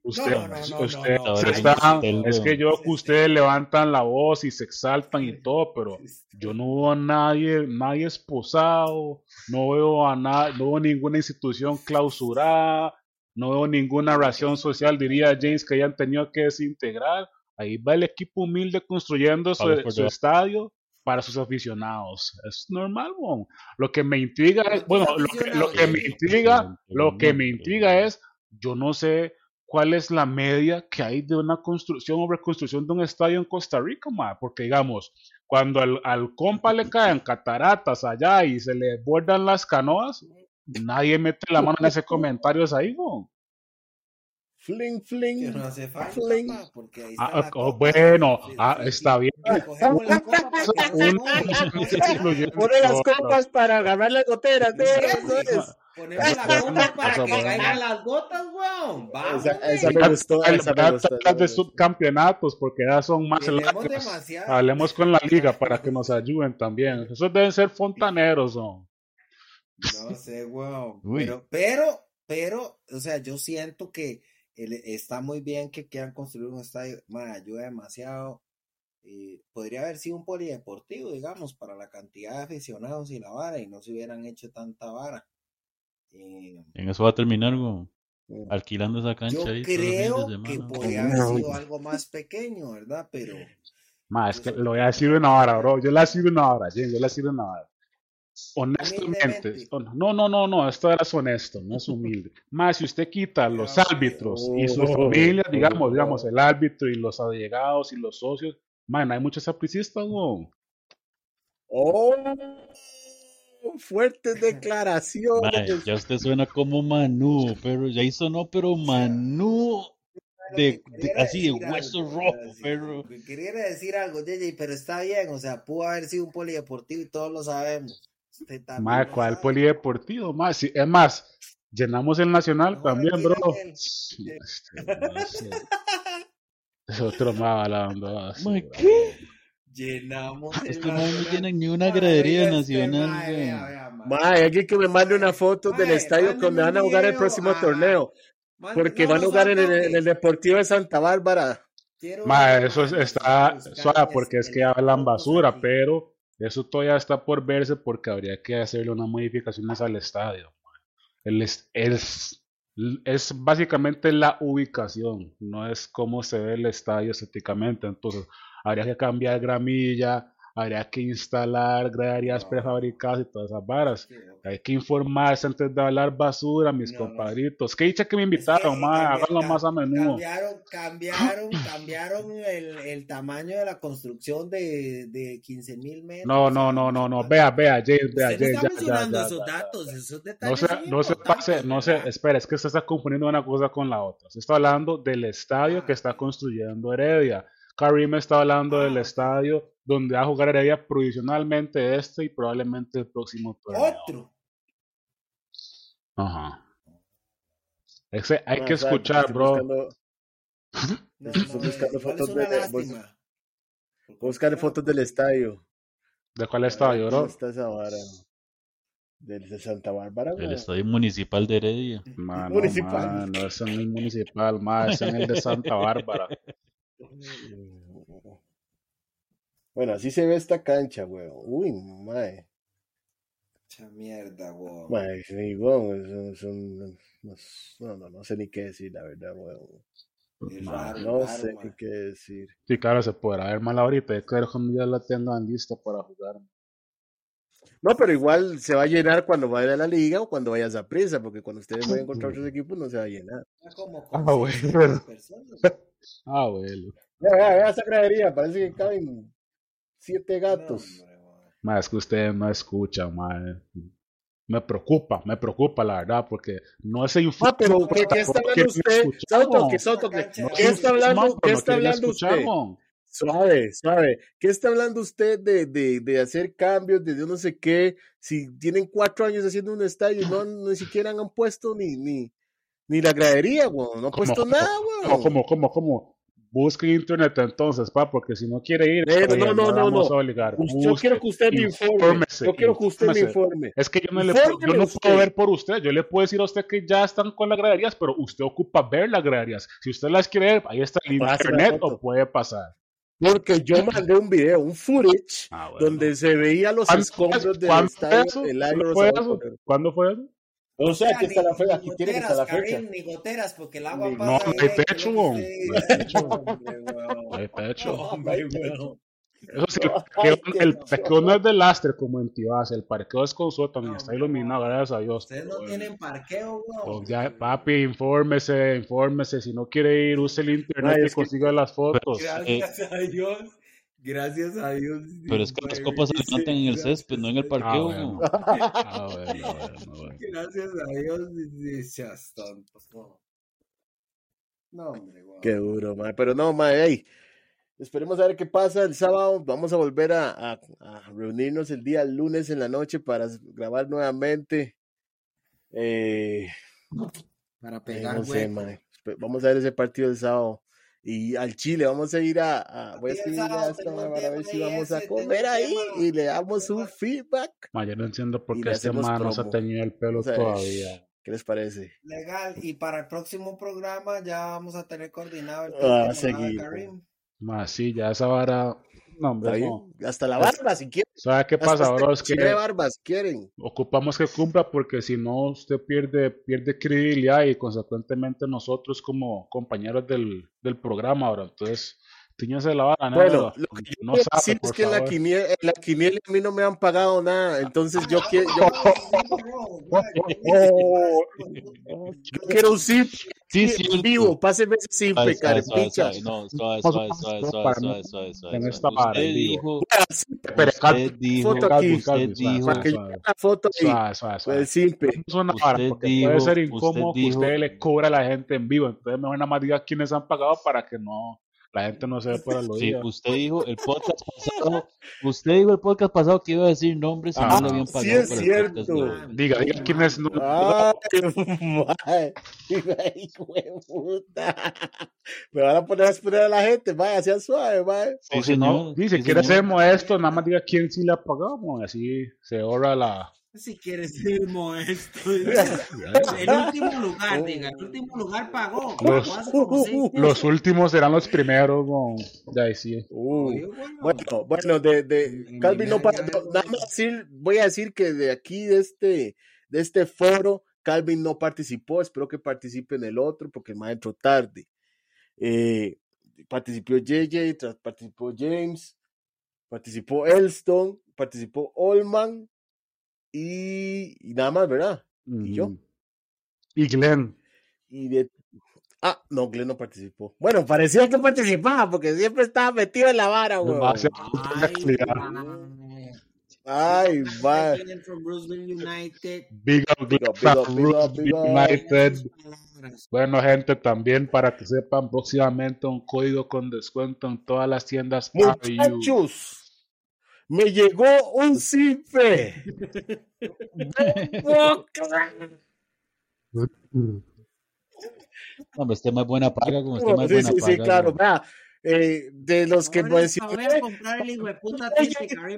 [SPEAKER 1] Usted,
[SPEAKER 4] no, no, no,
[SPEAKER 1] usted
[SPEAKER 4] no, no.
[SPEAKER 1] es que yo que ustedes levantan la voz y se exaltan y todo, pero yo no veo a nadie, nadie esposado, no veo a nada, no veo ninguna institución clausurada, no veo ninguna ración social, diría James, que hayan tenido que desintegrar. Ahí va el equipo humilde construyendo su, estadio para sus aficionados. Es normal, weón. Lo que me intriga es, bueno, lo que, lo que me intriga, lo que me intriga es, yo no sé cuál es la media que hay de una construcción o reconstrucción de un estadio en Costa Rica, ma, porque digamos, cuando al, al compa le caen cataratas allá y se le bordan las canoas, nadie mete la mano en ese comentario ahí, weón.
[SPEAKER 3] Fling,
[SPEAKER 4] Que
[SPEAKER 3] fling.
[SPEAKER 4] no hace falta,
[SPEAKER 3] Fling.
[SPEAKER 4] pa, porque ahí está
[SPEAKER 1] Ah,
[SPEAKER 4] la
[SPEAKER 1] oh,
[SPEAKER 4] copa.
[SPEAKER 1] bueno,
[SPEAKER 4] Sí,
[SPEAKER 1] ah,
[SPEAKER 4] sí,
[SPEAKER 1] está bien.
[SPEAKER 4] Cogemos la copa para que no se
[SPEAKER 1] Un-
[SPEAKER 4] moje.
[SPEAKER 1] excluyendo
[SPEAKER 3] Pone las copas para agarrar las goteras. ¿no? Eso es.
[SPEAKER 4] Ponemos la copa para que caigan las gotas, weón. Vamos,
[SPEAKER 3] Esa, esa me gustó. Esa me
[SPEAKER 1] de subcampeonatos, porque ya son más largas.
[SPEAKER 4] demasiado.
[SPEAKER 1] Hablemos con la liga para que nos ayuden también. Esos deben ser fontaneros, ¿no?
[SPEAKER 4] No sé, weón. Pero, pero, pero, o sea, yo siento que el- está muy bien que quieran construir un estadio. Man, ayuda demasiado. Eh, podría haber sido un polideportivo, digamos, para la cantidad de aficionados y la vara, y no se hubieran hecho tanta vara. Eh,
[SPEAKER 2] En eso va a terminar.
[SPEAKER 3] Mm.
[SPEAKER 2] Alquilando esa cancha
[SPEAKER 4] yo
[SPEAKER 2] ahí
[SPEAKER 4] creo que podría haber sido algo más pequeño, ¿verdad? Pero
[SPEAKER 1] Ma, es que lo voy a decir una hora, bro. Yo le voy a decir una hora, Jim, yo le voy a decir una hora. Honestamente, no, no, no, no, esto era honesto, no es humilde. Más si usted quita los árbitros y sus familias, digamos, digamos, el árbitro y los allegados y los socios, man, hay muchos sapricistas, weón.
[SPEAKER 3] Oh, fuertes declaraciones.
[SPEAKER 2] ya usted suena como Manú, pero ya hizo no, pero Manú de, así de hueso
[SPEAKER 4] algo,
[SPEAKER 2] rojo, pero
[SPEAKER 4] Quería decir algo, JJ, pero está bien, o sea, pudo haber sido un polideportivo y todos lo sabemos. Lo
[SPEAKER 1] ¿cuál
[SPEAKER 4] sabe.
[SPEAKER 1] polideportivo? Ma, si- es más, llenamos el Nacional
[SPEAKER 4] Mejor
[SPEAKER 1] también, bro.
[SPEAKER 4] aquel.
[SPEAKER 1] Este, no. Es otro así,
[SPEAKER 2] Ma,
[SPEAKER 1] bro.
[SPEAKER 2] ¿qué?
[SPEAKER 4] Llenamos el
[SPEAKER 2] Este mae no
[SPEAKER 4] Nacional.
[SPEAKER 2] tiene ni una gradería
[SPEAKER 4] este
[SPEAKER 2] nacional,
[SPEAKER 4] mae. Mae,
[SPEAKER 3] alguien que me mande una foto del estadio donde van a jugar el próximo torneo. Porque
[SPEAKER 4] no,
[SPEAKER 3] van a
[SPEAKER 4] no
[SPEAKER 3] jugar en el, en el Deportivo de Santa Bárbara.
[SPEAKER 4] Quiero
[SPEAKER 1] eso está suave
[SPEAKER 4] el-
[SPEAKER 1] porque es
[SPEAKER 4] el-
[SPEAKER 1] que hablan basura,
[SPEAKER 4] aquí.
[SPEAKER 1] pero eso todavía está por verse porque habría que hacerle unas modificaciones al estadio. es, es, es básicamente la ubicación, no es cómo se ve el estadio estéticamente. Entonces, habría que cambiar gramilla, habría que instalar graderías
[SPEAKER 4] No.
[SPEAKER 1] prefabricadas y todas esas varas.
[SPEAKER 4] Sí.
[SPEAKER 1] Hay que informarse antes de hablar basura, mis
[SPEAKER 4] No, no.
[SPEAKER 1] compadritos. Que dicha que me
[SPEAKER 4] Es que
[SPEAKER 1] invitaron, ma,
[SPEAKER 4] cambia-
[SPEAKER 1] háganlo más a menudo.
[SPEAKER 4] Cambiaron, cambiaron, cambiaron el, el tamaño de la construcción de, de 15 mil metros.
[SPEAKER 1] No, no, no, no, no. Vea, vea, James, vea,
[SPEAKER 4] no
[SPEAKER 1] James,
[SPEAKER 4] está
[SPEAKER 1] ya, ya,
[SPEAKER 4] mencionando
[SPEAKER 1] ya,
[SPEAKER 4] esos
[SPEAKER 1] ya, ya,
[SPEAKER 4] datos, esos
[SPEAKER 1] No
[SPEAKER 4] detalles
[SPEAKER 1] se,
[SPEAKER 4] son
[SPEAKER 1] no se pase, no se, espera, es que usted está confundiendo una cosa con la otra. Se está hablando del estadio
[SPEAKER 4] Ah.
[SPEAKER 1] que está construyendo Heredia. Karim está hablando del estadio donde va a jugar Heredia provisionalmente este y probablemente el próximo torneo.
[SPEAKER 4] Otro.
[SPEAKER 1] Ajá. Ese- hay que escuchar,
[SPEAKER 3] estoy
[SPEAKER 1] bro.
[SPEAKER 3] buscando-
[SPEAKER 4] No,
[SPEAKER 3] Estoy buscando fotos de-
[SPEAKER 4] lástima.
[SPEAKER 3] Buscar fotos del estadio.
[SPEAKER 1] ¿De cuál estadio,
[SPEAKER 3] ¿Cómo
[SPEAKER 1] bro?
[SPEAKER 3] está esa vara? Del de Santa Bárbara,
[SPEAKER 2] El estadio municipal de Heredia.
[SPEAKER 1] Ma, no,
[SPEAKER 3] Municipal.
[SPEAKER 1] ma, no es en el municipal, ma, es en el de Santa Bárbara.
[SPEAKER 3] Bueno, así se ve esta cancha, weón. Uy, mae.
[SPEAKER 4] Mucha mierda, weón.
[SPEAKER 3] Mae, sí, weón, son- son- no, no, no, no sé ni qué decir, la verdad, weón.
[SPEAKER 4] Es raro,
[SPEAKER 3] No
[SPEAKER 4] raro,
[SPEAKER 3] sé
[SPEAKER 4] ma.
[SPEAKER 3] ni qué decir.
[SPEAKER 1] Sí, claro, se podrá ver mal ahorita. Yo creo que un día la tengan lista para jugar.
[SPEAKER 3] No, pero igual se va a llenar cuando vaya a la liga o cuando vayas a prisa, porque cuando ustedes vayan contra otros equipos no se va a llenar.
[SPEAKER 4] Como
[SPEAKER 1] Ah, bueno.
[SPEAKER 4] 600 personas.
[SPEAKER 1] Ah, bueno.
[SPEAKER 3] Vea, vea, vea esa gradería, parece que caben siete
[SPEAKER 4] No,
[SPEAKER 3] gatos.
[SPEAKER 1] Ma, es que ustedes no escuchan, ma. Me preocupa, me preocupa la verdad, porque no se
[SPEAKER 3] Ah,
[SPEAKER 1] informa.
[SPEAKER 3] pero ¿qué, está hablando usted? Soto, que Soto, que,
[SPEAKER 4] No,
[SPEAKER 3] ¿qué está hablando, qué
[SPEAKER 1] no
[SPEAKER 3] está
[SPEAKER 1] quieren
[SPEAKER 3] hablando
[SPEAKER 1] escuchar,
[SPEAKER 3] usted? Suave, suave. ¿Qué está hablando usted de, de, de hacer cambios, de yo no sé qué? Si tienen cuatro años haciendo un estadio y no ni siquiera han puesto ni, ni, ni la gradería, weón. No han
[SPEAKER 1] ¿Cómo,
[SPEAKER 3] puesto
[SPEAKER 1] cómo?
[SPEAKER 3] nada,
[SPEAKER 1] No,
[SPEAKER 3] weón.
[SPEAKER 1] como, como, como. Busque internet entonces, pa, porque si no quiere ir,
[SPEAKER 3] no,
[SPEAKER 1] bien,
[SPEAKER 3] no, no,
[SPEAKER 1] vamos
[SPEAKER 3] no.
[SPEAKER 1] a obligar.
[SPEAKER 3] Yo quiero que usted me informe. Yo quiero que usted me informe.
[SPEAKER 1] Es que yo no, le puedo, yo no puedo ver por usted. Yo le puedo decir a usted que ya están con las graderías, pero usted ocupa ver las graderías. Si usted las quiere ver, ahí está el internet o puede pasar.
[SPEAKER 3] Porque yo mandé un video, un footage,
[SPEAKER 1] Ah, bueno.
[SPEAKER 3] donde se veía los
[SPEAKER 1] ¿Cuándo
[SPEAKER 3] escombros
[SPEAKER 1] fue-
[SPEAKER 3] del
[SPEAKER 1] cuándo
[SPEAKER 3] estadio
[SPEAKER 1] eso?
[SPEAKER 3] del
[SPEAKER 1] ¿Cuándo fue eso? ¿Cuándo fue eso?
[SPEAKER 3] O sea, aquí está la fecha, aquí
[SPEAKER 4] Ni
[SPEAKER 3] tiene que estar la
[SPEAKER 4] goteras,
[SPEAKER 3] fecha.
[SPEAKER 4] Ni goteras, porque el agua
[SPEAKER 3] Ni-
[SPEAKER 4] pasa
[SPEAKER 1] no hay
[SPEAKER 4] usted
[SPEAKER 1] No hay
[SPEAKER 4] diga.
[SPEAKER 1] No. Eso sí, el parqueo, el parqueo no es de lastre como en Tibás, el parqueo es con sótano y
[SPEAKER 4] No,
[SPEAKER 1] está
[SPEAKER 4] no.
[SPEAKER 1] iluminado, gracias a Dios.
[SPEAKER 4] Ustedes no tienen parqueo, weón.
[SPEAKER 1] Pues ya, papi, infórmese, infórmese. Si no quiere ir, use el internet
[SPEAKER 3] Ay,
[SPEAKER 1] y
[SPEAKER 3] es que-
[SPEAKER 1] consiga las fotos.
[SPEAKER 4] Gracias a Dios. Gracias a Dios.
[SPEAKER 2] Pero es que las copas se levantan en el césped, no en el parqueo.
[SPEAKER 1] bueno.
[SPEAKER 2] weón.
[SPEAKER 1] Ah, bueno.
[SPEAKER 4] Gracias a Dios. Seas tonto. No, No, hombre, weón.
[SPEAKER 3] Qué duro, mae. Pero no, mae, ey, esperemos a ver qué pasa el sábado. Vamos a volver a, a- a reunirnos el día lunes en la noche para grabar nuevamente. Eh,
[SPEAKER 4] Para
[SPEAKER 3] eh,
[SPEAKER 4] pegar,
[SPEAKER 3] no sé, Vamos a ver ese partido el sábado. Y al Chile, vamos a ir a. a- voy a
[SPEAKER 4] Sí, el
[SPEAKER 3] escribirle a
[SPEAKER 4] sábado
[SPEAKER 3] esta
[SPEAKER 4] tengo
[SPEAKER 3] mae
[SPEAKER 4] un
[SPEAKER 3] para ver si vamos a comer ahí
[SPEAKER 4] tema.
[SPEAKER 3] y le damos un feedback.
[SPEAKER 1] Ma, yo no entiendo por qué este man no se ha teñido el pelo todavía.
[SPEAKER 3] ¿Qué les parece?
[SPEAKER 4] Legal. Y para el próximo programa ya vamos a tener coordinado el
[SPEAKER 3] Ah, seguir.
[SPEAKER 4] Karim.
[SPEAKER 1] Ma, sí, ya esa vara. No, no.
[SPEAKER 3] Hasta la barba, si quieren.
[SPEAKER 1] ¿Sabe qué pasa, bro? Es que
[SPEAKER 3] chile de barba, si quieren.
[SPEAKER 1] ocupamos que cumpla porque si no, usted pierde, pierde credibilidad y consecuentemente nosotros como compañeros del, del programa, ahora. Entonces, tiñase la vara,
[SPEAKER 3] Bueno,
[SPEAKER 1] negro.
[SPEAKER 3] lo que yo
[SPEAKER 1] No sabe,
[SPEAKER 3] decir es que en la, quiniela, en la quiniela a mí no me han pagado nada, entonces yo quiero, yo, yo quiero un zip
[SPEAKER 2] Sí,
[SPEAKER 3] en
[SPEAKER 2] cierto.
[SPEAKER 3] vivo, páseme ese
[SPEAKER 2] suave,
[SPEAKER 3] carepicha.
[SPEAKER 2] no, suave, suave, suave, suave,
[SPEAKER 1] para
[SPEAKER 2] suave,
[SPEAKER 1] no-
[SPEAKER 2] suave, suave,
[SPEAKER 1] en
[SPEAKER 2] suave.
[SPEAKER 1] esta vara,
[SPEAKER 2] Usted
[SPEAKER 1] en vivo.
[SPEAKER 2] dijo,
[SPEAKER 1] Pero
[SPEAKER 2] usted dijo,
[SPEAKER 3] foto aquí.
[SPEAKER 2] usted
[SPEAKER 1] Calvi, suave,
[SPEAKER 2] dijo,
[SPEAKER 3] para que yo
[SPEAKER 1] suave.
[SPEAKER 3] haga la foto ahí,
[SPEAKER 1] Suave, suave,
[SPEAKER 3] con
[SPEAKER 1] suave.
[SPEAKER 3] el simpe.
[SPEAKER 1] Es una vara,
[SPEAKER 2] Usted
[SPEAKER 1] porque
[SPEAKER 2] dijo-
[SPEAKER 1] puede ser
[SPEAKER 2] usted
[SPEAKER 1] incómodo que usted le cobra a la gente en vivo. Entonces, mejor nada más diga quiénes han pagado para que no la gente no se ve por el
[SPEAKER 2] Sí, usted dijo el podcast pasado, usted dijo el podcast pasado que iba a decir nombres y
[SPEAKER 1] Ah,
[SPEAKER 2] no le habían
[SPEAKER 3] sí
[SPEAKER 2] pagado
[SPEAKER 3] es
[SPEAKER 2] para el
[SPEAKER 3] cierto.
[SPEAKER 1] Diga, diga quiénes no.
[SPEAKER 3] Ay. Hijo de puta. Me van a poner a esperar a la gente, vaya, sea suave.
[SPEAKER 2] Sí,
[SPEAKER 1] O si no,
[SPEAKER 2] señor,
[SPEAKER 1] sí, si
[SPEAKER 2] sí,
[SPEAKER 1] quiere ser modesto, nada más diga quién sí le ha pagado, así se ahorra la.
[SPEAKER 4] Si quieres ser modesto. El último lugar, diga. El último lugar pagó.
[SPEAKER 1] Los- últimos serán los primeros, mo. Ya sí.
[SPEAKER 3] Uh.
[SPEAKER 4] Bueno.
[SPEAKER 3] Bueno, de, de Calvin no,
[SPEAKER 4] mi
[SPEAKER 3] pa-
[SPEAKER 4] ya-
[SPEAKER 3] no, nada más decir, voy a decir que de aquí, de este, de este foro, Calvin no participó, espero que participe en el otro, porque el maestro tarde. Eh, participó JJ, participó James, participó Elston, participó Allman y, y nada más, ¿verdad? ¿Y yo?
[SPEAKER 1] Y Glenn.
[SPEAKER 3] Y de... Ah, no, Glenn no participó. Bueno, parecía que participaba, porque siempre estaba metido en la vara,
[SPEAKER 1] No
[SPEAKER 3] güey.
[SPEAKER 1] va a ser
[SPEAKER 4] Ay.
[SPEAKER 3] Ay, va.
[SPEAKER 4] Glenn from Roosevelt United.
[SPEAKER 1] Big up,
[SPEAKER 3] Big up, big up, big up, big up.
[SPEAKER 1] United. Bueno, gente, también para que sepan, próximamente un código con descuento en todas las tiendas RU.
[SPEAKER 3] Muchachos, me llegó un simpe.
[SPEAKER 2] Hombre, este más buena paga, como este más
[SPEAKER 3] sí,
[SPEAKER 2] buena
[SPEAKER 3] sí, sí,
[SPEAKER 2] paga.
[SPEAKER 3] claro.
[SPEAKER 2] güey.
[SPEAKER 3] Vea, eh, de los que
[SPEAKER 4] Ahora
[SPEAKER 3] mencioné,
[SPEAKER 4] voy a comprar el hijo de puta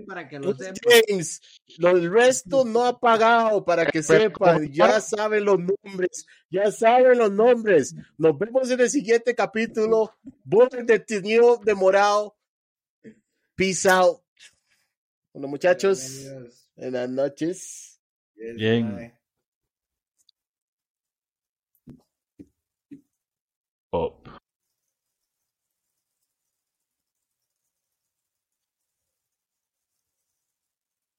[SPEAKER 4] para que lo sepa.
[SPEAKER 3] James, lo- el resto no ha pagado para que sepan, ya saben los nombres, ya saben los nombres. Nos vemos en el siguiente capítulo. Borre detenido de morado. Peace out. Bueno, muchachos, buenas noches.
[SPEAKER 2] Bien.